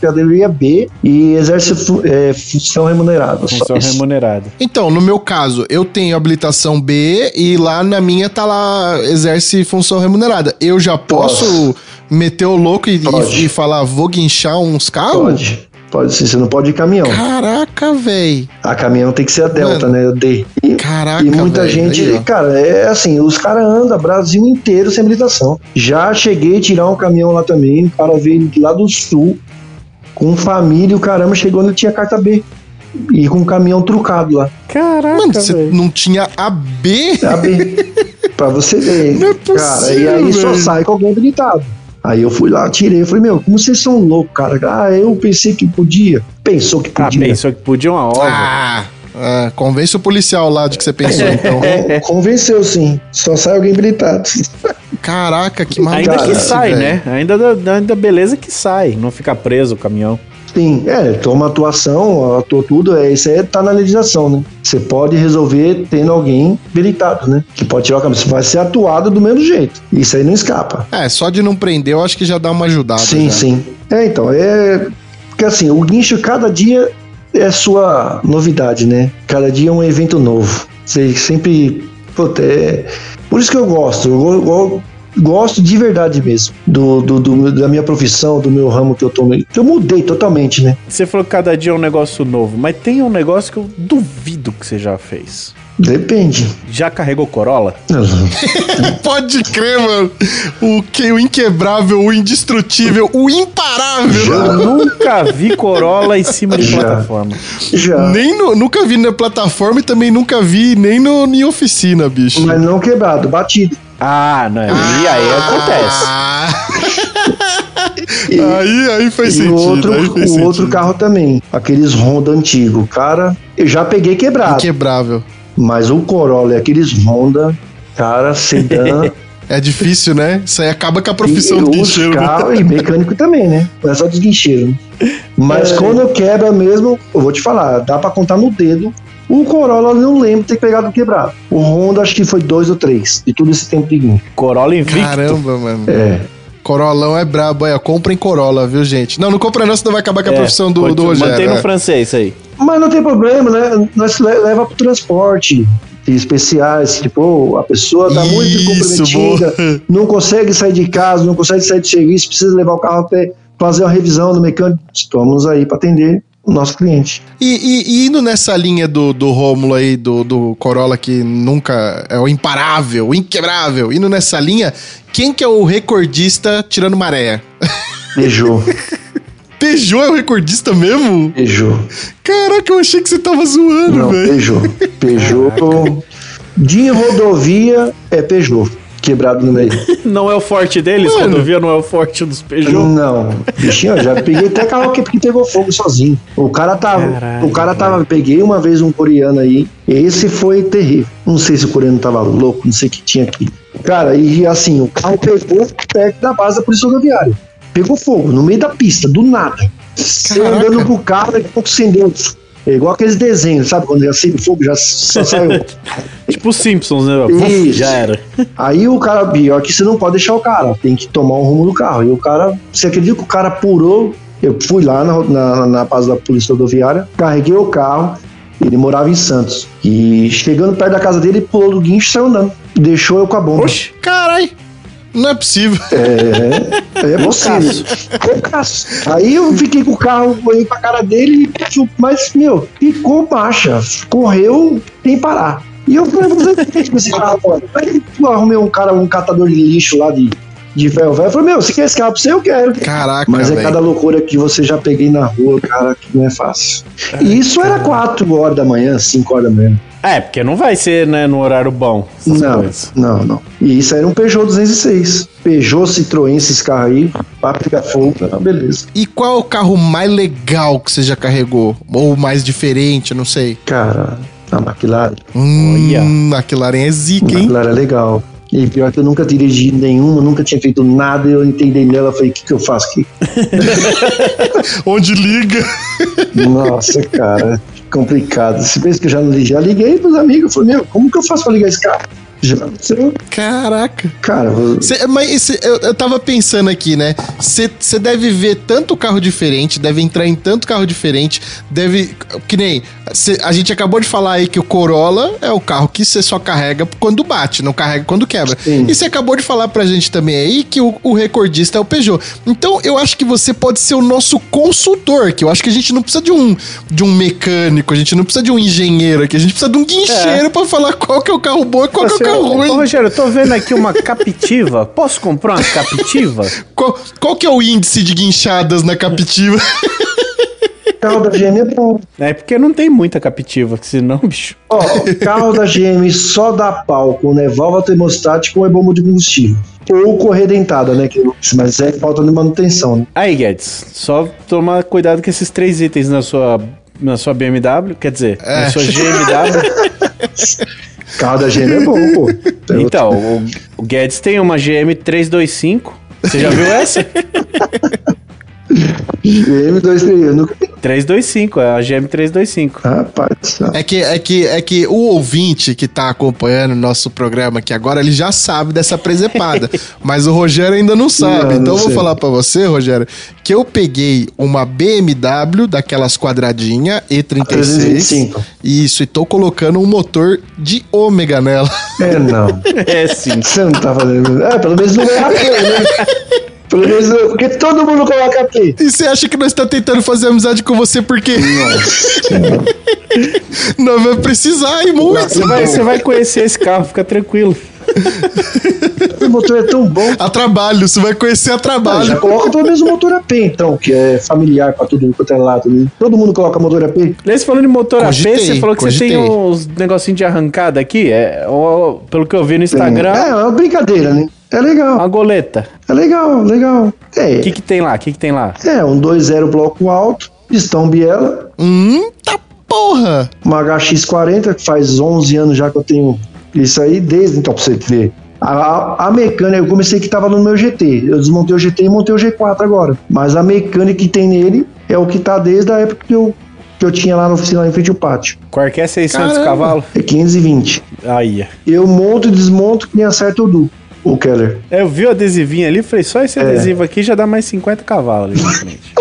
C: categoria B e exerce fu- é, função remunerada.
B: Função remunerada.
A: Então, no meu caso, eu tenho habilitação B e lá na minha tá lá, exerce função remunerada. Eu já posso meter o louco e, e- e falar, vou guinchar uns carros?
C: Pode, pode sim, você não pode ir caminhão.
A: Caraca, velho.
C: A caminhão tem que ser a Delta, né? A D. E,
A: Caraca,
C: e muita gente,
A: Aí,
C: cara, é assim, os caras andam Brasil inteiro sem habilitação. Já cheguei a tirar um caminhão lá também, o cara veio lá do sul, com família, o caramba, chegou onde tinha carta B. E com um caminhão trucado lá.
B: Caraca,
A: Mano, você não tinha AB?
C: A B. pra você ver.
A: Não é
C: cara, e aí
A: possível,
C: só sai com alguém habilitado. Aí eu fui lá, tirei. Eu falei, meu, como vocês são loucos, cara? Ah, eu pensei que podia. Pensou que
B: Ah,
C: podia.
B: pensou que podia uma ova.
A: Ah, ah, convence o policial lá de que você pensou, então.
C: Con- Convenceu, sim. Só sai alguém habilitado.
A: Caraca, que maluco.
B: Ainda que sai,
A: velho.
B: né? Ainda, ainda beleza que sai. Não fica preso o caminhão.
C: Sim, é, toma atuação, atuou tudo, é, isso aí tá na legislação, né? Você pode resolver tendo alguém habilitado, né? Que pode tirar o caminhão. Você vai ser atuado do mesmo jeito. Isso aí não escapa.
A: É, só de não prender, eu acho que já dá uma ajudada.
C: Sim,
A: já.
C: sim. É, então, é. Porque assim, o guincho cada dia é sua novidade, né? Cada dia é um evento novo. Você sempre. Puta, é. Por isso que eu gosto. Eu, go- gosto de verdade mesmo. Do, do- do- da minha profissão, do meu ramo que eu tomei. Que eu mudei totalmente, né?
B: Você falou que cada dia é um negócio novo, mas tem um negócio que eu duvido que você já fez.
C: Depende.
B: Já carregou Corolla?
A: Pode crer, mano. O, que, o inquebrável, o indestrutível, o imparável.
B: Eu nunca vi Corolla em cima de
C: Já.
B: plataforma.
C: Já.
A: Nem no- nunca vi na plataforma e também nunca vi nem no, em oficina, bicho.
C: Mas não quebrado, batido.
B: Ah, não. E aí acontece.
C: E,
A: aí, aí faz
C: e
A: sentido.
C: o outro,
A: aí
C: o
A: faz sentido.
C: outro carro também. Aqueles Honda antigo. Cara, eu já peguei quebrado.
A: Inquebrável.
C: Mas o Corolla e aqueles Honda, cara, sedã.
A: É difícil, né? Isso aí acaba com a profissão
C: e
A: do guincheiro. né?
C: carros e mecânico também, né? Não é só dos guincheiros. né? Mas
B: É.
C: quando quebra mesmo, eu vou te falar, dá pra contar no dedo. O Corolla não lembro de ter pegado quebrado. O Honda acho que foi dois ou três, de todo esse tempo de guincho.
B: Corolla invicto.
A: Caramba, mano.
C: É.
A: Corolão é brabo. Aí, ó, comprem Corolla, viu, gente? Não, não compra não, senão vai acabar com a
B: É,
A: profissão do, do Rogério.
B: Mantém no
A: é.
B: francês aí.
C: Mas não tem problema, né? Nós le- leva pro transporte especiais, tipo, a pessoa tá muito
A: Isso,
C: comprometida,
A: boa.
C: não consegue sair de casa, não consegue sair de serviço, precisa levar o carro até fazer uma revisão no mecânico. Estamos aí para atender o nosso cliente.
A: E, e- e indo nessa linha do, do Rômulo aí, do, do Corolla, que nunca é o imparável, o inquebrável, indo nessa linha, quem que é o recordista tirando maré?
C: Beijou,
A: Peugeot é o recordista mesmo?
C: beijou.
A: Caraca, eu achei que você tava zoando, velho.
C: Peugeot. Peugeot. De rodovia é Peugeot. Quebrado no meio.
B: Não é o forte deles?
A: Mano.
B: Rodovia não é o forte dos Peugeot?
C: Não, bichinho, eu já peguei até carro que, pegou fogo sozinho. O cara tava.
B: Caralho,
C: o cara tava. Peguei uma vez um coreano aí. Esse foi terrível. Não sei se o coreano tava louco, não sei o que tinha aqui. Cara, e assim, o carro pegou perto da base da polícia rodoviária. Pegou fogo, no meio da pista, do nada. Você andando com o carro, daqui a pouco acendeu É igual aqueles desenhos, sabe? Quando acende fogo, já só saiu.
B: Tipo os Simpsons, né?
C: Isso.
B: Já era.
C: Aí o cara, pior que você não pode deixar o cara, tem que tomar um rumo do carro. E o cara, você acredita que o cara purou? Eu fui lá na, na, na base da polícia rodoviária, carreguei o carro, ele morava em Santos. E chegando perto da casa dele, ele pulou do guincho e saiu andando. Deixou eu com a bomba.
B: Oxi.
A: Carai, não é possível.
C: É, é possível. Loucaço. Aí eu fiquei com o carro, olhei pra cara dele, e mas, meu, ficou marcha. Correu sem parar. E eu falei, você fez com esse carro agora? Aí eu arrumei um cara, um catador de lixo lá de, de ferro velho. Eu falei, meu, você quer esse carro pra você? Eu quero.
A: Caraca,
C: Mas é
A: velho.
C: cada loucura que você já peguei na rua, cara, que não é fácil. E isso era 4 horas da manhã, 5 horas da manhã.
B: É, porque não vai ser, né, no horário bom.
C: Não,
B: coisas.
C: não, não. E isso era um Peugeot 206. Peugeot, Citroën, esses carros aí, pegar fogo, ah, beleza.
A: E qual é o carro mais legal que você já carregou? Ou mais diferente, não sei.
C: Cara, a McLaren,
A: Hum, a McLaren é zica,
C: a
A: hein?
C: McLaren é legal. E pior que eu nunca dirigi nenhuma, nunca tinha feito nada, eu entendi nela, falei, o que, que eu faço aqui?
A: Onde liga?
C: Nossa, cara, complicado. Se pensa que eu já não liguei, já liguei pros amigos, falei, meu, como que eu faço pra ligar esse carro? Já,
A: Caraca.
C: cara,
A: Cê- mas esse- eu, eu tava pensando aqui, né? Você deve ver tanto carro diferente, deve entrar em tanto carro diferente, deve. Que nem. cê- a gente acabou de falar aí que o Corolla é o carro que você só carrega quando bate, não carrega quando quebra.
C: Sim.
A: E você acabou de falar pra gente também aí que o, o recordista é o Peugeot. Então eu acho que você pode ser o nosso consultor, que eu acho que a gente não precisa de um, de um mecânico, a gente não precisa de um engenheiro aqui, a gente precisa de um guincheiro pra falar qual que é o carro bom e qual que é o
B: Ô,
A: ruim.
B: ô, Rogério, eu tô vendo aqui uma captiva. Posso comprar uma captiva?
A: Qual, qual que é o índice de guinchadas na captiva?
C: carro da GM é bom.
B: É porque não tem muita captiva, senão, bicho.
C: Ó, carro da GM só dá pau com né, válvula termostática ou é bomba de combustível. Ou correia dentada, né? Que, mas é falta de manutenção, né?
B: Aí, Guedes, só tomar cuidado com esses três itens na sua, na sua BMW, quer dizer,
A: É.
B: na sua GMW.
C: Carro da GM é bom, pô. Tem
B: então, o, o Guedes tem uma GM 325. Você já viu essa?
C: GM 2 eu nunca
B: 325, é a GM 325.
C: Rapaz, não.
A: É que, é, que, é que o ouvinte que tá acompanhando o nosso programa aqui agora, ele já sabe dessa presepada. mas o Rogério ainda não sabe.
C: Não, não
A: então eu vou
C: sei.
A: falar pra você, Rogério, que eu peguei uma BMW daquelas quadradinha E36.
C: 325.
A: Isso, e tô colocando um motor de ômega nela.
C: É, não.
B: É sim.
C: Você não tá fazendo. É, pelo menos não é AP, né? Porque todo mundo coloca AP.
A: E você acha que nós tá tentando fazer amizade com você porque não vai precisar e muito.
B: Você vai, você vai conhecer esse carro, fica tranquilo.
C: O motor é tão bom.
A: A trabalho, você vai conhecer a
C: Ah, já
A: trabalho.
C: coloca pelo menos o motor AP, então, que é familiar pra todo mundo quanto é lado. Né? Todo mundo coloca motor AP.
B: Aliás, falando em motor
A: Cogitei,
B: AP, você falou que
A: cogitei.
B: você tem uns negocinhos de arrancada aqui. É, ó, pelo que eu vi no Instagram,
C: É, é uma brincadeira, né? É legal.
B: uma goleta.
C: É legal, legal. É,
B: O que, que tem lá? O que, que tem lá?
C: é um 2.0 bloco alto, pistão biela,
A: Hum, tá porra.
C: uma HX40, que faz 11 anos já que eu tenho isso aí, desde então, pra você ver. A, a, mecânica, eu comecei que tava no meu GT. Eu desmontei o GT e montei o G4 agora. Mas a mecânica que tem nele é o que tá desde a época que eu, que eu tinha lá na oficina, lá em frente ao pátio.
B: Qual que é 600
A: Caramba.
B: cavalos?
C: É 520.
B: Aí.
C: Eu monto e desmonto que nem acerta o Du, o Keller.
B: Eu vi o adesivinho ali, falei, só esse adesivo aqui já dá mais 50 cavalos ali na frente.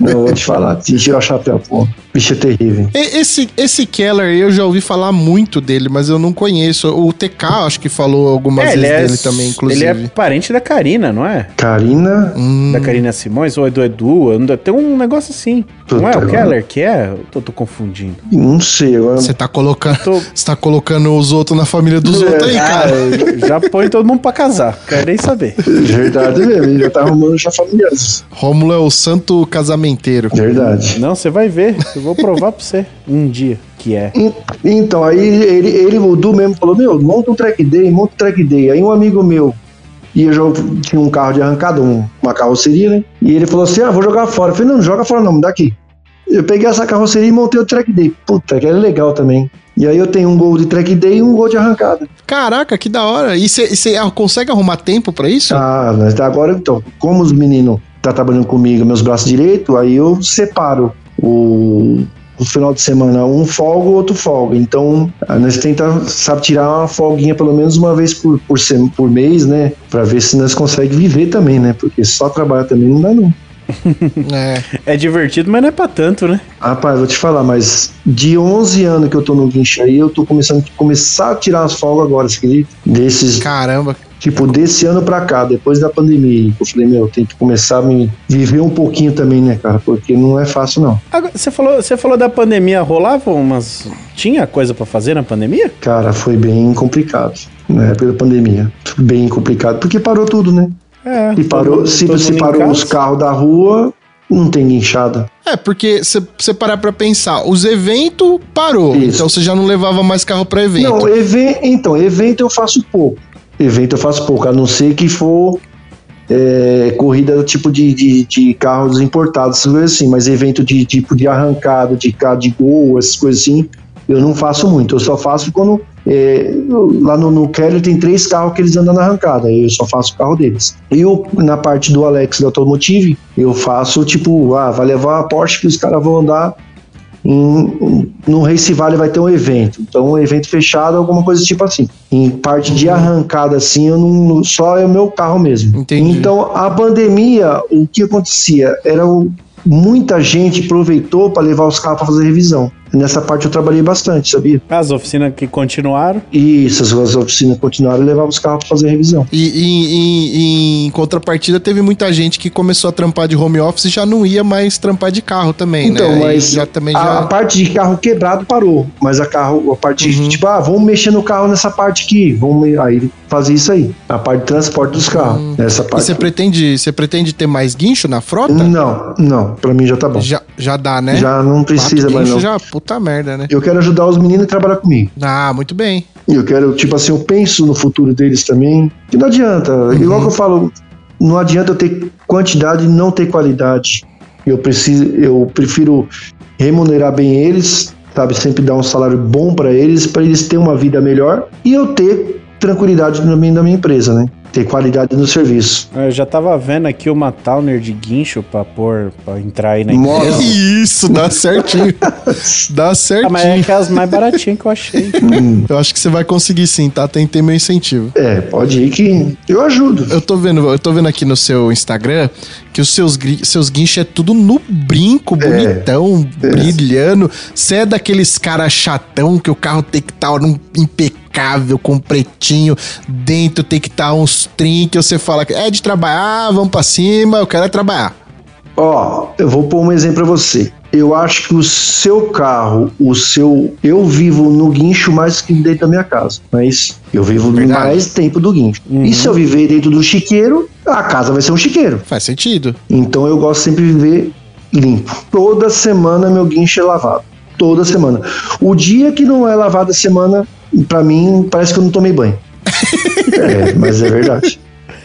C: Não, vou te falar, te tira o chapéu, pô. Bicho é terrível.
A: E- Esse, esse Keller, eu já ouvi falar muito dele, mas eu não conheço. O TK, acho que falou algumas
B: É, ele,
A: vezes
B: é,
A: dele também, inclusive.
B: ele é parente da Karina, não é?
C: Karina,
A: Hum,
B: Da Karina Simões ou é do Edu? anda- Tem um negócio assim. Não é o Keller que é? Eu tô, tô confundindo.
C: não sei, agora.
A: Você tá colocando,
B: Tô-
A: você tá colocando os outros na família dos
C: É.
A: outros aí,
B: Ah,
A: cara.
B: eu já põe todo mundo pra casar. Quero nem saber.
C: Verdade mesmo, ele já tá arrumando já familiares.
A: Rômulo é o santo casamenteiro.
C: Verdade.
B: Não, você vai ver. Eu vou provar pra você um dia que é.
C: En- Então, aí ele, ele, o Du mesmo falou: Meu, monta um track day, monta um track day. Aí um amigo meu ia jogar, tinha um carro de arrancada, um- uma carroceria, né? E ele falou assim: Ah, vou jogar fora. Eu falei: Não, não joga fora, não, me dá aqui. Eu peguei essa carroceria e montei o track day. Puta, que é legal também. E aí eu tenho um gol de track day e um gol de arrancada.
A: Caraca, que da hora. E você consegue arrumar tempo pra isso?
C: Ah, mas agora então, como os meninos tá trabalhando comigo, meus braços direitos, aí eu separo o, no final de semana, um folga, o outro folga. Então, nós tentamos, sabe, tirar uma folguinha pelo menos uma vez por, por, por mês, né? Pra ver se nós conseguimos viver também, né? Porque só trabalhar também não dá, não.
B: É. é divertido, mas não é pra tanto, né?
C: Rapaz, vou te falar, mas de 11 anos que eu tô no guincho aí, eu tô começando a começar a tirar as folgas agora, você acredita? Desses.
A: Caramba.
C: Tipo, desse ano pra cá, depois da pandemia, eu falei, meu, tem que começar a me viver um pouquinho também, né, cara? Porque não é fácil, não.
B: Agora, você falou, você falou da pandemia, rolava umas. Tinha coisa para fazer na pandemia?
C: Cara, foi bem complicado, né? Pela pandemia. Bem complicado, porque parou tudo, né? É, e parou, todo, se você parou os carros da rua, não tem guinchada.
A: É, porque se você parar pra pensar, os eventos parou, Isso. então você já não levava mais carro pra evento. Não,
C: even, então, evento eu faço pouco. Evento eu faço pouco, a não ser que for é, corrida do tipo de, de, de, carros importados, assim, mas evento de tipo de arrancada, de carro de gol, essas coisas assim, eu não faço muito. Eu só faço quando é, lá no, no Kelly tem três carros que eles andam na arrancada, eu só faço o carro deles. Eu, na parte do Alex da Automotive, eu faço tipo, ah, vai levar a Porsche que os caras vão andar em, no Race Valley vai ter um evento, então um evento fechado, alguma coisa tipo assim. Em parte de arrancada assim, eu não, só é o meu carro mesmo. Entendi. Então a pandemia, o que acontecia era o, muita gente aproveitou para levar os carros para fazer revisão. Nessa parte eu trabalhei bastante, sabia?
B: As oficinas que continuaram?
C: Isso, as oficinas continuaram e levavam os carros para fazer revisão.
A: E, e, e, em contrapartida, teve muita gente que começou a trampar de home office e já não ia mais trampar de carro também,
C: então,
A: né?
C: mas já, também já... a parte de carro quebrado parou, mas a carro, a parte uhum. de, tipo, ah, vamos mexer no carro nessa parte aqui, vamos aí fazer isso aí, a parte de transporte dos carros, uhum. nessa parte.
A: E você pretende, você pretende ter mais guincho na frota?
C: Não, não, para mim já tá bom.
A: Já, já dá, né?
C: Já não precisa mais não.
A: Já, puta merda, né?
C: Eu quero ajudar os meninos a trabalhar comigo.
A: Ah, muito bem.
C: Eu quero, tipo assim, eu penso no futuro deles também. Que não adianta. Uhum. Igual que eu falo, não adianta eu ter quantidade e não ter qualidade. Eu preciso, eu prefiro remunerar bem eles, sabe, sempre dar um salário bom para eles, para eles terem uma vida melhor e eu ter tranquilidade também da minha empresa, né? ter qualidade no serviço.
B: Eu já tava vendo aqui uma Towner de guincho pra pôr, pra entrar aí na empresa.
A: Isso, dá certinho. dá certinho. Ah,
B: mas é aquelas mais baratinhas que eu achei.
A: Hum. Eu acho que você vai conseguir sim, tá? Tem que ter meu incentivo.
C: É, pode ir que eu ajudo.
A: Eu tô vendo, eu tô vendo aqui no seu Instagram que os seus, seus guinchos é tudo no brinco, é. bonitão, é. brilhando. Você é daqueles caras chatão que o carro tem que estar tá impecável, com pretinho, dentro tem que estar tá uns trinques, você fala que é de trabalhar, vamos para cima, eu quero é trabalhar.
C: Ó, eu vou pôr um exemplo pra você. Eu acho que o seu carro, o seu. Eu vivo no guincho mais que dentro da minha casa. Mas eu vivo Verdade. mais tempo do guincho. Uhum. E se eu viver dentro do chiqueiro, a casa vai ser um chiqueiro.
A: Faz sentido.
C: Então eu gosto sempre de viver limpo. Toda semana meu guincho é lavado. Toda semana. O dia que não é lavado a semana, para mim, parece que eu não tomei banho. é, mas é verdade.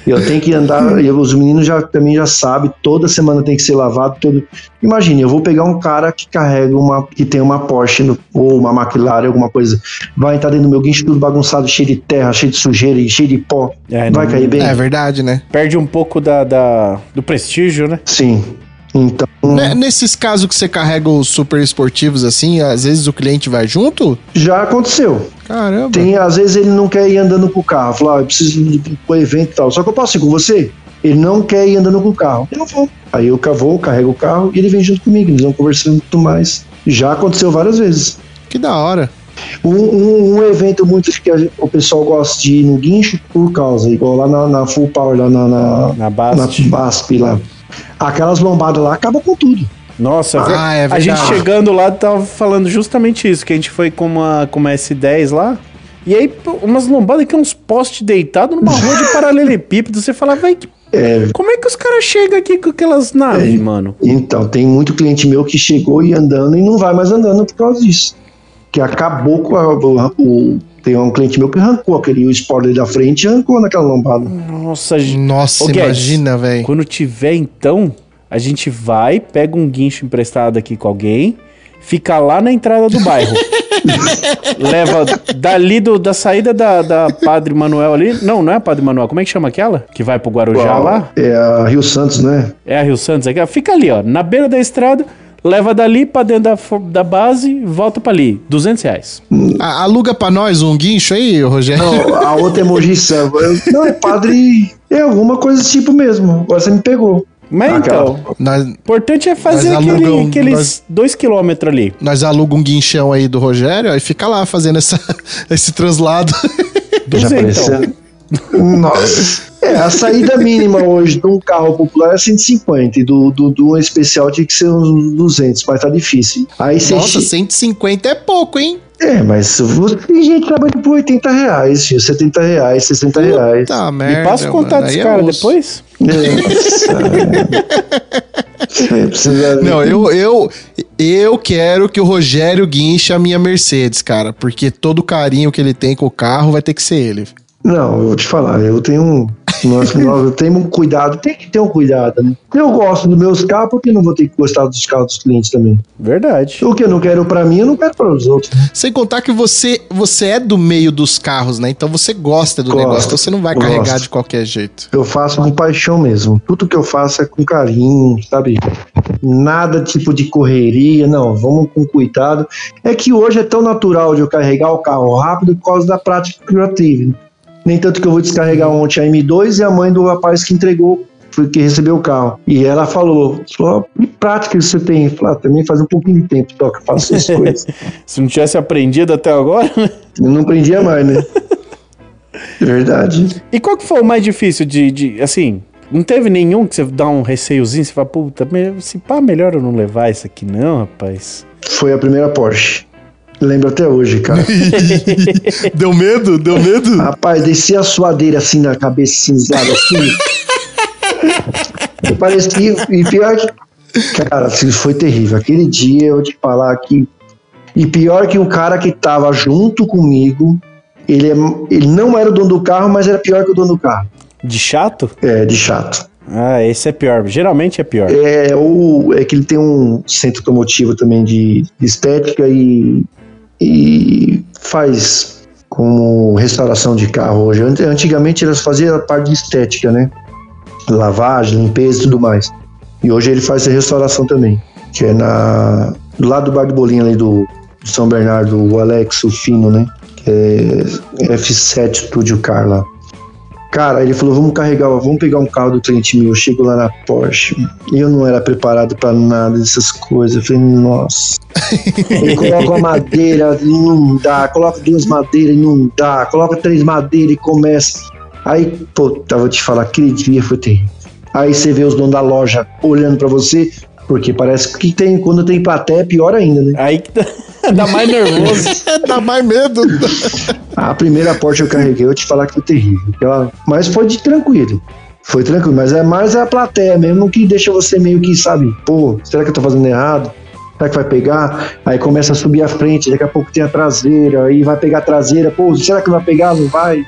C: Eu tenho que andar, eu, os meninos já também já sabem, toda semana tem que ser lavado. Todo... Imagine, eu vou pegar um cara que carrega uma, que tem uma Porsche no, ou uma McLaren, alguma coisa, vai entrar dentro do meu guincho tudo bagunçado, cheio de terra, cheio de sujeira e cheio de pó. É, vai não, cair bem?
A: É verdade, né?
B: Perde um pouco da, da, do prestígio, né?
C: Sim. Então.
A: Né, nesses casos que você carrega os super esportivos assim, às vezes o cliente vai junto?
C: Já aconteceu.
A: Caramba.
C: Tem, às vezes ele não quer ir andando com o carro. Falar, ah, eu preciso ir pro evento e tal. Só que eu posso ir com você? Ele não quer ir andando com o carro. Eu vou. Aí eu vou, carrego o carro e ele vem junto comigo. Eles vão conversando tudo mais. Já aconteceu várias vezes.
A: Que da hora.
C: Um, um, um, evento muito que a, o pessoal gosta de ir no guincho por causa, igual lá na, na Full Power, lá na, na,
B: na, BASP.
C: na BASP lá aquelas lombadas lá acabam com tudo.
B: Nossa, ah, é a gente chegando lá tava falando justamente isso, que a gente foi com uma, com uma S10 lá, e aí umas lombadas que é uns postes deitados numa rua de paralelepípedo, você fala, vai que é, Como é que os caras chegam aqui com aquelas naves, é, mano?
C: Então, tem muito cliente meu que chegou e andando e não vai mais andando por causa disso. Que acabou com a, o, Tem um cliente meu que arrancou aquele spoiler da frente e arrancou naquela lombada.
B: Nossa,
A: Nossa, imagina, velho.
B: Quando tiver, então, a gente vai, pega um guincho emprestado aqui com alguém, fica lá na entrada do bairro. Leva dali do, da saída da, da Padre Manuel ali. Não, não é a Padre Manuel. Como é que chama aquela? Que vai pro Guarujá Uau, lá?
C: É a Rio Santos, né?
B: É a Rio Santos. Fica ali, ó, na beira da estrada. Leva dali pra dentro da, da base, volta pra ali. 200 reais.
A: A- Aluga pra nós um guincho aí, Rogério.
C: Não, a outra emoji serva. Eu- Não, é padre. É alguma coisa desse tipo mesmo. Agora você me pegou.
B: Mas
C: Aquela-
B: então, o importante é fazer aquele,
A: alugam-
B: aqueles
A: nós-
B: 2 km ali.
A: nós aluga um guinchão aí do Rogério aí fica lá fazendo essa, esse translado.
C: Já
B: 200.
C: apareceu. Nossa. É, a saída mínima hoje de um carro popular é 150 e do, do, do especial tinha que ser uns 200, mas tá difícil. Aí
A: Nossa,
C: che-
A: 150 é pouco, hein?
C: É, mas você, tem gente trabalhando por 80 reais, filho, 70 reais, 60 reais.
A: Tá,
B: Me
A: merda.
B: passa o contato
A: aí é
B: cara
A: osso.
B: depois.
C: Nossa. É,
A: Não, eu, eu, eu quero que o Rogério guinche a minha Mercedes, cara. Porque todo o carinho que ele tem com o carro vai ter que ser ele.
C: Não, eu vou te falar, eu tenho um. Nós, nós tenho um cuidado, tem que ter um cuidado, né? Eu gosto dos meus carros, porque não vou ter que gostar dos carros dos clientes também.
B: Verdade.
C: O que eu não quero pra mim, eu não quero para os outros.
A: Sem contar que você, você é do meio dos carros, né? Então você gosta do
C: Gosto,
A: negócio. Então você não vai
C: gosto.
A: carregar de qualquer jeito.
C: Eu faço com paixão mesmo. Tudo que eu faço é com carinho, sabe? Nada tipo de correria, não. Vamos com cuidado. É que hoje é tão natural de eu carregar o carro rápido por causa da prática que eu já tive. Nem tanto que eu vou descarregar ontem a M2 e a mãe do rapaz que entregou, foi que recebeu o carro. E ela falou: falou, que prática você tem? Falei, ah, também faz um pouquinho de tempo só que eu faço essas coisas.
B: Se não tivesse aprendido até agora. né?
C: Eu não prendia mais, né? Verdade.
B: E qual que foi o mais difícil de, de, assim, não teve nenhum que você dá um receiozinho, você fala, puta, se pá, melhor eu não levar isso aqui não, rapaz.
C: Foi a primeira Porsche. Lembro até hoje, cara.
A: Deu medo? Deu medo?
C: Rapaz, descia a suadeira assim na cabeça cinzada assim. Eu parecia. E pior que. Cara, assim, foi terrível. Aquele dia eu vou te falar que. E pior que o cara que tava junto comigo, ele, é, ele não era o dono do carro, mas era pior que o dono do carro.
B: De chato?
C: É, de chato.
B: Ah, esse é pior. Geralmente é pior.
C: É, o, é que ele tem um centro automotivo também de, de estética e, e faz como restauração de carro hoje. Ant- Antigamente eles faziam a parte de estética, né? Lavagem, limpeza e tudo mais. E hoje ele faz a restauração também, que é na, do lado do Bar do Bolinho ali do, do São Bernardo, o Alex, o Fino, né? Que é F7 Studio Car lá. Cara, ele falou: vamos carregar, vamos pegar um carro do cliente meu. Eu chego lá na Porsche. E eu não era preparado pra nada dessas coisas. Eu falei, nossa. Ele coloca uma madeira e não dá. Coloca duas madeiras e não dá. Coloca três madeiras e começa. Aí, pô, tá, vou te falar, aquele dia foi terrível. Aí você vê os donos da loja olhando pra você, porque parece que tem, quando tem plateia é pior ainda, né?
B: Aí que dá, dá mais nervoso.
A: Dá mais medo.
C: A primeira Porsche eu carreguei, eu te falar que foi terrível. Ela- mas foi de tranquilo. Foi tranquilo, mas é mais a plateia mesmo que deixa você meio que, sabe, pô, será que eu tô fazendo errado? Será que vai pegar? Aí começa a subir a frente, daqui a pouco tem a traseira, aí vai pegar a traseira, pô, será que vai pegar? Não vai?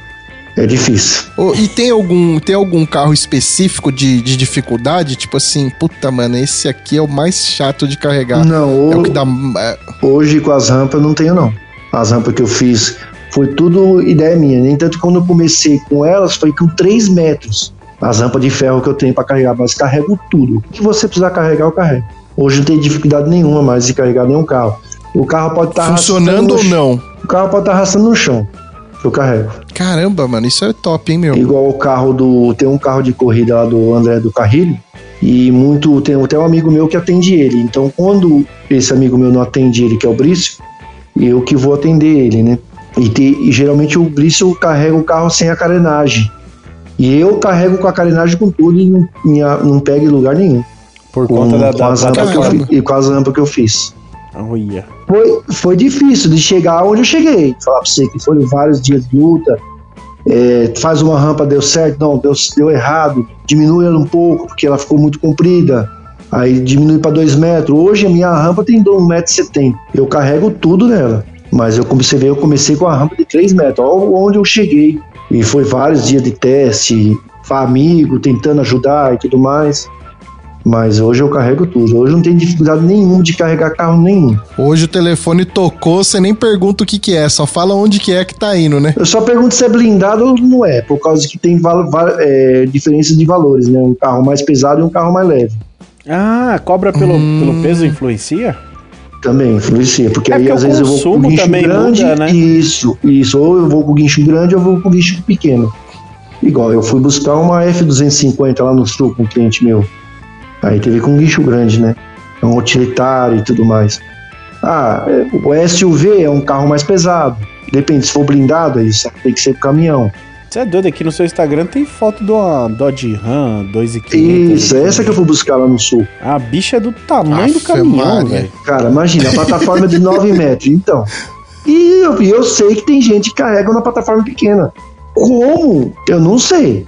C: É difícil.
A: Ô, e tem algum, tem algum carro específico de, de dificuldade? Tipo assim, puta, mano, esse aqui é o mais chato de carregar.
C: Não,
A: É o
C: o-
A: que dá. é,
C: Hoje com as rampas eu não tenho não. As rampas que eu fiz foi tudo ideia minha. Nem tanto que quando eu comecei com elas foi com 3 metros. As rampas de ferro que eu tenho para carregar, mas carrego tudo. O que você precisar carregar, eu carrego. Hoje não tem dificuldade nenhuma mais de carregar nenhum carro. O carro pode estar
A: funcionando ou não?
C: O carro pode estar arrastando no chão. Eu carrego.
A: Caramba, mano, isso é top, hein, meu?
C: Igual o carro do. Tem um carro de corrida lá do André do Carrilho. E muito. Tem até um amigo meu que atende ele. Então, quando esse amigo meu não atende ele, que é o Brício, eu que vou atender ele, né? E, te- e geralmente o Brício carrega o carro sem a carenagem. E eu carrego com a carenagem com tudo e não, não, pega em lugar nenhum.
B: Por
C: Com,
B: conta da,
C: com
B: da
C: as rampas que eu e com as rampas que eu fiz. Foi, foi difícil de chegar onde eu cheguei. Falar pra você que foram vários dias de luta. É, faz uma rampa, deu certo, não, deu, deu errado. Diminui ela um pouco, porque ela ficou muito comprida. Aí diminui para 2 metros. Hoje a minha rampa tem 1,70m. Eu carrego tudo nela. Mas eu comecei eu comecei com a rampa de 3 metros. Onde eu cheguei. E foi vários dias de teste, amigo, tentando ajudar e tudo mais. Mas hoje eu carrego tudo. Hoje não tem dificuldade nenhuma de carregar carro nenhum.
A: Hoje o telefone tocou, você nem pergunta o que que é, só fala onde que é que tá indo, né?
C: Eu só pergunto se é blindado ou não é, por causa que tem é, diferença de valores, né? Um carro mais pesado e um carro mais leve.
B: Ah, cobra pelo, pelo peso influencia?
C: Também influencia, porque
B: É
C: aí
B: porque
C: às vezes eu vou com o guincho grande.
B: muda, né?
C: Isso, isso. Ou eu vou com o guincho grande ou eu vou com o guincho pequeno. Igual, eu fui buscar uma F250 lá no sul com um cliente meu. Aí teve com um guincho grande, né? É um utilitário e tudo mais. Ah, o SUV é um carro mais pesado. Depende, se for blindado, aí isso tem que ser pro caminhão.
B: Você é doido, aqui no seu Instagram tem foto de uma Dodge Ram 2500.
C: Isso, é essa que eu fui buscar lá no sul.
B: A bicha é do tamanho do
A: Afe
B: caminhão, velho.
C: Cara, imagina, a plataforma é de 9 metros, então. E eu, e eu sei que tem gente que carrega na plataforma pequena. Como? Eu não sei.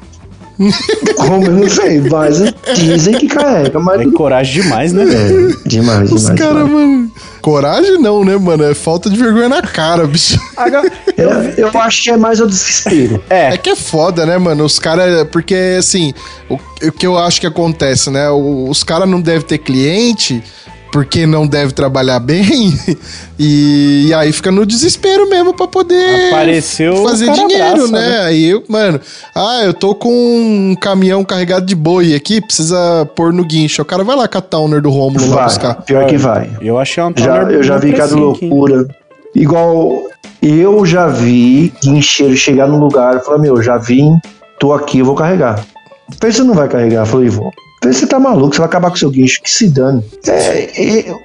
C: Como eu não sei, mas dizem que carrega, mas.
B: É coragem demais, né?
C: É, demais,
A: Os
C: demais.
A: caras, mano. Coragem não, né, mano? É falta de vergonha na cara, bicho.
B: Agora, eu
C: É, eu acho que é mais o desespero.
A: É
B: é,
A: que é foda, né, mano? Os caras. Porque, assim, o, o que eu acho que acontece, né? o- os caras não devem ter cliente porque não deve trabalhar bem. E, e aí fica no desespero mesmo pra poder
B: Apareceu
A: fazer dinheiro,
B: abraça,
A: né?
B: né?
A: Aí, eu, mano, ah, eu tô com um caminhão carregado de boi aqui, precisa pôr no guincho. O cara vai lá com a Towner do Rômulo lá
C: Vai,
A: buscar.
C: pior que vai.
B: eu achei uma
C: Já, eu já vi cada loucura. Igual eu já vi guincheiro chegar num lugar e falar: Meu, já vim, tô aqui, eu vou carregar. Falei, você não vai carregar? Eu falei, vou. Você tá maluco, você vai acabar com seu guincho, que se dane. É, é,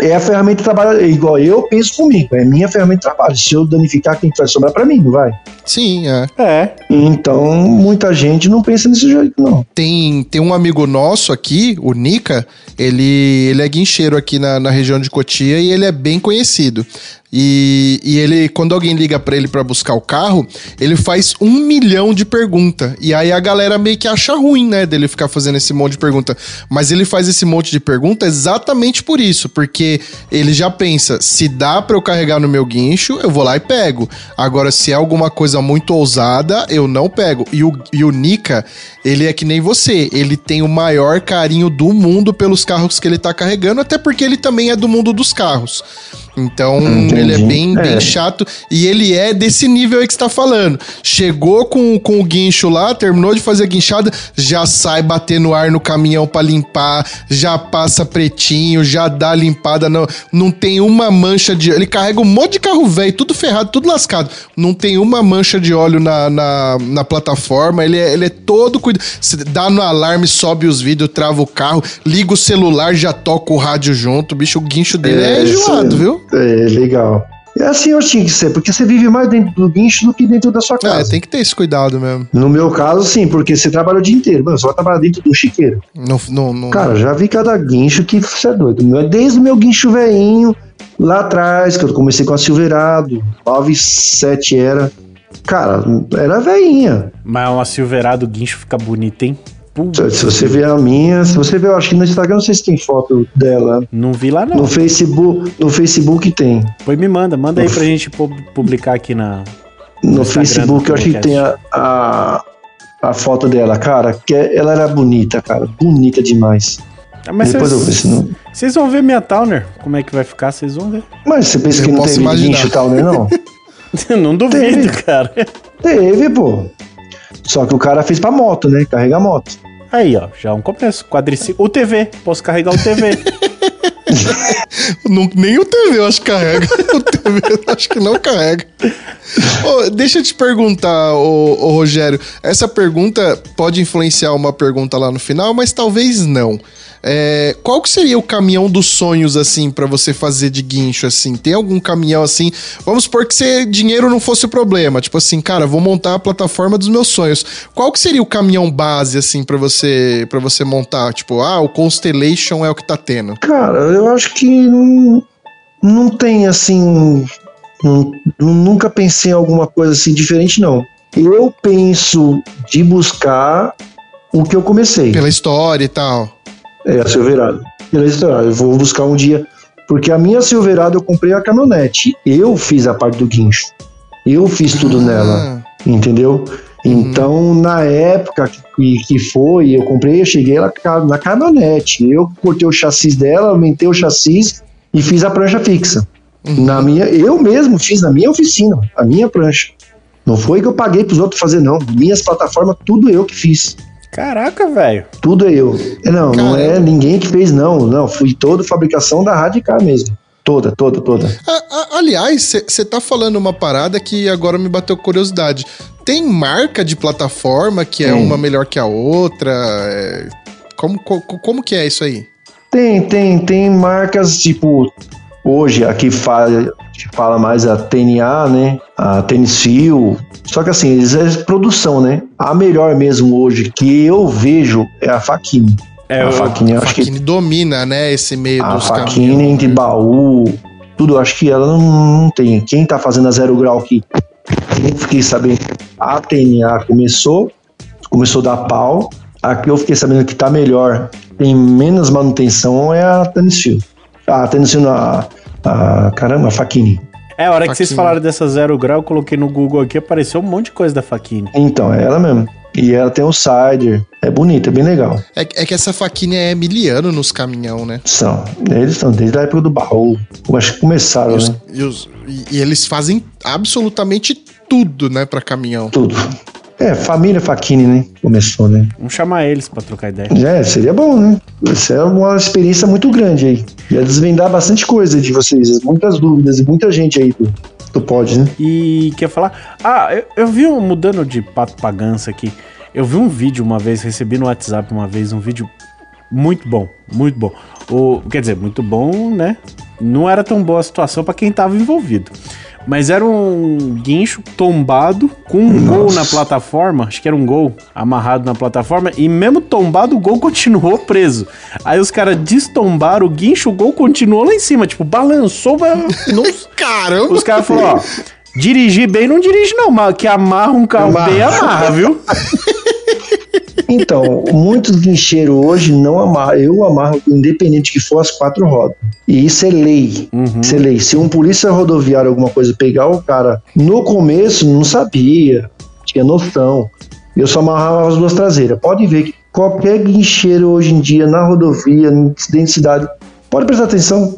C: é a ferramenta de trabalho, igual eu penso comigo, é minha ferramenta de trabalho. Se eu danificar, quem que vai sobrar pra mim, não vai?
A: Sim, é.
B: É,
C: Então, muita gente não pensa desse jeito, não.
A: Tem, tem um amigo nosso aqui, o Nica, ele, ele é guincheiro aqui na, na região de Cotia e ele é bem conhecido. E, e ele, quando alguém liga pra ele pra buscar o carro, ele faz um milhão de perguntas. E aí a galera meio que acha ruim, né, dele ficar fazendo esse monte de pergunta. Mas ele faz esse monte de pergunta exatamente por isso, porque ele já pensa, se dá pra eu carregar no meu guincho, eu vou lá e pego. Agora, se é alguma coisa muito ousada, eu não pego. E o, e o Nika, ele é que nem você, ele tem o maior carinho do mundo pelos carros que ele tá carregando, até porque ele também é do mundo dos carros. Então,
C: Entendi.
A: ele é bem, bem
C: É.
A: chato. E ele é desse nível aí que você tá falando. Chegou com, com o guincho lá, terminou de fazer a guinchada, já sai bater no ar no caminhão pra limpar, já passa pretinho, já dá limpada. Não, não tem uma mancha de. Ele carrega um monte de carro velho, tudo ferrado, tudo lascado. Não tem uma mancha de óleo na, na, na plataforma. Ele é, ele é todo cuidado. Dá no alarme, sobe os vídeos, trava o carro, liga o celular, já toca o rádio junto. Bicho, o guincho dele é, enjoado,
C: é-
A: viu?
C: É, legal. É assim eu tinha que ser, porque você vive mais dentro do guincho do que dentro da sua
A: É,
C: casa.
A: tem que ter esse cuidado mesmo.
C: No meu caso, sim, porque você trabalha o dia inteiro. Mano, você vai trabalhar dentro do chiqueiro.
A: Não, não, não,
C: Cara, já vi cada guincho que você é doido. Desde o meu guincho veinho, lá atrás, que eu comecei com a Silverado, 97 era. Cara, era veinha.
B: mas uma Silverado guincho fica bonita, hein?
C: Se você ver a minha, se você ver, eu acho que no Instagram, não sei se tem foto dela.
B: não vi lá não.
C: No Facebook, no Facebook tem.
B: Pois me manda, manda aí pra gente pu- publicar aqui na.
C: No,
B: No
C: Facebook eu acho que tem a, a, a foto dela, cara, que é- ela era bonita, cara. Bonita demais.
B: Ah, Mas
C: Depois eu ver
B: vocês
C: se não.
B: vocês vão ver minha Towner, como é que vai ficar, vocês vão ver.
C: Mas você pensa
A: Eu
C: que não teve
A: imaginar.
C: guincho né? Não?
B: não duvido,
C: Teve.
B: cara.
C: teve, pô. Só que o cara fez pra moto, né? Carregar moto.
B: Aí, ó, já é um começo. Quadriciclo. O TV, posso carregar o TV.
A: Não- nem o TV eu acho que carrega. o TV eu acho que não carrega. Ô, deixa eu te perguntar, ô, ô, Rogério. Essa pergunta pode influenciar uma pergunta lá no final, mas talvez não. É, qual que seria o caminhão dos sonhos, assim, pra você fazer de guincho, assim? Tem algum caminhão, assim? Vamos supor que você, dinheiro não fosse o problema. Tipo assim, cara, vou montar a plataforma dos meus sonhos. Qual que seria o caminhão base, assim, pra você, pra você montar? Tipo, ah, o Constellation é o que tá tendo.
C: Cara, eu acho que não, não tem assim. não- nunca pensei em alguma coisa assim diferente, não. Eu penso de buscar o que eu comecei.
A: Pela história e tal.
C: É, a Silverado. Pela história. Eu vou buscar um dia. Porque a minha Silverado eu comprei a caminhonete. Eu fiz a parte do guincho. Eu fiz tudo nela.
A: Ah,
C: Entendeu? Então, na época que, que foi, eu comprei, eu cheguei ca- na caminhonete. Eu cortei o chassi dela, aumentei o chassi e fiz a prancha fixa.
A: Uhum.
C: Na minha, eu mesmo fiz na minha oficina, a minha prancha. Não foi que eu paguei para os outros fazer, não. Minhas plataformas, tudo eu que fiz.
B: Caraca, velho.
C: Tudo é eu. É, Não, não
A: Caramba.
C: é ninguém que fez, não. Não, fui toda fabricação da Radicar mesmo. Toda, toda, toda.
A: A- a- aliás, você tá falando uma parada que agora me bateu curiosidade. Tem marca de plataforma que é
C: Tem.
A: uma melhor que a outra? É, Como, co- como que é isso aí?
C: Tem, tem, tem marcas tipo. Hoje, aqui fala, fala mais a TNA, né? A Tennis Feel. Só que assim, eles é produção, né? A melhor mesmo hoje que eu vejo é a Faquini.
B: É,
C: a Faquini,
A: A
C: acho que
A: domina, né, esse meio
C: a
A: dos
C: Faquini
A: caminhões.
C: entre baú, tudo, acho que ela não, não tem. Quem tá fazendo a zero grau aqui? Eu fiquei sabendo. A TNA começou, começou a dar pau. Aqui eu fiquei sabendo que tá melhor, tem menos manutenção, é a Tennis Feel. Ah, A Tennis Feel, a, a, caramba, a Faquini.
B: É, a hora que vocês falaram dessa zero grau, eu coloquei no Google aqui, apareceu um monte de coisa da Faquini.
C: Então, é ela mesmo. E ela tem o Sider. É bonita, é bem legal.
A: É, é que essa Faquini é miliano nos caminhão, né?
C: São. Eles estão desde a época do baú. Eu acho que começaram,
A: E, os-
C: né?
A: e os- e- e eles fazem absolutamente tudo, né, pra caminhão.
C: Tudo. É, família Faquini, né? Começou, né?
B: Vamos chamar eles pra trocar ideia.
C: É, seria bom, né? Isso é uma experiência muito grande aí. Ia desvendar bastante coisa de vocês, muitas dúvidas e muita gente aí do, do pod, né?
B: E quer falar? Ah, eu, eu vi um, mudando de pato pra aqui. Eu vi um vídeo uma vez, recebi no WhatsApp uma vez um vídeo muito bom, muito bom. O, quer dizer, muito bom, né? Não era tão boa a situação pra quem tava envolvido. Mas era um guincho tombado com um
C: Nossa.
B: gol na plataforma, acho que era um gol amarrado na plataforma, e mesmo tombado o gol continuou preso. Aí os caras destombaram o guincho, o gol continuou lá em cima, tipo, balançou, não,
A: Caramba!
B: os caras falaram, ó, dirigir bem não dirige não, mas que amarra um carro
C: Amarra.
B: bem, amarra, viu?
C: Então, muitos guincheiros hoje não amarram. Eu amarro, independente que for as quatro rodas. E isso é lei.
B: Uhum.
C: Isso é lei. Se um polícia rodoviário, alguma coisa, pegar o cara no começo, não sabia, tinha noção. Eu só amarrava as duas traseiras. Pode ver que qualquer guincheiro hoje em dia na rodovia, dentro de cidade, pode prestar atenção.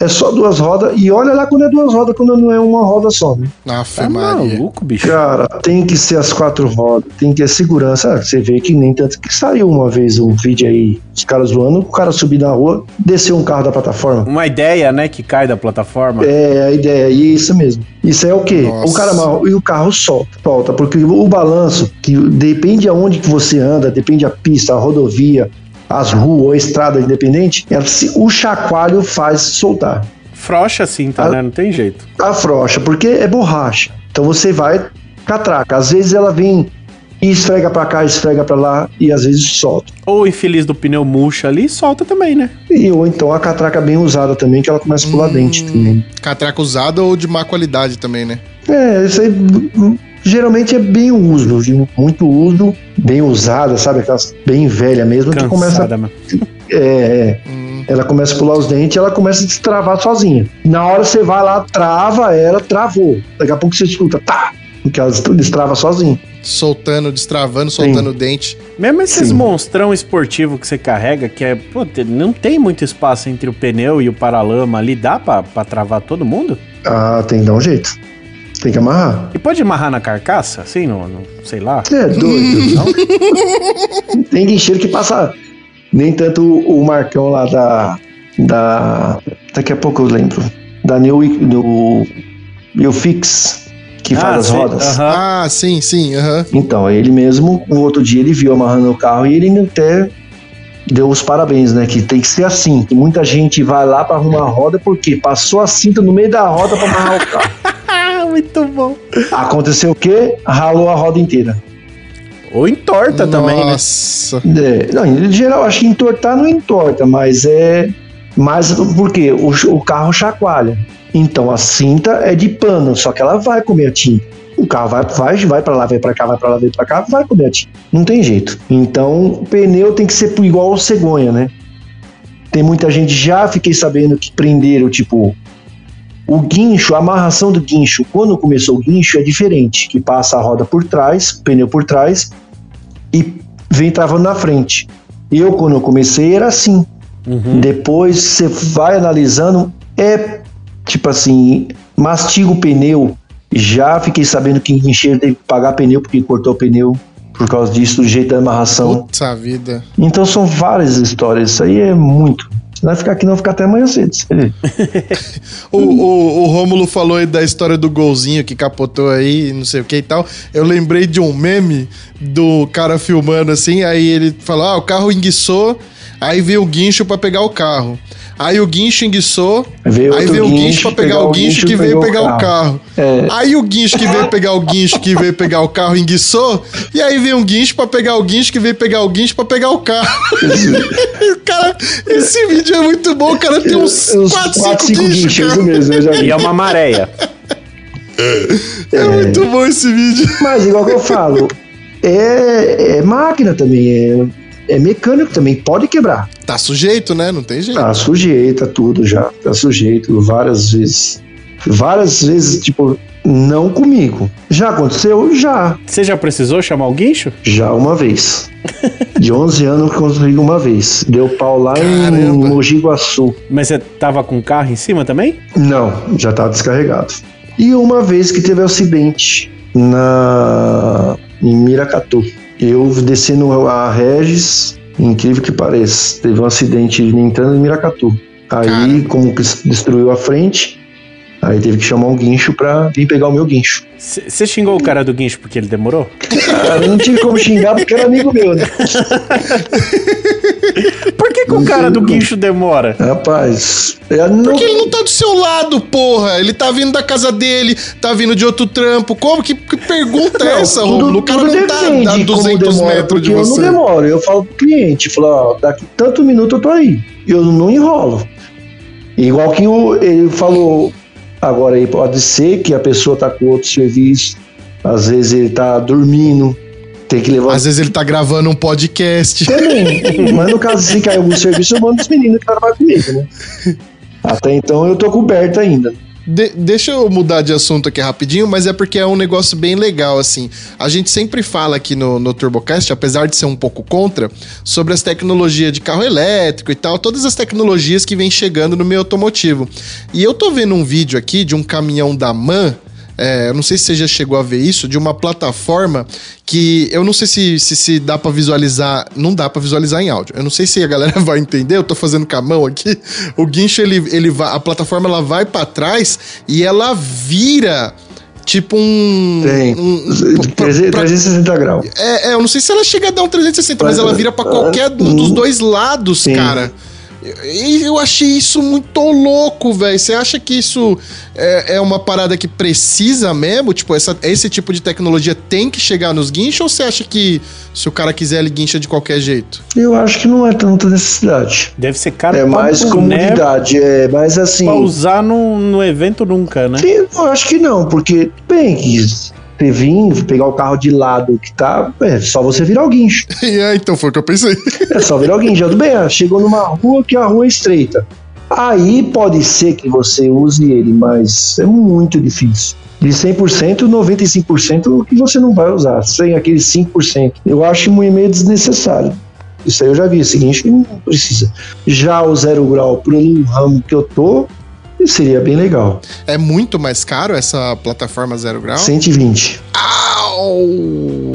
C: É só duas rodas. E olha lá quando é duas rodas, quando não é uma roda só, né?
A: Aff,
B: Tá
A: Maria.
B: maluco, bicho.
C: Cara, tem que ser as quatro rodas, tem que ter segurança. Ah, Você vê que nem tanto que saiu uma vez um vídeo aí, os caras zoando, o cara subir na rua, desceu um carro da plataforma.
B: Uma ideia, né, que cai da plataforma.
C: É, a ideia é isso mesmo. Isso é o quê?
A: Nossa.
C: O cara amarra e o carro solta, solta, porque o balanço, que depende aonde que você anda, depende a pista, a rodovia, as ruas, a estrada independente, ela se- o chacoalho faz soltar.
B: Frocha assim, tá,
C: Ah.
B: né? Não tem jeito.
C: afrouxa, porque é borracha. Então você vai catraca. Às vezes ela vem e esfrega pra cá, esfrega pra lá e às vezes solta.
B: Ou o infeliz do pneu murcha ali, solta também, né?
C: E ou então a catraca bem usada também, que ela começa a pular
A: Hum.
C: dente também.
A: Catraca usada ou de má qualidade também, né?
C: É, isso aí geralmente é bem uso, viu? muito uso, bem usada, sabe? Aquelas bem velha mesmo, que começa.
B: Cansada, mano.
C: É, é,
A: Hum,
C: ela começa a pular os dentes e ela começa a destravar sozinha. Na hora você vai lá, trava ela, travou. Daqui a pouco você escuta, tá! Porque ela destrava sozinha.
A: soltando, destravando, soltando o dente.
B: Mesmo esses
C: Sim.
B: monstrão esportivo que você carrega, que é, pô, não tem muito espaço entre o pneu e o paralama ali, dá pra, pra travar todo mundo?
C: Ah, tem que dar um jeito. Tem que amarrar.
B: E pode amarrar na carcaça, assim, no, no- sei lá?
C: Você é doido.
B: Não?
C: tem guincheiro que passa. Nem tanto o Marcão lá da. Da. Daqui a pouco eu lembro. Da New, do New Fix, que faz as rodas.
B: aham.
A: Ah, sim, sim, aham.
C: Então, ele mesmo, o outro dia ele viu amarrando o carro e ele até deu os parabéns, né? Que tem que ser assim. Que muita gente vai lá pra arrumar a roda porque passou a cinta no meio da roda pra amarrar o carro.
B: Muito bom.
C: Aconteceu o quê? Ralou a roda inteira.
B: Ou entorta também, né?
A: Nossa.
C: É, não, em geral, acho que entortar não entorta, mas é. Mas porque o, o carro chacoalha. Então a cinta é de pano, só que ela vai comer a tinta. O carro vai, vai, vai para lá, vai para cá, vai para lá, vai para cá, vai comer a tinta. Não tem jeito. Então o pneu tem que ser igual ao cegonha, né? Tem muita gente já fiquei sabendo que prenderam, tipo, o guincho, a amarração do guincho, quando começou o guincho é diferente, que passa a roda por trás, o pneu por trás e vem travando na frente. Eu, quando eu comecei, era assim.
B: Uhum.
C: Depois você vai analisando, é tipo assim, mastiga o pneu. Já fiquei sabendo que guincheiro teve que pagar pneu porque cortou o pneu. por causa disso, do jeito da amarração.
A: Puta vida.
C: Então são várias histórias. Isso aí é muito. Se não ficar aqui, não ficar até amanhã cedo.
A: O, o, o Rômulo falou aí da história do golzinho que capotou aí, não sei o que e tal. Eu lembrei de um meme do cara filmando assim, aí ele falou: ah, o carro enguiçou, aí veio o guincho pra pegar o carro. Aí o guincho enguiçou,
C: Veio
A: aí veio o guincho pra pegar o guincho que veio pegar o carro.
C: É.
A: Aí o guincho que veio pegar o guincho que veio pegar o carro enguiçou, e aí veio um guincho pra pegar o guincho que veio pegar o guincho pra pegar o carro. cara, esse vídeo é muito bom, o cara tem uns
C: Uns
A: 4,
C: quatro,
A: 5
C: cinco
A: guinchos,
C: mesmo, eu já vi.
B: E é uma maréia.
A: É muito bom esse vídeo.
C: Mas igual que eu falo, é, é máquina também, é, é mecânico também, pode quebrar.
A: Tá sujeito, né? Não tem jeito.
C: Tá sujeita tudo já, tá sujeito várias vezes. Várias vezes, tipo, não comigo. Já aconteceu? Já.
B: Você já precisou chamar o guincho?
C: Já uma vez. De 11 anos consegui uma vez. Deu pau lá em
A: Caramba.
C: Mogi Guaçu.
B: Mas você tava com o carro em cima também?
C: Não, já estava descarregado. E uma vez que teve acidente na em Miracatu. Eu descendo a Regis, incrível que pareça, teve um acidente entrando em Miracatu. Aí,
A: Cara.
C: como que destruiu a frente, aí teve que chamar um guincho pra vir pegar o meu guincho.
B: Você xingou o cara do guincho porque ele demorou?
C: Eu não tive como xingar porque era amigo meu, né?
B: Por que, que o cara do guincho demora?
C: Rapaz, não,
A: Porque ele não tá do seu lado, porra. Ele tá vindo da casa dele, tá vindo de outro trampo. Como que, que pergunta é essa, Romulo? O cara não tá a
C: como
A: 200
C: demora,
A: metros de
C: porque Eu
A: você.
C: não demoro, eu falo pro cliente, falo, ó, daqui tanto minuto eu tô aí. Eu não enrolo. Igual que o, ele falou, agora aí pode ser que a pessoa tá com outro serviço, às vezes ele tá dormindo, tem que levar.
A: Às vezes ele tá gravando um podcast.
C: Também. Mas no caso, se cair algum serviço, eu mando os meninos que trabalham comigo, né? Até então eu tô coberto ainda.
A: De- deixa eu mudar de assunto aqui rapidinho, mas é porque é um negócio bem legal, assim. A gente sempre fala aqui no, no TurboCast, apesar de ser um pouco contra, sobre as tecnologias de carro elétrico e tal, todas as tecnologias que vêm chegando no meio automotivo. E eu tô vendo um vídeo aqui de um caminhão da MAN, é, eu não sei se você já chegou a ver isso, de uma plataforma que eu não sei se se, se dá pra visualizar, não dá pra visualizar em áudio. Eu não sei se a galera vai entender, eu tô fazendo com a mão aqui. O guincho ele, ele vai, a plataforma ela vai pra trás e ela vira tipo um,
C: Tem.
A: um- pra-
C: 300
A: pra-
C: 360 graus.
A: é, é, eu não sei se ela chega a dar um 360, mas
C: Mas,
A: ela vira pra qualquer um dos
C: hum,
A: dois lados,
C: sim.
A: cara. E eu achei isso muito louco, velho. Você acha que isso é, é uma parada que precisa mesmo? Tipo, essa, esse tipo de tecnologia tem que chegar nos guinchos? Ou você acha que se o cara quiser, ele guincha de qualquer jeito?
C: Eu acho que não é tanta necessidade.
B: Deve ser caro
C: É mais
B: boné
C: comodidade, é mais assim.
B: Pra usar no, no evento nunca, né?
C: Sim, Eu acho que não, porque, bem, que você vir, pegar o carro de lado que tá, é só você virar o guincho.
A: é, então foi o que eu pensei.
C: É só virar o guincho. Tudo bem, ah, chegou numa rua que a rua é estreita. Aí pode ser que você use ele, mas é muito difícil. De 100%, 95% que você não vai usar, sem aqueles 5%. Eu acho muito meio desnecessário. Isso aí eu já vi, é o seguinte, não precisa. Já o zero grau pro ramo que eu tô, seria bem legal.
A: É muito mais caro essa plataforma zero grau?
C: 120.
A: Au!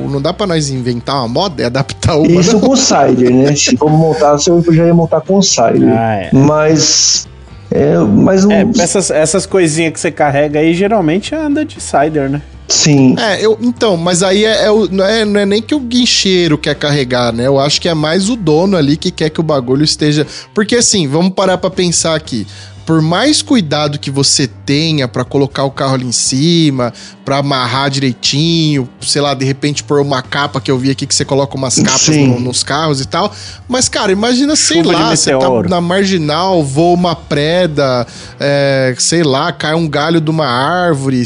A: Não dá pra nós inventar uma moda e adaptar uma,
C: Isso
A: não?
C: com Sider, né? Se for montar, eu já ia montar com Sider.
B: Ah, é.
C: Mas. É, mas não.
B: É, essas, essas coisinhas que você carrega aí geralmente anda de cider, né?
C: Sim.
A: É, eu, então, mas aí é, é o- não, é, não é nem que o guincheiro quer carregar, né? Eu acho que é mais o dono ali que quer que o bagulho esteja. Porque assim, vamos parar pra pensar aqui. Por mais cuidado que você tenha pra colocar o carro ali em cima, pra amarrar direitinho, sei lá, de repente pôr uma capa que eu vi aqui que você coloca umas capas no- nos carros e tal. Mas, cara, imagina, sei
B: Chuva
A: lá, você tá na marginal, voa uma preda, é, sei lá, cai um galho de uma árvore,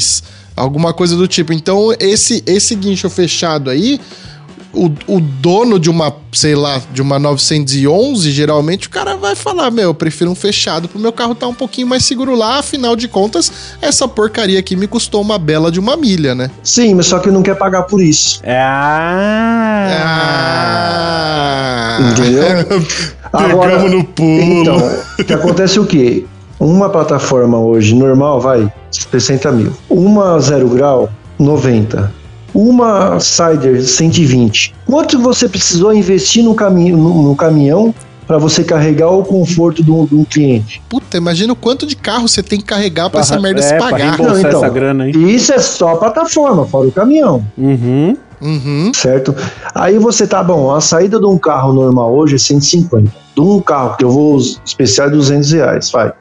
A: alguma coisa do tipo. Então, esse, esse guincho fechado aí, o, o dono de uma, sei lá, de uma 911, geralmente o cara vai falar: Meu, eu prefiro um fechado pro meu carro estar um pouquinho mais seguro lá, afinal de contas, essa porcaria aqui me custou uma bela de uma milha, né?
C: Sim, mas só que não quer pagar por isso.
B: Ah!
A: Ah!
C: Entendeu?
A: Pegamos no pulo.
C: Então, que acontece o quê? Uma plataforma hoje normal vai 60 mil. Uma zero grau, 90. Uma Cider 120. Quanto você precisou investir no, cami no, no caminhão para você carregar o conforto de um, de um, cliente?
A: Puta, imagina o quanto de carro você tem que carregar para essa merda é, se pagar.
B: Não, então, essa grana, hein?
C: Isso é só a plataforma, fora o caminhão.
B: Uhum.
A: Uhum.
C: Certo? Aí você tá bom, a saída de um carro normal hoje é 150. De um carro que eu vou especial é 200 reais, vai.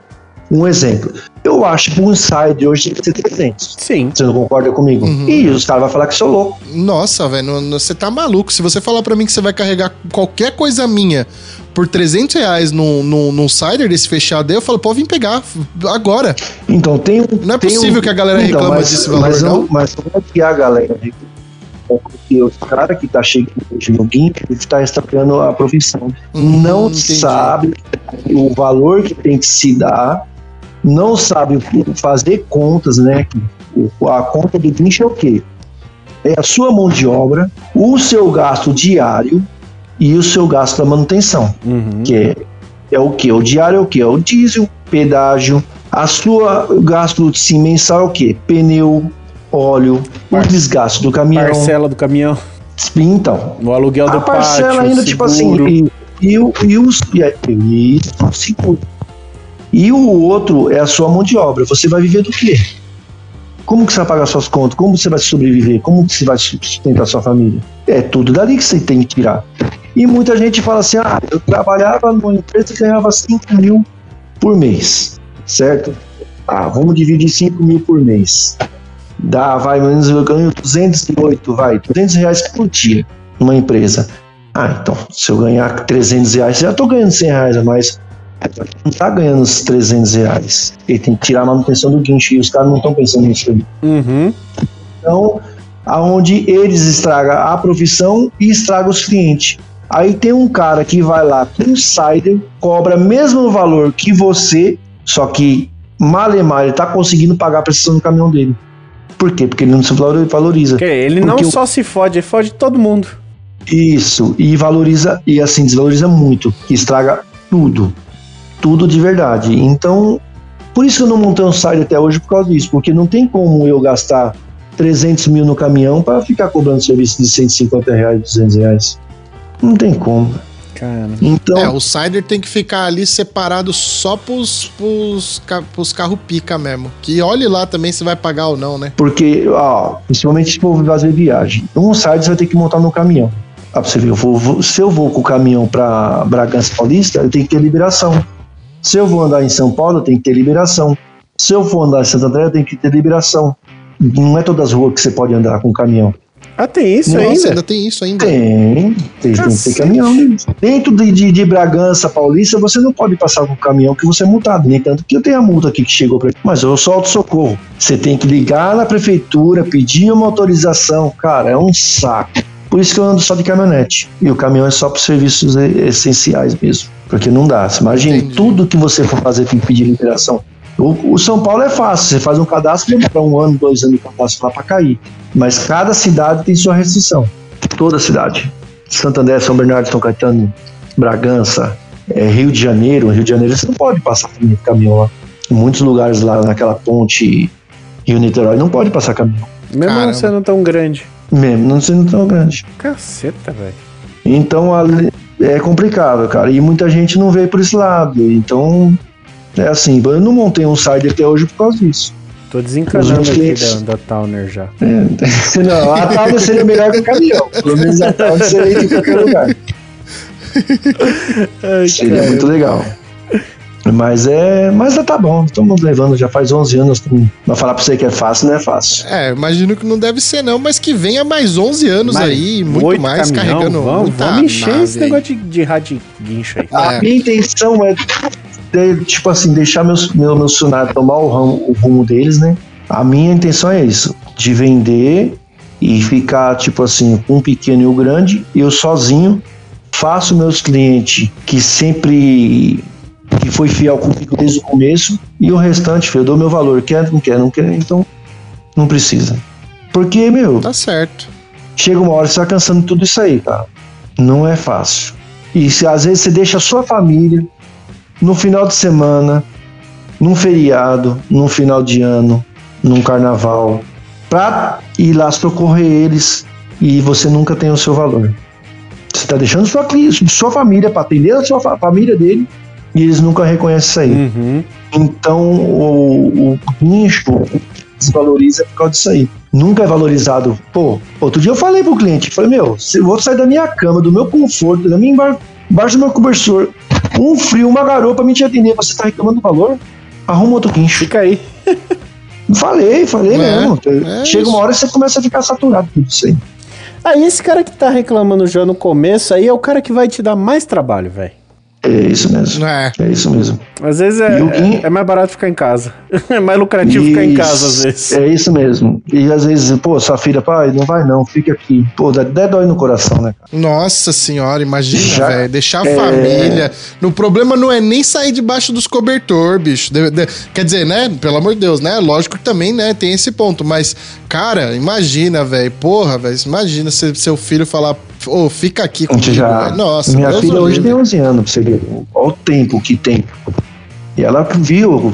C: Um exemplo. Eu acho que um side hoje tem que ser 300.
B: Sim.
C: Você não concorda comigo? Uhum. E os caras vão falar que sou louco.
A: Nossa, velho, você tá maluco. Se você falar para mim que você vai carregar qualquer coisa minha por 300 reais num, num, num cider desse fechado aí, eu falo, pode vir pegar agora.
C: Então tem um.
A: Não é possível
C: um,
A: que a galera
C: então,
A: reclama
C: mas,
A: desse valor,
C: mas
A: não.
C: Mas como é que a galera porque o cara que tá chegando no GIMP está estapeando a profissão.
A: Hum,
C: não
A: entendi.
C: sabe o valor que tem que se dar, não sabe fazer contas, né? A conta do guincho é o quê? É a sua mão de obra, o seu gasto diário e o seu gasto da manutenção.
B: Uhum.
C: Que é, é o que? O diário é o que? É o diesel, pedágio, a sua gasto sim, mensal é o que? Pneu, óleo,
B: Par-
C: o desgaste do caminhão.
B: Parcela do caminhão,
C: Então,
B: o aluguel do
C: a parcela
B: pátio,
C: ainda,
B: o
C: tipo
B: seguro.
C: assim, e, e, e os. E, e, seguro. E o outro é a sua mão de obra. Você vai viver do quê? Como que você vai pagar suas contas? Como você vai sobreviver? Como que você vai sustentar sua família? É tudo dali que você tem que tirar. E muita gente fala assim: ah, eu trabalhava numa empresa que ganhava 5 mil por mês, certo? Ah, vamos dividir 5 mil por mês. Dá, vai, menos eu ganho 208, vai, 200 reais por dia numa empresa. Ah, então, se eu ganhar 300 reais, já tô ganhando 100 reais a mais. Não tá ganhando os 300 reais. Ele tem que tirar a manutenção do guincho e os caras não estão pensando nisso aí.
B: Uhum.
C: Então, aonde eles estragam a profissão e estragam os clientes. Aí tem um cara que vai lá com cider, cobra mesmo valor que você, só que malemar ele tá conseguindo pagar a prestação do caminhão dele. Por quê? Porque ele não se valor- valoriza.
B: Ele não
C: Porque
B: só se fode, ele fode todo mundo.
C: Isso, e valoriza, e assim, desvaloriza muito, estraga tudo. Tudo de verdade. Então, por isso que eu não montei um site até hoje por causa disso, porque não tem como eu gastar 300 mil no caminhão para ficar cobrando serviço de 150 reais, 200 reais. Não tem como.
B: Cara.
C: Então,
A: É, o Cider tem que ficar ali separado só pros, pros, pros carros pica mesmo. Que olhe lá também se vai pagar ou não, né?
C: porque, ó, principalmente se for fazer viagem, um site você vai ter que montar no caminhão. Ah, pra você ver, eu vou- vou- se eu vou com o caminhão para Bragança Paulista, eu tenho que ter liberação. Se eu vou andar em São Paulo, eu tenho que ter liberação. Se eu for andar em Santo André, eu tenho que ter liberação. Não é todas as ruas que você pode andar com caminhão.
B: Ah, tem isso
A: Nossa,
B: ainda?
A: ainda tem isso ainda.
C: Tem, tem, tem que ter
B: Cacete.
C: caminhão. Dentro de, de, de Bragança Paulista, você não pode passar com caminhão que você é multado. Nem tanto que eu tenho a multa aqui que chegou pra Mas eu sou auto-socorro. Você tem que ligar na prefeitura, pedir uma autorização. Cara, é um saco. Por isso que eu ando só de caminhonete. E o caminhão é só para serviços essenciais mesmo. Porque não dá. Você imagina,
A: Entendi.
C: tudo que você for fazer tem que pedir liberação. O, o São Paulo é fácil. Você faz um cadastro, demora um ano, dois anos de cadastro lá para cair. Mas cada cidade tem sua restrição. Toda cidade. Santander, São Bernardo, São Caetano, Bragança, é, Rio de Janeiro. Rio de Janeiro você não pode passar caminhão lá. Em muitos lugares lá naquela ponte Rio-Niterói não pode passar caminhão.
B: Mesmo
A: Caramba.
B: não sendo tão grande.
C: Mesmo não sendo tão grande.
B: Caceta, velho.
C: Então é complicado, cara. E muita gente não veio por esse lado. Então é assim. Eu não montei um site até hoje por causa disso.
B: Tô desencanando aqui
C: clientes.
B: da, da Towner já.
C: Não, a Towner seria melhor que o caminhão. Pelo menos a Towner seria em qualquer lugar.
B: Ai,
C: Seria muito legal. Mas é. Mas tá bom, estamos levando, já faz 11 anos. Mas falar pra você que é fácil, não é fácil.
A: É, imagino que não deve ser não, mas que venha mais 11 anos
B: Mais
A: aí, muito mais,
B: caminhão,
A: carregando
B: Vamos,
A: muita
B: vamos encher
A: nave
B: esse
A: aí.
B: negócio de, de rádio guincho aí.
C: A
A: É.
C: minha intenção é, de- tipo assim, deixar meus, meu, meu funcionário tomar o, ramo- o rumo deles, né? A minha intenção é isso, de vender e ficar, tipo assim, um pequeno e o grande, eu sozinho faço meus clientes que sempre que foi fiel comigo desde o começo e o restante, filho, eu dou meu valor, quer, não quer, não quer, então não precisa. Porque, meu,
A: Tá certo.
C: chega uma hora que você vai cansando de tudo isso aí, cara. Não é fácil. E se às vezes você deixa a sua família no final de semana, num feriado, num final de ano, num carnaval, pra ir lá socorrer eles e você nunca tem o seu valor. Você está deixando sua, sua família para atender a sua fa- família dele e eles nunca reconhecem isso aí.
B: Uhum.
C: Então o, o guincho desvaloriza por causa disso aí. Nunca é valorizado. Pô, outro dia eu falei pro cliente, falei, meu, se eu vou sair da minha cama, do meu conforto, da minha embaixo do meu cobertor, um frio, uma garoa pra me te atender, você tá reclamando do valor? Arruma outro guincho.
B: Fica aí.
C: Falei, falei
A: É,
C: mesmo.
A: é
C: Chega
A: isso.
C: uma hora que você começa a ficar saturado com isso aí.
B: Aí esse cara que tá reclamando já no começo, aí é o cara que vai te dar mais trabalho, velho.
C: É isso mesmo.
A: É.
C: É isso mesmo.
B: Às vezes é, é, mais barato ficar em casa. É mais lucrativo ficar em casa, às vezes.
C: É isso mesmo. E às vezes, pô, sua filha, pai, não vai não, fica aqui. Pô, dá, dá dói no coração, né? cara?
A: Nossa senhora, imagina,
C: Já-
A: velho. Deixar a
C: é.
A: família. O problema não é nem sair debaixo dos cobertor, bicho. De- de- quer dizer, né? Pelo amor de Deus, né? Lógico que também, né? Tem esse ponto. Mas, cara, imagina, velho. Porra, velho. Imagina se seu filho falar, ô, fica aqui comigo.
C: gente já.
A: Nossa,
C: minha
A: Deus
C: filha hoje tem 11 anos, pra você ver. Olha o tempo que tem. E ela viu,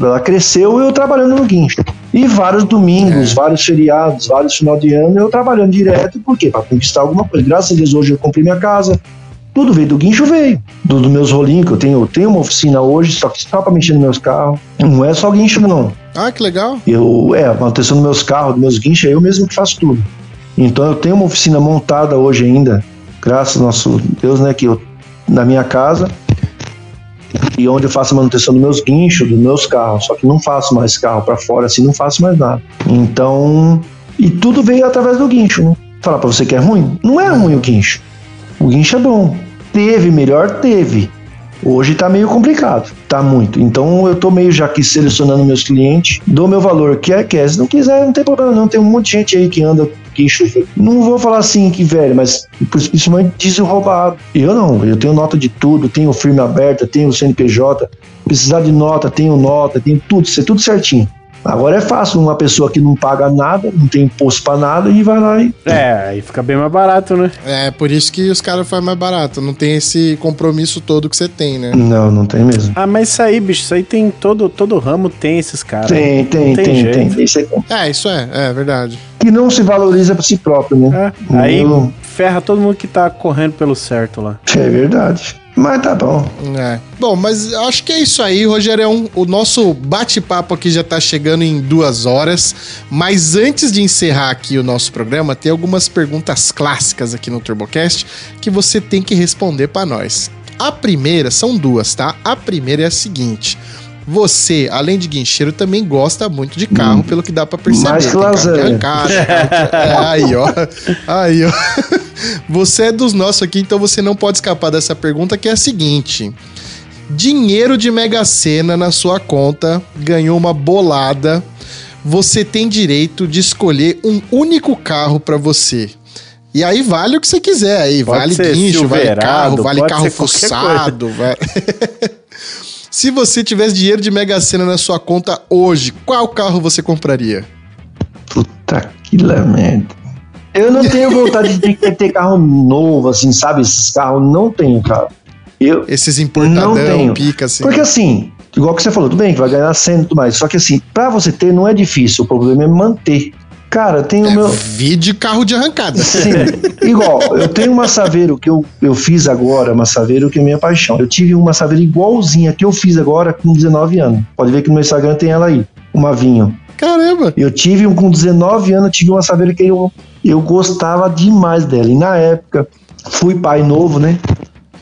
C: ela cresceu eu trabalhando no guincho. E vários domingos,
A: É.
C: vários feriados, vários final de ano eu trabalhando direto, por quê? Pra conquistar alguma coisa. Graças a Deus hoje eu comprei minha casa. Tudo veio do guincho, veio. Do- Dos meus rolinhos, que eu tenho, eu tenho uma oficina hoje, só que só pra mexer nos meus carros. Não é só guincho, não.
A: Ah, que legal.
C: Eu, é, manutenção dos meus carros, dos meus guinchos, é eu mesmo que faço tudo. Então eu tenho uma oficina montada hoje ainda, graças ao nosso Deus, né, que eu, na minha casa, e onde eu faço a manutenção dos meus guinchos, dos meus carros, só que não faço mais carro para fora, assim, não faço mais nada. Então, e tudo veio através do guincho, né? Falar pra você que é ruim? Não é ruim o guincho. O guincho é bom. Teve melhor? Teve. Hoje tá meio complicado, tá muito. Então eu tô meio já aqui selecionando meus clientes, dou meu valor, quer, quer. Se não quiser, não tem problema não. Tem um monte de gente aí que anda guincho. Não vou falar assim que velho, mas principalmente diesel roubado. Eu não, eu tenho nota de tudo, tenho firme aberta, tenho CNPJ. Precisar de nota, tenho nota, tenho tudo, tudo certinho. Agora é fácil uma pessoa que não paga nada, não tem imposto pra nada e vai lá e
B: É, aí fica bem mais barato, né?
A: É por isso que os caras fazem mais barato. Não tem esse compromisso todo que você tem, né?
C: Não, não tem mesmo.
B: Ah, mas isso aí, bicho, isso aí tem todo, todo ramo tem esses caras.
C: Tem, tem,
B: tem
C: tem, tem. Isso é
A: É, isso é, é verdade.
C: que não se valoriza pra si próprio, né?
B: É, aí ferra todo mundo que tá correndo pelo certo lá.
C: É verdade. Mas tá bom.
A: É. Bom, mas acho que é isso aí, Rogério. O nosso bate-papo aqui já tá chegando em duas horas. Mas antes de encerrar aqui o nosso programa, tem algumas perguntas clássicas aqui no TurboCast que você tem que responder pra nós. A primeira, são duas, tá? A primeira é a seguinte. Você, além de guincheiro, também gosta muito de carro, pelo que dá pra perceber.
C: Mais que
A: Tem carro
C: lasanha.
A: arrancada, carro de- é, aí, ó. Aí, ó. Você é dos nossos aqui, então você não pode escapar dessa pergunta, que é a seguinte: dinheiro de Mega Sena na sua conta, ganhou uma bolada. Você tem direito de escolher um único carro pra você. E aí vale o que você quiser aí,
B: Pode
A: vale guincho, vale carro, vale
B: pode
A: carro fuçado, vai- Se você tivesse dinheiro de Mega Sena na sua conta hoje, qual carro você compraria?
C: Puta que lamento. Eu não tenho vontade de ter, ter carro novo, assim, sabe? Esses carros não tenho, cara. Eu,
A: Esses
C: Não
A: importadão,
C: tenho.
A: pica assim.
C: porque assim, igual que você falou, tudo bem que vai ganhar cena e tudo mais. Só que assim, pra você ter não é difícil, o problema é manter. Cara, eu tenho o
A: é,
C: meu.
A: Vide carro de arrancada.
C: Sim, igual, eu tenho uma Saveiro que eu, eu fiz agora, uma Saveiro que é minha paixão. Eu tive uma Saveiro igualzinha que eu fiz agora com 19 anos. Pode ver que no meu Instagram tem ela aí, uma vinho.
A: Caramba!
C: Eu tive um com 19 anos, eu tive uma Saveiro que eu, eu gostava demais dela. E na época, fui pai novo, né?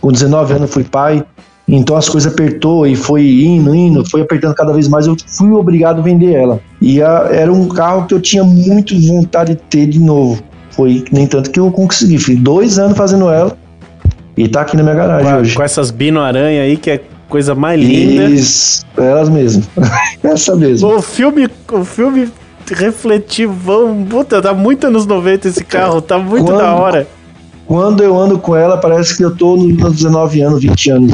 C: Com 19 anos fui pai. Então as coisas apertou e foi indo, indo, foi apertando cada vez mais. Eu fui obrigado a vender ela. E a- era um carro que eu tinha muito vontade de ter de novo. Foi nem tanto que eu consegui. Fiz dois anos fazendo ela e tá aqui na minha garagem
B: Com,
C: hoje.
B: com essas Bino Aranha aí, que é coisa mais linda.
C: Isso, elas mesmo. Essa mesmo.
B: O filme, o filme refletivão, puta, tá muito anos 90 esse carro, tá muito
C: Quando-
B: da hora.
C: Quando eu ando com ela, parece que eu tô nos 19 anos, 20 anos.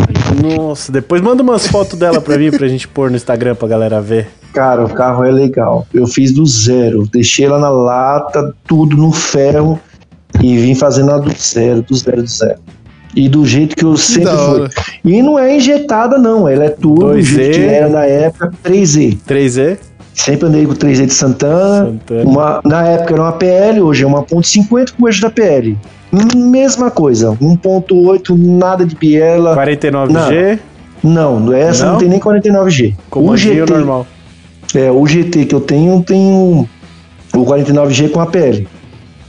B: Nossa, depois manda umas fotos dela pra mim, pra gente pôr no Instagram pra galera ver.
C: Cara, o carro é legal. Eu fiz do zero. Deixei ela na lata, tudo no ferro. E vim fazendo ela do zero, do zero, do zero. E do jeito que eu sempre fui. E não é injetada, não. Ela é tudo do
B: 2Z.
C: jeito que era na época 3Z.
B: 3E?
C: Sempre andei com 3D de Santana.
B: Santana.
C: Uma, na época era uma PL, hoje é uma ponto .50 com eixo da PL. Mesma coisa, 1.8, nada de biela.
B: 49G,
C: Não, essa não,
B: Não?
C: tem nem 49G.
B: comandinho
C: o GT,
B: normal.
C: É, o GT que eu tenho tem um, o 49G com a PL.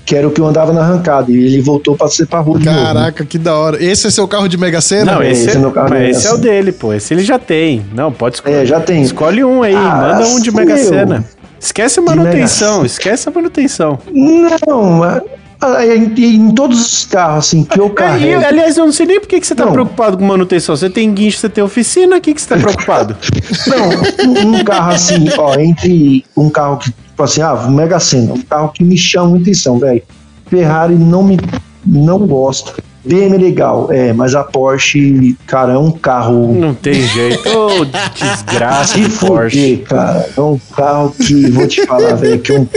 C: Que era o que eu andava na arrancada. E ele voltou pra ser pra rua de novo, né?
A: Caraca, que da hora. Esse é seu carro de Mega Sena?
B: Não,
C: é,
B: esse,
C: esse
B: é,
C: é meu carro
B: mas
C: de
B: esse é o dele, pô. Esse ele já tem. Não, pode escolher.
C: É, já tem.
B: Escolhe um aí,
C: Ah,
B: manda um de Mega
C: eu.
B: Sena. Esquece a manutenção, esquece a manutenção.
C: Não, mas, ah, em, em todos os carros assim que eu
B: É, e,
C: carrego.
B: aliás, eu não sei nem por que, você tá
C: Não.
B: preocupado com manutenção. Você tem guincho, você tem oficina, o que, que você tá preocupado?
C: Não, um, um carro assim, ó, entre um carro que, tipo assim, ah, um Mega Sena, um carro que me chama muita atenção, velho. Ferrari não me. Não gosto. BM é legal, é, mas a Porsche, cara, é um carro.
B: não tem jeito. Ô, desgraça
C: Se
B: de Porsche.
C: cara. É um carro que, vou te falar, velho, que é um,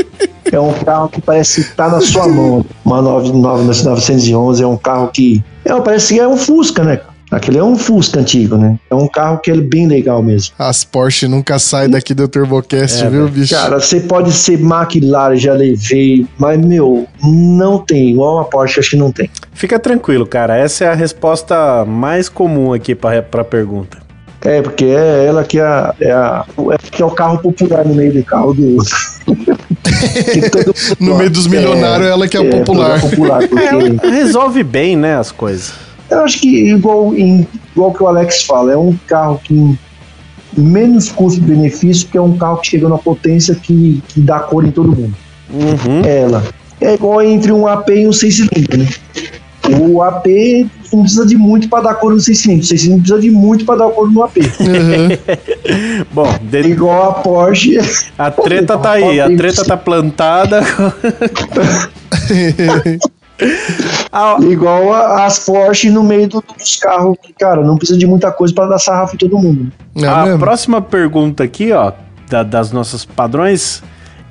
C: é um carro que parece que tá na sua mão. Uma 99 911 é um carro que. É, parece que é um Fusca, né? Aquele é um Fusca antigo, né? É um carro que é bem legal mesmo.
A: As Porsche nunca saem daqui do Turbocast,
B: É,
A: viu, bicho?
C: Cara, você pode ser McLaren, já levei, mas, meu, não tem. Igual a Porsche, acho que não tem.
B: Fica tranquilo, cara. Essa é a resposta mais comum aqui pra, pra pergunta.
C: É, porque é ela que é, a- é, a- é, que é o carro popular no meio do carro do.
A: No meio dos milionários, ela que é,
C: é,
A: popular.
C: popular, porque
B: É, resolve bem, né, as coisas.
C: Eu acho que, igual, em, igual que o Alex fala, é um carro que menos custo-benefício, que é um carro que chega na potência que, que dá cor em todo mundo.
B: Uhum.
C: É ela. É igual entre um AP e um 6 cilindros, né? O AP não precisa de muito para dar cor no 6 cilindros. O 6 cilindros precisa de muito para dar cor no AP.
A: Uhum.
B: Bom, de-
C: Igual a Porsche.
B: a treta tá aí, a treta tá plantada. Ah,
C: Igual a- as Porsche no meio do- dos carros. Cara, não precisa de muita coisa para dar sarrafo em todo mundo.
A: É
B: a
A: mesmo?
B: próxima pergunta aqui, ó, da- das nossas padrões,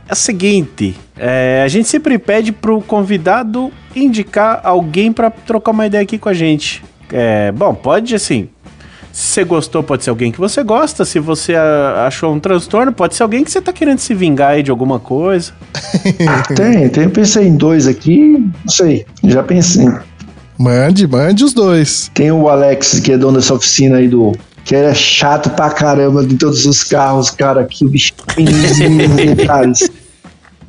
B: é a seguinte: é, a gente sempre pede pro convidado indicar alguém pra trocar uma ideia aqui com a gente. É, bom, pode assim. Se você gostou, pode ser alguém que você gosta. Se você achou um transtorno, pode ser alguém que você tá querendo se vingar aí de alguma coisa.
C: Tem, tem. Eu pensei em dois aqui. Não sei. Já pensei.
A: Mande, mande os dois.
C: Tem o Alex, que é dono dessa oficina aí do. Que é chato pra caramba de todos os carros, cara. Que o bicho tem mil detalhes.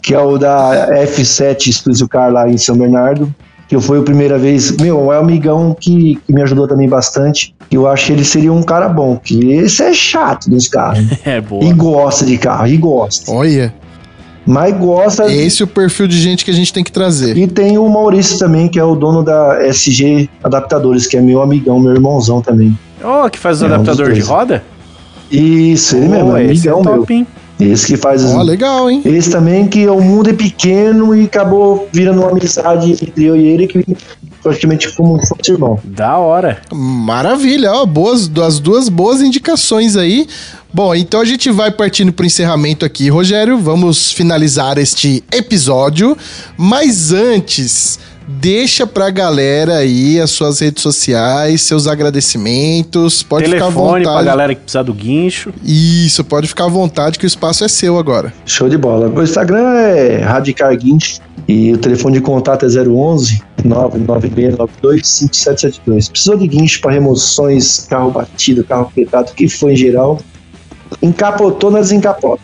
C: Que é o da F7 Exclusive Car lá em São Bernardo. Que eu fui a primeira vez. Meu, é um amigão que, que me ajudou também bastante. Que eu acho que ele seria um cara bom. Que esse é chato dos carros.
B: É boa.
C: E gosta de carro, e gosta.
A: Olha,
C: Mas gosta.
A: esse é o perfil de gente que a gente tem que trazer.
C: E tem o Maurício também, que é o dono da SG Adaptadores, que é meu amigão, meu irmãozão também.
B: Oh, que faz o
C: É, um
B: adaptador de
C: dois.
B: roda?
C: Isso, ele mesmo,
B: Oh,
C: é
B: esse é
C: amigão meu.
B: top, hein?
C: Esse que faz.
A: Ó, legal, hein?
C: Esse também que o mundo é pequeno e acabou virando uma amizade entre eu e ele que praticamente como se fosse irmão.
B: Da hora.
A: Maravilha, ó, boas, as duas boas indicações aí. Bom, então a gente vai partindo pro encerramento aqui, Rogério. Vamos finalizar este episódio, mas antes, deixa pra galera aí as suas redes sociais, seus agradecimentos. Pode ficar à
B: Telefone pra
A: vontade.
B: galera que precisar do guincho.
A: Isso, pode ficar à vontade que o espaço é seu agora.
C: Show de bola. O Instagram é Radicar Guincho e o telefone de contato é 011 99692 5772. Precisou de guincho para remoções, carro batido, carro quebrado, o que for em geral. Encapotou, nós desencapota.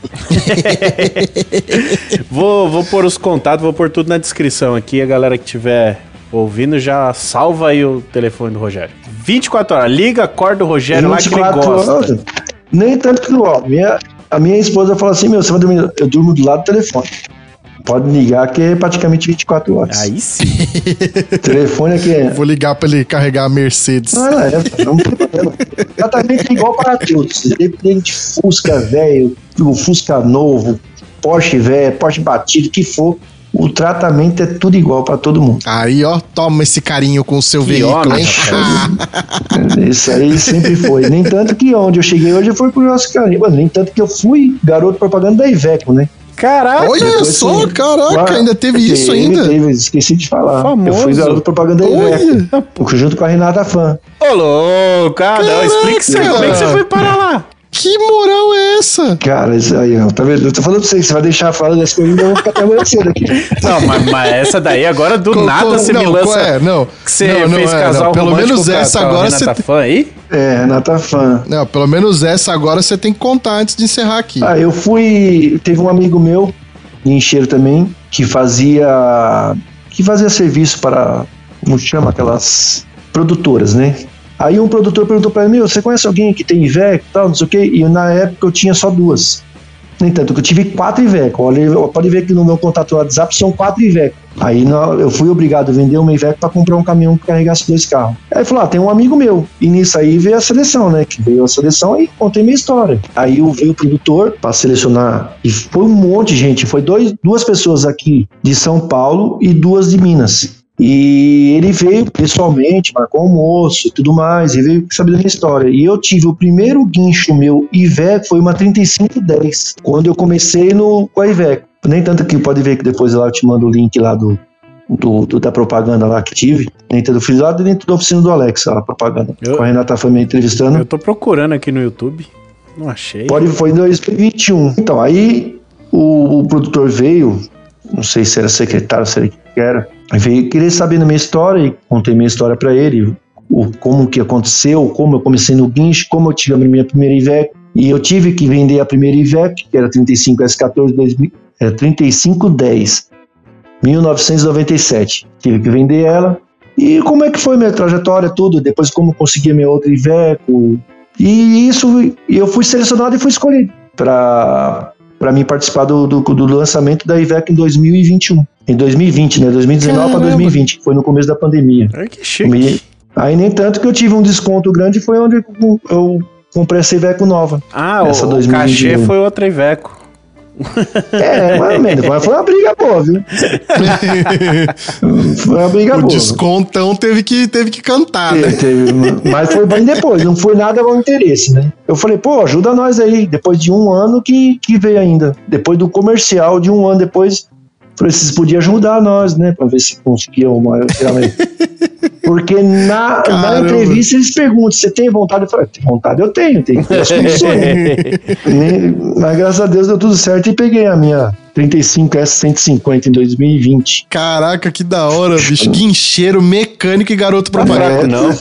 B: Vou, vou pôr os contatos, vou pôr tudo na descrição aqui. A galera que estiver ouvindo já salva aí o telefone do Rogério. 24 horas, liga, acorda o Rogério lá que ele
C: 24
B: gosta.
C: horas. Nem tanto que ó, minha, a minha esposa fala assim: meu, você vai dormir. Eu durmo do lado do telefone. Pode ligar que é praticamente 24 horas.
B: Aí sim.
C: O telefone aqui é.
A: Vou ligar pra ele carregar a Mercedes.
C: Não, é, não tem problema. Tratamento é igual para todos. Independente de Fusca velho, o Fusca novo, Porsche velho, Porsche batido, o que for, o tratamento é tudo igual para todo mundo.
A: Aí, ó, toma esse carinho com o seu
B: Que
A: veículo,
B: homem,
A: hein?
B: rapaz.
C: Isso aí sempre foi. Nem tanto que onde eu cheguei hoje foi por nosso carinho. Nem tanto que eu fui garoto propaganda da Iveco, né?
B: Caraca,
A: Olha
C: Depois
A: só,
C: sim.
A: caraca, ainda teve isso ainda.
C: teve, esqueci de falar.
B: Famoso.
C: Eu fui garoto propaganda.
A: Olha.
C: Junto com a Renata Fã.
B: ô louco, ah, não, explica isso aí, como é que você foi parar lá?
A: Que moral é essa?
C: Cara, isso aí, ó, tá vendo? Eu tô falando pra você que você vai deixar falando as coisas e eu vou ficar até amanhã cedo aqui.
B: Não, mas, mas essa daí agora do
A: Co-
B: nada
A: co-
B: você
A: não,
B: me lança.
A: é? Não,
B: Que você
A: não, não
B: fez
A: é,
B: casal
A: não, pelo menos
B: com
A: essa
B: com a
A: agora
B: Renata
A: você-
B: Fã aí?
C: É, Renata Fã.
A: Não, pelo menos essa agora você tem que contar antes de encerrar aqui.
C: Ah, eu fui. Teve um amigo meu, em Encheiro também, que fazia. que fazia serviço para. como chama? Aquelas produtoras, né? Aí um produtor perguntou pra mim, você conhece alguém que tem Iveco e tal, não sei o quê? E na época eu tinha só duas. No entanto, eu tive quatro Iveco. Olha, pode ver que no meu contato no WhatsApp são quatro Iveco. Aí eu fui obrigado a vender uma Iveco para comprar um caminhão que carregasse dois carros. Aí falou: ah, tem um amigo meu. E nisso aí veio a seleção, né? Que veio a seleção e contei minha história. Aí eu veio o produtor para selecionar. E foi um monte de gente. Foi dois, duas pessoas aqui de São Paulo e duas de Minas. E ele veio pessoalmente, marcou almoço e tudo mais, e veio saber da minha história. E eu tive o primeiro guincho meu Iveco, foi uma 3510, quando eu comecei no, com a Iveco. Nem tanto que pode ver que depois lá eu te mando o link lá do, do, do- da propaganda lá que tive. Tanto, eu fiz lá dentro da oficina do Alex, a propaganda.
B: Eu-
C: Com a Renata foi me entrevistando.
B: Eu tô procurando aqui no YouTube. Não achei.
C: Pode, foi em 2021. Então, aí o, o produtor veio, não sei se era secretário, se era que era, veio querer saber da minha história e contei minha história pra ele, o, como que aconteceu, como eu comecei no guincho, como eu tive a minha primeira Iveco. E eu tive que vender a primeira Iveco, que era 35 S14 2000, é, 3510, 1997. Tive que vender ela. E como é que foi minha trajetória, tudo, depois como consegui a minha outra Iveco, e isso, eu fui selecionado e fui escolhido para para mim participar do, do, do lançamento da Iveco em 2021. Em 2020, né? 2019 para
A: Caramba.
C: 2020, que foi no começo da pandemia.
B: Ai, que chique.
C: Me- Aí nem tanto que eu tive um desconto grande, foi onde eu, comprei essa Iveco nova.
B: Ah, o
C: 2021.
B: cachê foi outra Iveco.
C: É, mais ou menos. Mas foi uma briga boa, viu? Foi uma briga
A: o
C: boa.
A: descontão teve que, teve que cantar, né?
C: Teve- mas foi bem depois, não foi nada ao interesse, né? Eu falei, pô, ajuda nós aí. Depois de um ano que, que veio ainda. Depois do comercial, de um ano depois, falei, vocês podiam ajudar nós, né? Pra ver se conseguia uma. Porque na, na entrevista eles perguntam: você tem vontade? Eu falei, vontade eu tenho, tenho que ter as condições. né? Mas graças a Deus deu tudo certo e peguei a minha 35S150 em 2020.
A: Caraca, que da hora, bicho. Guincheiro, mecânico e garoto propaganda.
C: É,
B: não.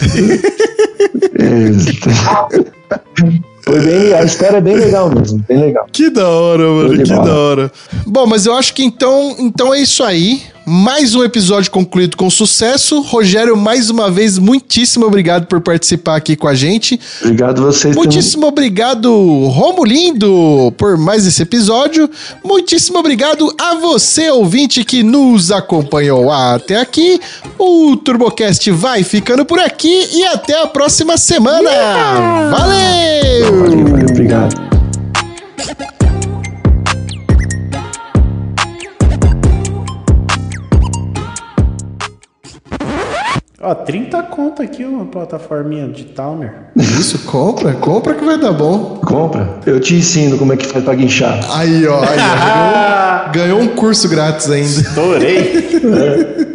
C: Foi bem, a história é bem legal mesmo, bem legal.
A: Que da hora, mano, que
C: bola.
A: da hora. Bom, mas eu acho que então, então é isso aí. Mais um episódio concluído com sucesso. Rogério, mais uma vez, muitíssimo obrigado por participar aqui com a gente.
C: Obrigado a vocês também.
A: Muitíssimo obrigado, Romulindo, por mais esse episódio. Muitíssimo obrigado a você, ouvinte, que nos acompanhou até aqui. O TurboCast vai ficando por aqui e até a próxima semana. Valeu!
C: Valeu, valeu, obrigado.
B: Ó, 30 conto aqui uma plataforminha de Towner.
A: Isso, compra, compra que vai dar bom.
C: Compra. Eu te ensino como é que faz pra guinchar.
A: Aí, ó, aí, ó, ganhou, ganhou um curso grátis ainda.
B: Estourei.